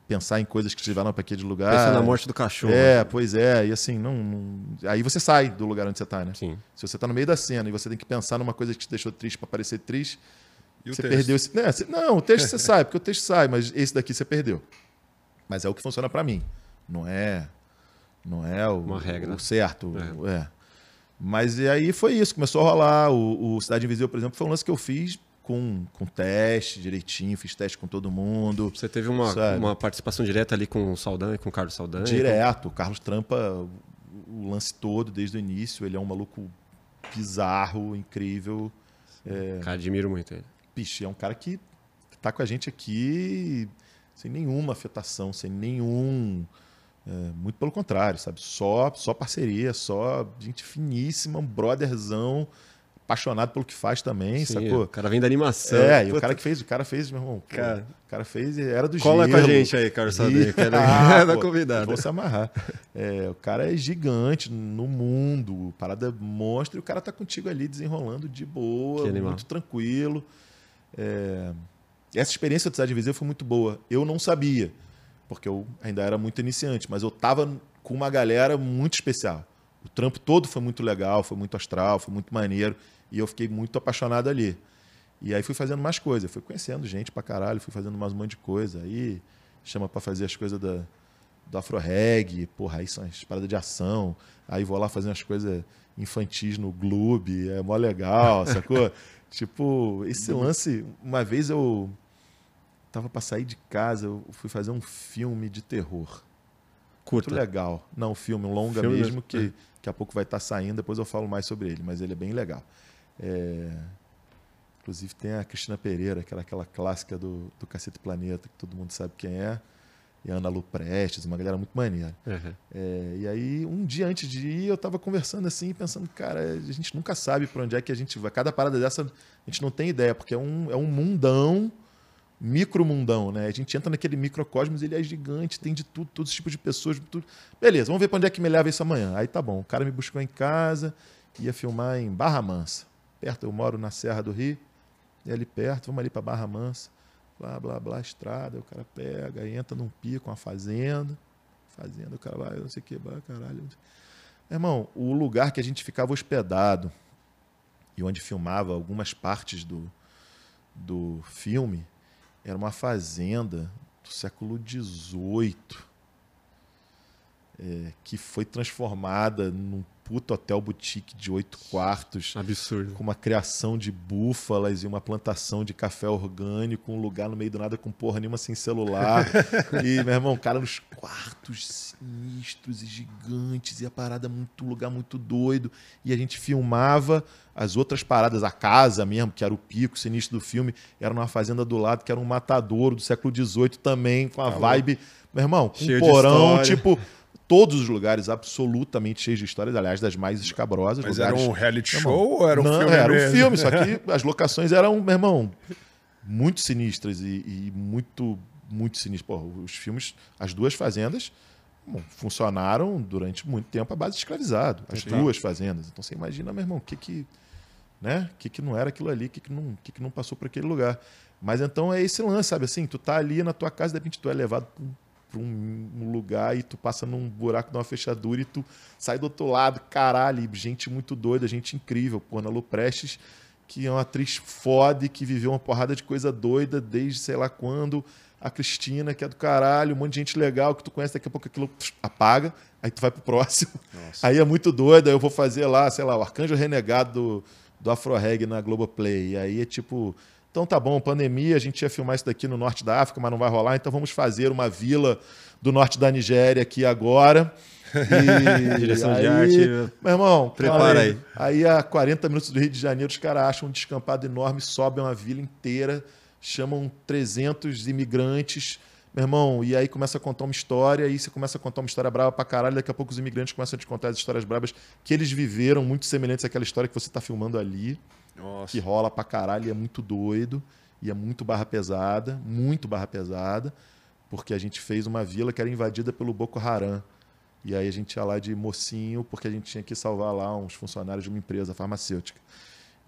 Speaker 3: pensar em coisas que estiveram para aquele lugar. Pensando
Speaker 1: na morte do cachorro.
Speaker 3: É, né? pois é. E assim, não, não, Aí você sai do lugar onde você está, né?
Speaker 1: Sim.
Speaker 3: Se você está no meio da cena e você tem que pensar numa coisa que te deixou triste para parecer triste, e você perdeu esse. Não, né, você... não, o texto você sai, porque o texto sai, mas esse daqui você perdeu. Mas é o que funciona para mim. Não é. Não é o,
Speaker 1: Uma regra.
Speaker 3: o certo. É. é. Mas e aí foi isso, começou a rolar. O, o Cidade Invisível, por exemplo, foi um lance que eu fiz com, com teste direitinho, fiz teste com todo mundo.
Speaker 1: Você teve uma, uma participação direta ali com o Saldanha, com o Carlos Saldanha?
Speaker 3: Direto. O Carlos trampa o lance todo desde o início. Ele é um maluco bizarro, incrível.
Speaker 1: É... Cara, admiro muito ele.
Speaker 3: Pixe, é um cara que tá com a gente aqui sem nenhuma afetação, sem nenhum. É, muito pelo contrário, sabe? Só, só parceria, só gente finíssima, um brotherzão apaixonado pelo que faz também, Sim, sacou?
Speaker 1: O cara vem da animação.
Speaker 3: É, e o cara que fez, o cara fez, meu irmão. Cara, o cara fez, era do
Speaker 1: Cola gelo. com a gente aí, Carlos Saber, que ah, da convidada.
Speaker 3: Vou se amarrar. É, o cara é gigante no mundo, parada monstra, e o cara tá contigo ali desenrolando de boa, muito tranquilo. É, essa experiência do Cidade Invisível foi muito boa. Eu não sabia, porque eu ainda era muito iniciante, mas eu tava com uma galera muito especial. O trampo todo foi muito legal, foi muito astral, foi muito maneiro. E eu fiquei muito apaixonado ali. E aí fui fazendo mais coisas, fui conhecendo gente pra caralho, fui fazendo mais um monte de coisa. Aí chama para fazer as coisas da, do Afro Reggae, porra, aí são as paradas de ação. Aí vou lá fazer umas coisas infantis no Gloob, é mó legal, sacou? tipo, esse lance, uma vez eu tava para sair de casa, eu fui fazer um filme de terror.
Speaker 1: Curta.
Speaker 3: Muito legal. Não, filme, um longa filme mesmo, que é. daqui a pouco vai estar tá saindo, depois eu falo mais sobre ele, mas ele é bem legal. É... Inclusive tem a Cristina Pereira, aquela, aquela clássica do, do Cacete Planeta, que todo mundo sabe quem é. E a Ana Lu Prestes, uma galera muito maneira. Uhum. É, e aí, um dia antes de ir, eu estava conversando assim, pensando, cara, a gente nunca sabe para onde é que a gente vai. Cada parada dessa, a gente não tem ideia, porque é um, é um mundão, micromundão, né? A gente entra naquele microcosmos, ele é gigante, tem de tudo, todos os tipos de pessoas, tudo. Beleza, vamos ver para onde é que me leva isso amanhã. Aí tá bom, o cara me buscou em casa, ia filmar em Barra Mansa perto, eu moro na Serra do Rio, e ali perto, vamos ali para Barra Mansa, blá, blá, blá, estrada, o cara pega, entra num pico, uma fazenda, fazenda, o cara vai, não sei o que, caralho. Irmão, o lugar que a gente ficava hospedado e onde filmava algumas partes do, do filme era uma fazenda do século XVIII é, que foi transformada num puto hotel boutique de oito quartos.
Speaker 1: Absurdo.
Speaker 3: Com uma criação de búfalas e uma plantação de café orgânico, um lugar no meio do nada com porra nenhuma sem celular. e, meu irmão, cara, nos quartos sinistros e gigantes, e a parada muito, um lugar muito doido. E a gente filmava as outras paradas, a casa mesmo, que era o pico sinistro do filme, era numa fazenda do lado, que era um matadouro do século XVIII também, com a tá vibe. Meu irmão, um porão, tipo todos os lugares absolutamente cheios de histórias, aliás, das mais escabrosas.
Speaker 2: Mas
Speaker 3: lugares...
Speaker 2: era um reality show ou era um
Speaker 3: Não,
Speaker 2: filme?
Speaker 3: Era
Speaker 2: mesmo?
Speaker 3: um filme, só que as locações eram, meu irmão, muito sinistras e, e muito, muito sinistras. Pô, os filmes, as duas fazendas bom, funcionaram durante muito tempo à base de escravizado. As duas fazendas. Então você imagina, meu irmão, o que que, né? que, que não era aquilo ali, o que, que, não, que, que não passou por aquele lugar. Mas então é esse lance, sabe assim? Tu tá ali na tua casa, de repente tu é levado para para um lugar e tu passa num buraco de uma fechadura e tu sai do outro lado, caralho, gente muito doida, gente incrível. Pô, Ana Lu Prestes, que é uma atriz foda e que viveu uma porrada de coisa doida desde sei lá quando. A Cristina, que é do caralho, um monte de gente legal que tu conhece, daqui a pouco aquilo apaga, aí tu vai pro próximo. Nossa. Aí é muito doido, aí eu vou fazer lá, sei lá, o Arcanjo Renegado do, do Afro Reg na Globoplay. E aí é tipo então tá bom, pandemia, a gente ia filmar isso daqui no norte da África, mas não vai rolar, então vamos fazer uma vila do norte da Nigéria aqui agora.
Speaker 1: E Direção aí, de arte.
Speaker 3: Meu irmão,
Speaker 1: prepara aí.
Speaker 3: Aí a 40 minutos do Rio de Janeiro, os caras acham um descampado enorme, sobem uma vila inteira, chamam 300 imigrantes. Meu irmão, e aí começa a contar uma história, e você começa a contar uma história brava pra caralho, daqui a pouco os imigrantes começam a te contar as histórias bravas que eles viveram, muito semelhantes àquela história que você está filmando ali. Nossa. que rola pra caralho e é muito doido. E é muito barra pesada, muito barra pesada, porque a gente fez uma vila que era invadida pelo Boko Haram. E aí a gente ia lá de mocinho, porque a gente tinha que salvar lá uns funcionários de uma empresa farmacêutica.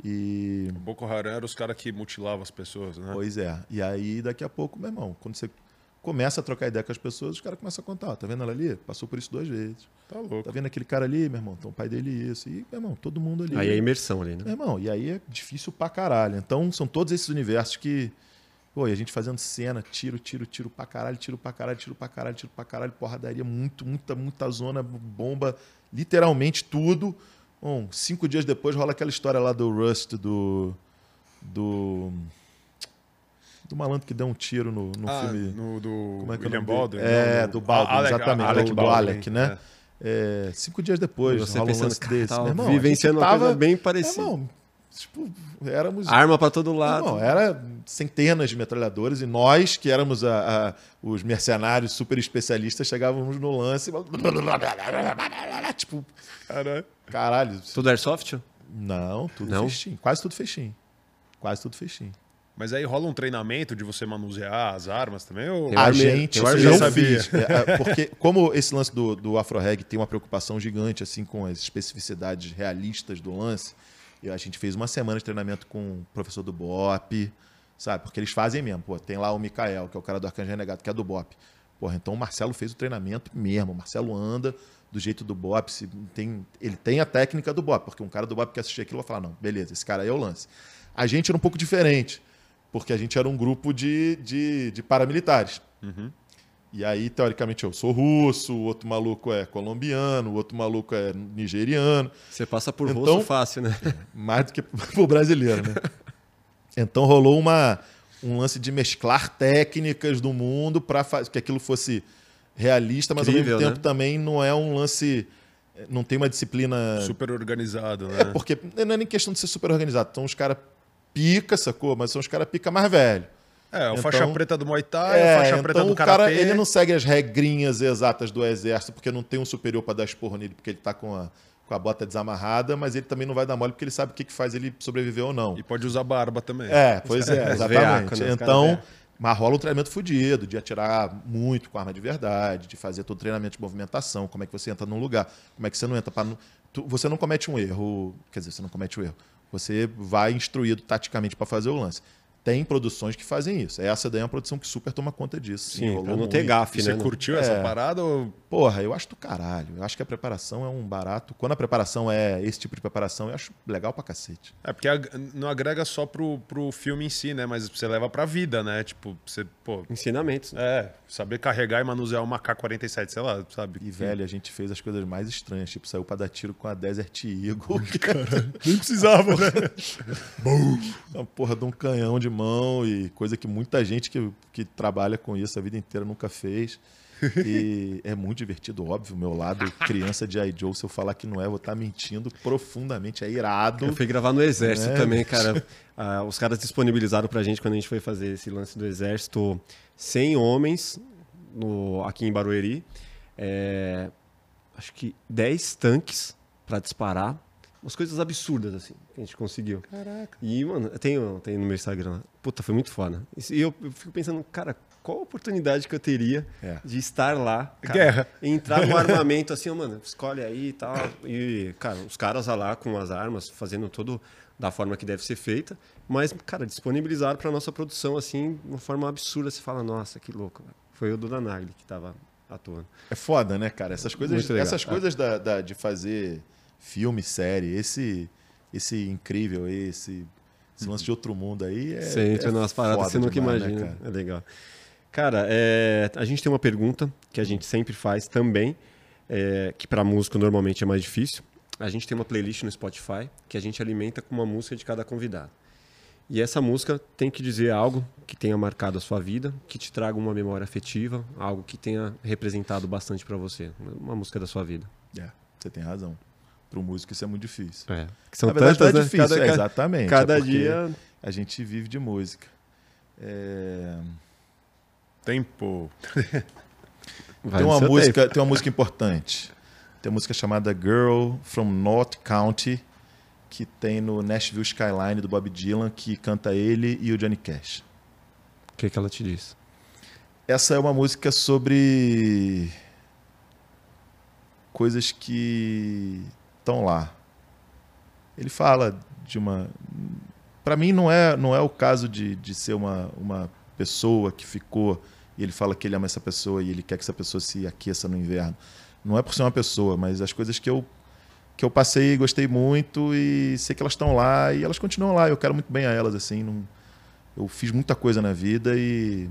Speaker 3: E.
Speaker 2: O Boko Haram era os caras que mutilavam as pessoas, né?
Speaker 3: Pois é. E aí, daqui a pouco, meu irmão, quando você começa a trocar ideia com as pessoas, os caras começam a contar. Tá vendo ela ali? Passou por isso duas vezes.
Speaker 2: Tá louco.
Speaker 3: Tá vendo aquele cara ali, meu irmão? Então o pai dele isso. E, meu irmão, todo mundo ali.
Speaker 1: Aí é imersão ali, né?
Speaker 3: Meu irmão, e aí é difícil pra caralho. Então são todos esses universos que. Pô, e a gente fazendo cena, tiro, tiro, tiro pra caralho, tiro pra caralho, tiro pra caralho, tiro pra caralho, porradaria, muito, muita, muita zona, bomba, literalmente tudo. Bom, cinco dias depois rola aquela história lá do Rust, do. Do. Do malandro que deu um tiro no, no
Speaker 2: Ah,
Speaker 3: filme.
Speaker 2: no, do
Speaker 3: Como é que é o
Speaker 2: William? Baldwin?
Speaker 3: É,
Speaker 2: não,
Speaker 3: do Baldwin,
Speaker 2: Alec-
Speaker 3: exatamente.
Speaker 2: Alec
Speaker 3: do, do
Speaker 2: Baldwin,
Speaker 3: Alec, né?
Speaker 2: é.
Speaker 3: É, cinco dias depois,
Speaker 1: Você
Speaker 3: rola um
Speaker 1: pensando,
Speaker 3: lance desse.
Speaker 1: tava
Speaker 3: Meu irmão,
Speaker 1: vivenciando uma
Speaker 3: tava-
Speaker 1: coisa bem parecida.
Speaker 3: irmão, tipo, éramos
Speaker 1: Arma pra todo lado.
Speaker 3: não, era centenas de metralhadores e nós, que éramos a- a- os mercenários super especialistas, chegávamos no lance. e- Tipo,
Speaker 2: Caralho.
Speaker 3: caralho.
Speaker 1: Tudo airsoft?
Speaker 3: Não, tudo
Speaker 1: Não?
Speaker 3: fechinho. Quase tudo fechinho. Quase tudo fechinho.
Speaker 2: Mas aí rola um treinamento de você manusear as armas também? Ou...
Speaker 3: A gente eu não
Speaker 2: sabia.
Speaker 3: fiz. É, é, porque, como esse lance do, do Afro-Reg tem uma preocupação gigante assim com as especificidades realistas do lance, e a gente fez uma semana de treinamento com o professor do BOP, sabe? Porque eles fazem mesmo. Pô, tem lá o Mikael, que é o cara do Arcanjo Renegado, que é do BOP. Porra, então o Marcelo fez o treinamento mesmo. O Marcelo anda do jeito do BOP. Se tem, ele tem a técnica do BOP, porque um cara do BOP que assistir aquilo vai falar: não, beleza, esse cara aí é o lance. A gente era um pouco diferente, porque a gente era um grupo de, de, de paramilitares. E aí, teoricamente, eu sou russo, o outro maluco é colombiano, o outro maluco é nigeriano,
Speaker 1: Você passa por
Speaker 3: Então-
Speaker 1: rosto fácil, né?
Speaker 3: mais do que pro brasileiro, né? Então rolou uma, um lance de mesclar técnicas do mundo para que aquilo fosse realista, mas
Speaker 1: Incrível,
Speaker 3: ao mesmo tempo
Speaker 1: né?
Speaker 3: também não é um lance. Não tem uma disciplina.
Speaker 2: Super organizado, né?
Speaker 3: É, porque não é nem questão de ser super organizado. Então os caras pica, sacou? Mas são os caras pica mais velho.
Speaker 2: É, o
Speaker 3: Então-
Speaker 2: faixa preta do Muay Thai,
Speaker 3: É,
Speaker 2: o faixa preta
Speaker 3: então
Speaker 2: do
Speaker 3: o cara
Speaker 2: Karatê.
Speaker 3: ele não segue as regrinhas exatas do exército, porque não tem um superior para dar esporro nele, porque ele tá com a, com a bota desamarrada, mas ele também não vai dar mole porque ele sabe o que, que faz ele sobreviver ou não.
Speaker 2: E pode usar barba também.
Speaker 3: É, pois é, exatamente.
Speaker 1: veaco, né?
Speaker 3: Então, mas rola um treinamento fudido, de atirar muito com arma de verdade, de fazer todo o treinamento de movimentação, como é que você entra num lugar, como é que você não entra para você não comete um erro, quer dizer, você não comete um erro. Você vai instruído taticamente para fazer o lance. Tem produções que fazem isso. Essa daí é uma produção que super toma conta disso.
Speaker 1: Sim, pra não ter gafe,
Speaker 2: E você
Speaker 1: né?
Speaker 2: curtiu essa
Speaker 3: É.
Speaker 2: parada ou
Speaker 3: Porra, eu acho do caralho. Eu acho que a preparação é um barato. Quando a preparação é esse tipo de preparação, eu acho legal pra cacete.
Speaker 2: É, porque não agrega só pro, pro filme em si, né? Mas você leva pra vida, né? Tipo, você, pô,
Speaker 1: Ensinamentos. né?
Speaker 2: é, saber carregar e manusear uma K-47, sei lá, sabe?
Speaker 3: E, velho, a gente fez as coisas mais estranhas. Tipo, saiu pra dar tiro com a Desert Eagle.
Speaker 2: Nem precisava, né?
Speaker 3: Uma porra de um canhão de mão e coisa que muita gente que, que trabalha com isso a vida inteira nunca fez. E é muito divertido, óbvio. Meu lado, criança de I. Joe, se eu falar que não é, vou estar mentindo profundamente. É irado.
Speaker 1: Eu fui gravar no exército
Speaker 3: É.
Speaker 1: também, cara. Ah, os caras disponibilizaram pra gente quando a gente foi fazer esse lance do exército 100 homens no, aqui em Barueri. É, acho que 10 tanques pra disparar. Umas coisas absurdas, assim, que a gente conseguiu.
Speaker 2: Caraca.
Speaker 1: E, mano, tem, tem no meu Instagram. Puta, foi muito foda. E eu, eu fico pensando, cara, qual a oportunidade que eu teria
Speaker 3: É.
Speaker 1: de estar lá? Cara,
Speaker 2: Guerra.
Speaker 1: Entrar no armamento assim, mano, escolhe aí e tal. E, cara, os caras lá com as armas, fazendo tudo da forma que deve ser feita. Mas, cara, disponibilizaram pra nossa produção, assim, de uma forma absurda. Você fala, nossa, que louco. Foi o Duda Nagli que tava atuando.
Speaker 3: É foda, né, cara? Essas coisas, essas coisas da, da- de fazer filme, série, esse, esse incrível, esse, esse lance de outro mundo aí é.
Speaker 1: Você entra
Speaker 3: é
Speaker 1: nas paradas você nunca
Speaker 3: demais, né,
Speaker 1: imagina.
Speaker 3: cara?
Speaker 1: é legal. Cara, é, a gente tem uma pergunta que a gente sempre faz também, é, que para músico normalmente é mais difícil. A gente tem uma playlist no Spotify que a gente alimenta com uma música de cada convidado. E essa música tem que dizer algo que tenha marcado a sua vida, que te traga uma memória afetiva, algo que tenha representado bastante para você, uma música da sua vida.
Speaker 3: É, você tem razão. Para um músico isso é muito difícil.
Speaker 1: É. Que são
Speaker 3: Na verdade,
Speaker 1: tantas,
Speaker 3: é
Speaker 1: né?
Speaker 3: difícil,
Speaker 1: Cada,
Speaker 3: é, exatamente.
Speaker 1: cada
Speaker 3: é
Speaker 1: dia
Speaker 3: A gente vive de música. É,
Speaker 2: Tempo.
Speaker 1: vai
Speaker 3: tem, uma música,
Speaker 1: tempo.
Speaker 3: tem uma música importante. Tem uma música chamada Girl from North County, que tem no Nashville Skyline do Bob Dylan, que canta ele e o Johnny Cash.
Speaker 1: O que, que ela te diz?
Speaker 3: Essa é uma música sobre coisas que estão lá. Ele fala de uma. Para mim, não é, não é o caso de, de ser uma, uma pessoa que ficou e ele fala que ele ama essa pessoa e ele quer que essa pessoa se aqueça no inverno. Não é por ser uma pessoa, mas as coisas que eu que eu passei, gostei muito e sei que elas estão lá e elas continuam lá. Eu quero muito bem a elas assim. Não... Eu fiz muita coisa na vida e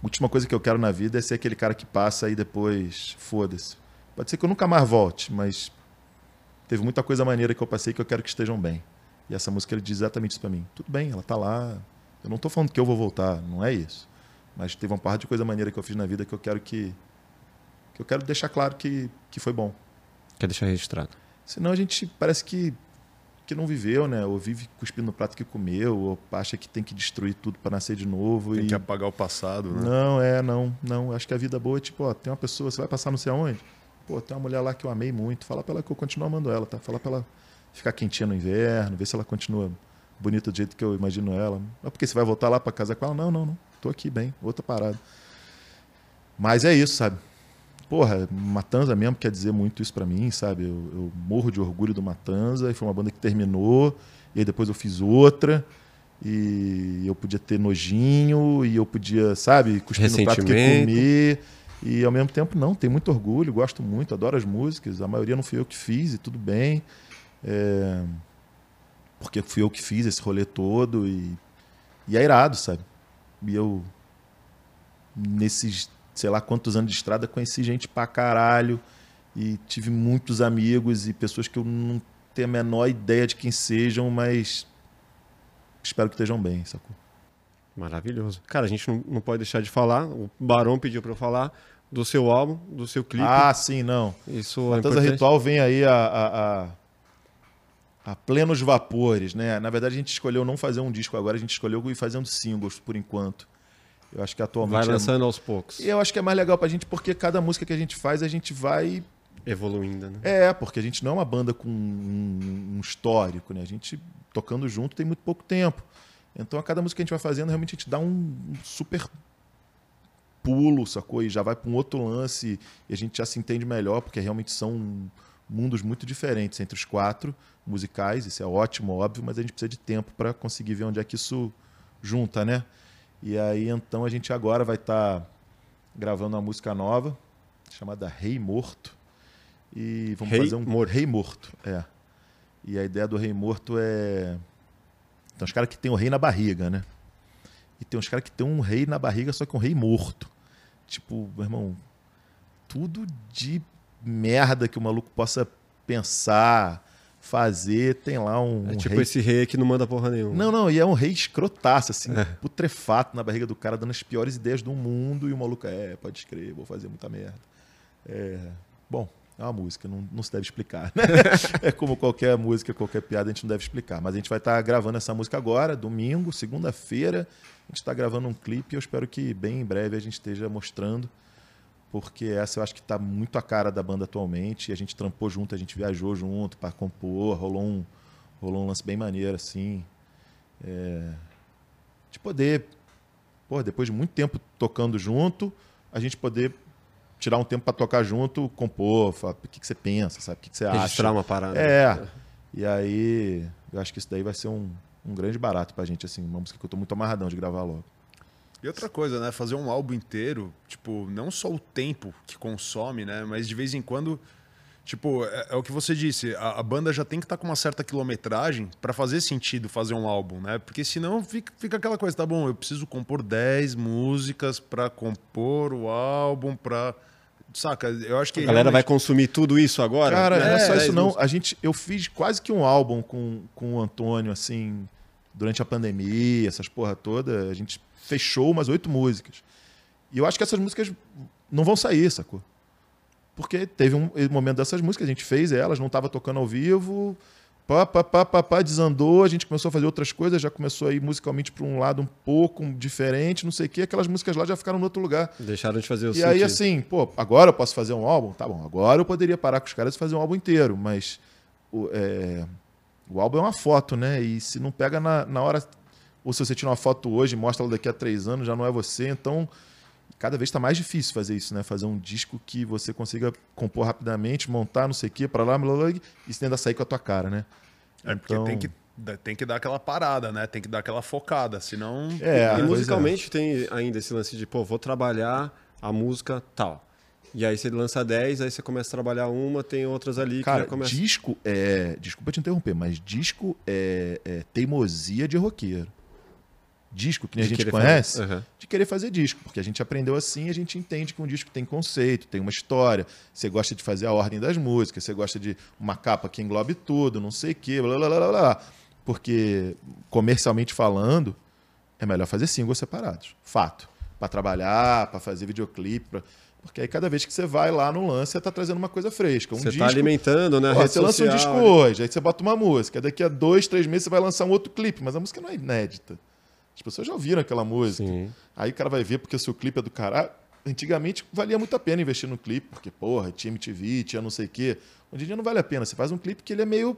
Speaker 3: a última coisa que eu quero na vida é ser aquele cara que passa e depois foda-se. Pode ser que eu nunca mais volte, mas teve muita coisa maneira que eu passei que eu quero que estejam bem. E essa música ele diz exatamente isso para mim. Tudo bem, ela tá lá. Eu não tô falando que eu vou voltar, não é isso. Mas teve uma parte de coisa maneira que eu fiz na vida que eu quero que que eu quero deixar claro que que foi bom.
Speaker 1: Quer deixar registrado.
Speaker 3: Senão a gente parece que que não viveu, né? Ou vive cuspindo no prato que comeu, ou acha que tem que destruir tudo para nascer de novo.
Speaker 2: Tem
Speaker 3: e...
Speaker 2: que apagar o passado, né?
Speaker 3: Não, é, não, não. Acho que a vida boa é tipo, ó, tem uma pessoa, você vai passar não sei aonde? Pô, tem uma mulher lá que eu amei muito. Fala pra ela que eu continuo amando ela, tá? Fala pra ela ficar quentinha no inverno, ver se ela continua bonita do jeito que eu imagino ela. Não é porque você vai voltar lá para casa com ela? Não, não, não. Tô aqui bem, outra parada. Mas é isso, sabe? porra, Matanza mesmo quer dizer muito isso para mim, sabe? Eu, eu, morro de orgulho do Matanza, e foi uma banda que terminou, e aí depois eu fiz outra, e eu podia ter nojinho, e eu podia, sabe, cuspir no prato que comer. E ao mesmo tempo, não, tenho muito orgulho, gosto muito, adoro as músicas, a maioria não fui eu que fiz, e tudo bem. É... Porque fui eu que fiz esse rolê todo, e, e é irado, sabe? E eu, nesses sei lá quantos anos de estrada, conheci gente pra caralho e tive muitos amigos e pessoas que eu não tenho a menor ideia de quem sejam, mas espero que estejam bem, sacou?
Speaker 1: Maravilhoso. Cara, a gente não, não pode deixar de falar, o Barão pediu para eu falar do seu álbum, do seu clipe.
Speaker 3: Ah, sim, não.
Speaker 1: Isso
Speaker 3: Matanza é Ritual vem aí a, a, a, a, plenos vapores, né? Na verdade, a gente escolheu não fazer um disco agora, a gente escolheu ir fazendo singles por enquanto. Eu acho que atualmente.
Speaker 1: Vai é lançando é... aos poucos.
Speaker 3: E eu acho que é mais legal pra gente porque cada música que a gente faz, a gente vai.
Speaker 1: Evoluindo, né?
Speaker 3: É, porque a gente não é uma banda com um, um histórico, né? A gente tocando junto tem muito pouco tempo. Então a cada música que a gente vai fazendo, realmente a gente dá um super pulo, sacou? E já vai para um outro lance e a gente já se entende melhor, porque realmente são mundos muito diferentes entre os quatro musicais. Isso é ótimo, óbvio, mas a gente precisa de tempo para conseguir ver onde é que isso junta, né? E aí então a gente agora vai estar tá gravando uma música nova chamada Rei Morto. E vamos
Speaker 1: Rei
Speaker 3: fazer um
Speaker 1: Morto.
Speaker 3: Rei Morto, é. E a ideia do Rei Morto é tem uns caras que tem o rei na barriga, né? E tem uns caras que tem um rei na barriga, só que um rei morto. Tipo, meu irmão, tudo de merda que o maluco possa pensar, fazer, tem lá um.
Speaker 1: É tipo rei... esse rei que não manda porra nenhuma.
Speaker 3: Não, não, e é um rei escrotaço, assim, é. putrefato na barriga do cara, dando as piores ideias do mundo, e o maluco, é, pode escrever, vou fazer muita merda. É. Bom, é uma música, não, não se deve explicar. Né? é como qualquer música, qualquer piada, a gente não deve explicar. Mas a gente vai estar tá gravando essa música agora, domingo, segunda-feira. A gente está gravando um clipe e eu espero que bem em breve a gente esteja mostrando porque essa eu acho que está muito a cara da banda atualmente. A gente trampou junto, a gente viajou junto para compor, rolou um, rolou um lance bem maneiro, assim. É, de poder, pô, depois de muito tempo tocando junto, a gente poder tirar um tempo para tocar junto, compor, falar, o que, que você pensa, sabe? O que, que você
Speaker 1: Registrar
Speaker 3: acha.
Speaker 1: Registrar uma parada.
Speaker 3: É. E aí, eu acho que isso daí vai ser um, um grande barato pra gente, assim, uma música que eu tô muito amarradão de gravar logo.
Speaker 2: E outra coisa, né? Fazer um álbum inteiro, tipo, não só o tempo que consome, né? Mas de vez em quando, tipo, é, é o que você disse, a, a, banda já tem que estar tá com uma certa quilometragem para fazer sentido fazer um álbum, né? Porque senão fica, fica aquela coisa, tá bom, eu preciso compor 10 músicas para compor o álbum, pra. Saca? Eu acho que.
Speaker 1: A galera realmente... vai consumir tudo isso agora?
Speaker 3: Cara, é, não é só isso, não. A gente, eu fiz quase que um álbum com, com o Antônio, assim, durante a pandemia, essas porra toda. A gente fechou umas oito músicas. E eu acho que essas músicas não vão sair, sacou? Porque teve um momento dessas músicas, a gente fez elas, não estava tocando ao vivo, pá, pá, pá, pá, pá, desandou, a gente começou a fazer outras coisas, já começou a ir musicalmente para um lado um pouco diferente, não sei o quê, aquelas músicas lá já ficaram no outro lugar.
Speaker 1: Deixaram de fazer o
Speaker 3: E
Speaker 1: sentido.
Speaker 3: aí, assim, pô, agora eu posso fazer um álbum? Tá bom, agora eu poderia parar com os caras e fazer um álbum inteiro, mas o, é, o álbum é uma foto, né? E se não pega na, na hora ou se você tira uma foto hoje e mostra ela daqui a três anos, já não é você. Então, cada vez está mais difícil fazer isso, né? Fazer um disco que você consiga compor rapidamente, montar, não sei o quê, para lá, blá, blá, blá, e você ainda sair com a tua cara, né?
Speaker 2: É porque
Speaker 3: Então-
Speaker 2: tem, que, tem que dar aquela parada, né? Tem que dar aquela focada, senão.
Speaker 3: É,
Speaker 1: e
Speaker 3: pois
Speaker 1: musicalmente tem ainda esse lance de, pô, vou trabalhar a música tal. E aí você lança 10, aí você começa a trabalhar uma, tem outras ali
Speaker 3: Cara,
Speaker 1: que já começa.
Speaker 3: disco é. Desculpa te interromper, mas disco é, é teimosia de roqueiro. Disco, que a gente conhece,
Speaker 1: fazer. Aham.
Speaker 3: de querer fazer disco. Porque a gente aprendeu assim a gente entende que um disco tem conceito, tem uma história. Você gosta de fazer a ordem das músicas, você gosta de uma capa que englobe tudo, não sei o quê, blá blá blá blá blá. Porque, comercialmente falando, é melhor fazer singles separados. Fato. Para trabalhar, para fazer videoclipe. pra- Porque aí cada vez que você vai lá no lance, você está trazendo uma coisa fresca. Um
Speaker 1: Você
Speaker 3: disco,
Speaker 1: tá alimentando, né? rede
Speaker 3: você lança um disco hoje, aí você bota uma música. Daqui a dois, três meses você vai lançar um outro clipe, mas a música não é inédita. As pessoas já ouviram aquela música.
Speaker 1: Sim.
Speaker 3: Aí o cara vai ver porque o seu clipe é do caralho. Antigamente valia muito a pena investir no clipe, porque, porra, tinha MTV, tinha não sei o quê. Hoje em dia não vale a pena. Você faz um clipe que ele é meio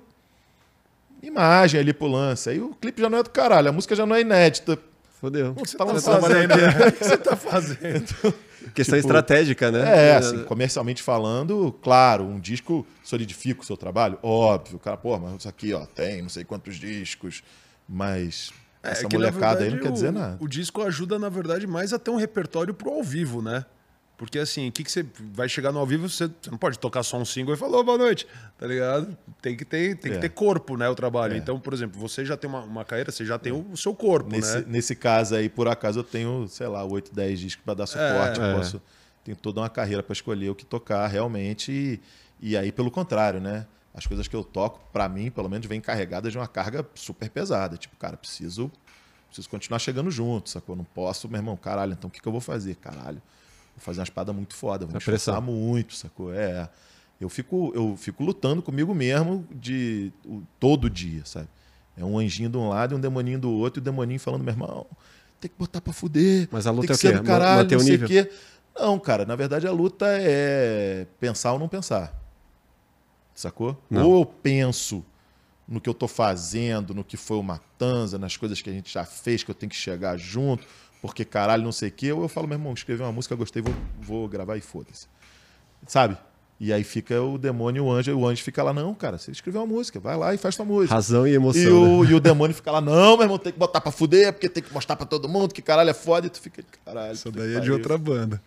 Speaker 3: imagem ali pro lance. Aí o clipe já não é do caralho, a música já não é inédita.
Speaker 1: Fodeu.
Speaker 3: Você tá
Speaker 2: Tá fazendo? O que você tá fazendo?
Speaker 1: Questão
Speaker 3: tipo,
Speaker 1: estratégica, né?
Speaker 3: É, assim, comercialmente falando, claro, um disco solidifica o seu trabalho, óbvio. O cara, pô, mas isso aqui, ó, tem não sei quantos discos, mas essa
Speaker 2: É que, na
Speaker 3: molecada aí não
Speaker 2: verdade,
Speaker 3: quer dizer
Speaker 2: o-
Speaker 3: nada.
Speaker 2: O disco ajuda, na verdade, mais a ter um repertório pro ao vivo, né? Porque assim, o que, que você vai chegar no ao vivo, você, você não pode tocar só um single e falar, "Ô, boa noite, tá ligado? Tem que ter, tem
Speaker 3: É.
Speaker 2: que ter corpo, né, o trabalho.
Speaker 3: É.
Speaker 2: Então, por exemplo, você já tem uma, uma carreira, você já tem o, o seu corpo,
Speaker 3: Nesse,
Speaker 2: né?
Speaker 3: nesse caso aí, por acaso, eu tenho, sei lá, 8, 10 discos para dar suporte. eu
Speaker 1: É.
Speaker 3: posso, tenho toda uma carreira para escolher o que tocar realmente. E, e aí, pelo contrário, né? As coisas que eu toco, para mim, pelo menos, vêm carregadas de uma carga super pesada. Tipo, cara, preciso, preciso continuar chegando junto, sacou? Não posso, meu irmão, caralho, então o que, que eu vou fazer? Caralho, vou fazer uma espada muito foda, vou me
Speaker 1: pressão.
Speaker 3: muito, sacou? É. Eu fico, eu fico lutando comigo mesmo de o- todo dia, sabe? É um anjinho de um lado e um demoninho do outro, e o demoninho falando, meu irmão, tem que botar pra fuder.
Speaker 1: Mas a luta
Speaker 3: tem
Speaker 1: é
Speaker 3: que
Speaker 1: o
Speaker 3: ser
Speaker 1: quê?
Speaker 3: do caralho,
Speaker 1: Manter o
Speaker 3: não sei
Speaker 1: nível?
Speaker 3: o quê. Não, cara, na verdade a luta é pensar ou não pensar. Sacou?
Speaker 1: Não.
Speaker 3: Ou eu penso no que eu tô fazendo, no que foi o Matanza, nas coisas que a gente já fez, que eu tenho que chegar junto, porque caralho, não sei o quê. Ou eu falo, meu irmão, escrevi uma música, gostei, vou, vou gravar e foda-se. Sabe? E aí fica o demônio e o anjo, e o anjo fica lá, não, cara, você escreveu uma música, vai lá e faz tua música.
Speaker 1: Razão e emoção.
Speaker 3: E
Speaker 1: né?
Speaker 3: o, e o demônio fica lá, não, meu irmão, tem que botar pra fuder, porque tem que mostrar pra todo mundo que caralho é foda, e tu fica, caralho.
Speaker 2: Isso daí é de outra banda.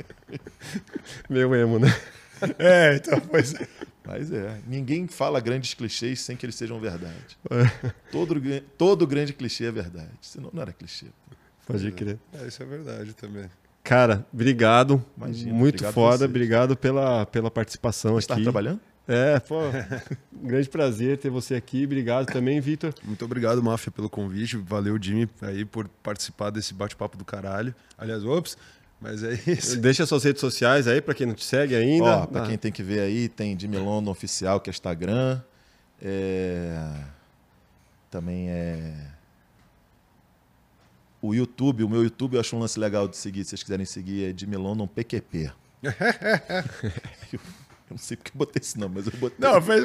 Speaker 1: Meu emo, né?
Speaker 2: É, então, pois é.
Speaker 3: Mas é, ninguém fala grandes clichês sem que eles sejam verdade.
Speaker 1: É.
Speaker 3: todo, todo grande clichê é verdade, senão não era clichê.
Speaker 1: Pode crer.
Speaker 2: É, isso é verdade também.
Speaker 1: Cara, obrigado.
Speaker 3: Imagina,
Speaker 1: Muito
Speaker 3: obrigado
Speaker 1: foda.
Speaker 3: vocês.
Speaker 1: Obrigado pela, pela participação
Speaker 3: Você tá
Speaker 1: aqui.
Speaker 3: trabalhando?
Speaker 1: É, pô. um grande prazer ter você aqui. Obrigado também, Vitor.
Speaker 2: Muito obrigado, Máfia, pelo convite. Valeu, Jimmy, aí por participar desse bate-papo do caralho. Aliás, ops, mas é isso.
Speaker 1: Deixa suas redes sociais aí pra quem não te segue ainda.
Speaker 3: Ó, pra
Speaker 1: Ah,
Speaker 3: quem tem que ver aí, tem Jimmy London Oficial, que é Instagram. É... Também é. O YouTube, o meu YouTube eu acho um lance legal de seguir, se vocês quiserem seguir, é Jimmy London PQP. Eu não sei porque eu botei esse nome, mas eu botei.
Speaker 2: Não, foi-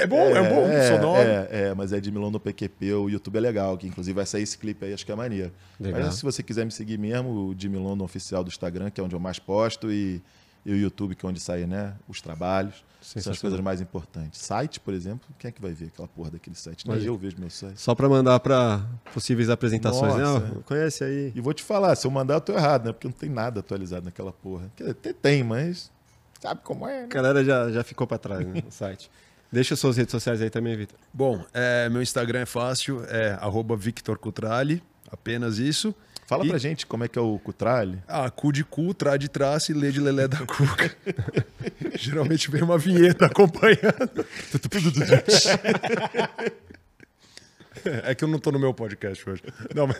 Speaker 2: é bom, é, bom o seu nome.
Speaker 3: É, é, mas é Jimmy London PQP, o YouTube é legal, que inclusive vai sair esse clipe aí, acho que é maneiro.
Speaker 1: Legal.
Speaker 3: Mas se você quiser me seguir mesmo, o Jimmy London Oficial do Instagram, que é onde eu mais posto, e, e o YouTube, que é onde saem né, os trabalhos. São as coisas mais importantes. Site, por exemplo, quem é que vai ver aquela porra daquele site? Nem eu vejo meu site.
Speaker 1: Só pra mandar pra possíveis apresentações.
Speaker 3: Nossa,
Speaker 1: né? Ó,
Speaker 3: é.
Speaker 1: Conhece aí.
Speaker 3: E vou te falar, se eu mandar, eu tô errado, né? Porque não tem nada atualizado naquela porra. Quer dizer, até tem, mas sabe como é,
Speaker 1: A
Speaker 3: né?
Speaker 1: galera já, já ficou pra trás né, no site. Deixa suas redes sociais aí também, Vitor.
Speaker 2: Bom, é, meu Instagram é fácil, é arroba Victor Cutrali, apenas isso.
Speaker 3: Fala
Speaker 2: E-
Speaker 3: pra gente como é que é o Cutrale.
Speaker 2: Ah, cu de cu, trá de traço e lê de lelé da cuca. Geralmente vem uma vinheta acompanhando. é que eu não tô no meu podcast hoje. Não, mas...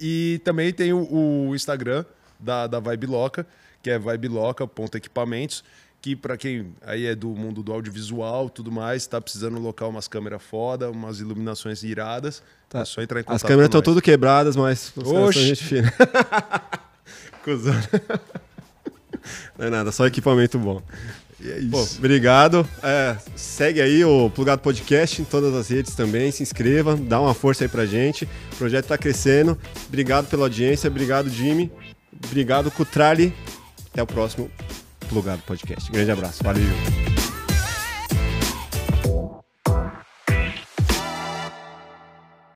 Speaker 2: E também tem o, o Instagram da, da Vibe Loca, que é vibeloca.equipamentos, que para quem aí é do mundo do audiovisual tudo mais, tá precisando locar umas câmeras foda, umas iluminações iradas,
Speaker 1: Tá.
Speaker 2: é só entrar em contato
Speaker 1: As câmeras estão tudo quebradas, mas
Speaker 2: Oxi.
Speaker 1: gente fina. Cusão. Não é nada, só equipamento bom.
Speaker 2: E é
Speaker 1: Pô, obrigado. É, segue aí o Plugado Podcast em todas as redes também. Se inscreva, dá uma força aí pra gente. O projeto tá crescendo. Obrigado pela audiência. Obrigado, Jimmy. Obrigado, Cutrali. Até o próximo Plugado Podcast. Grande abraço. Valeu.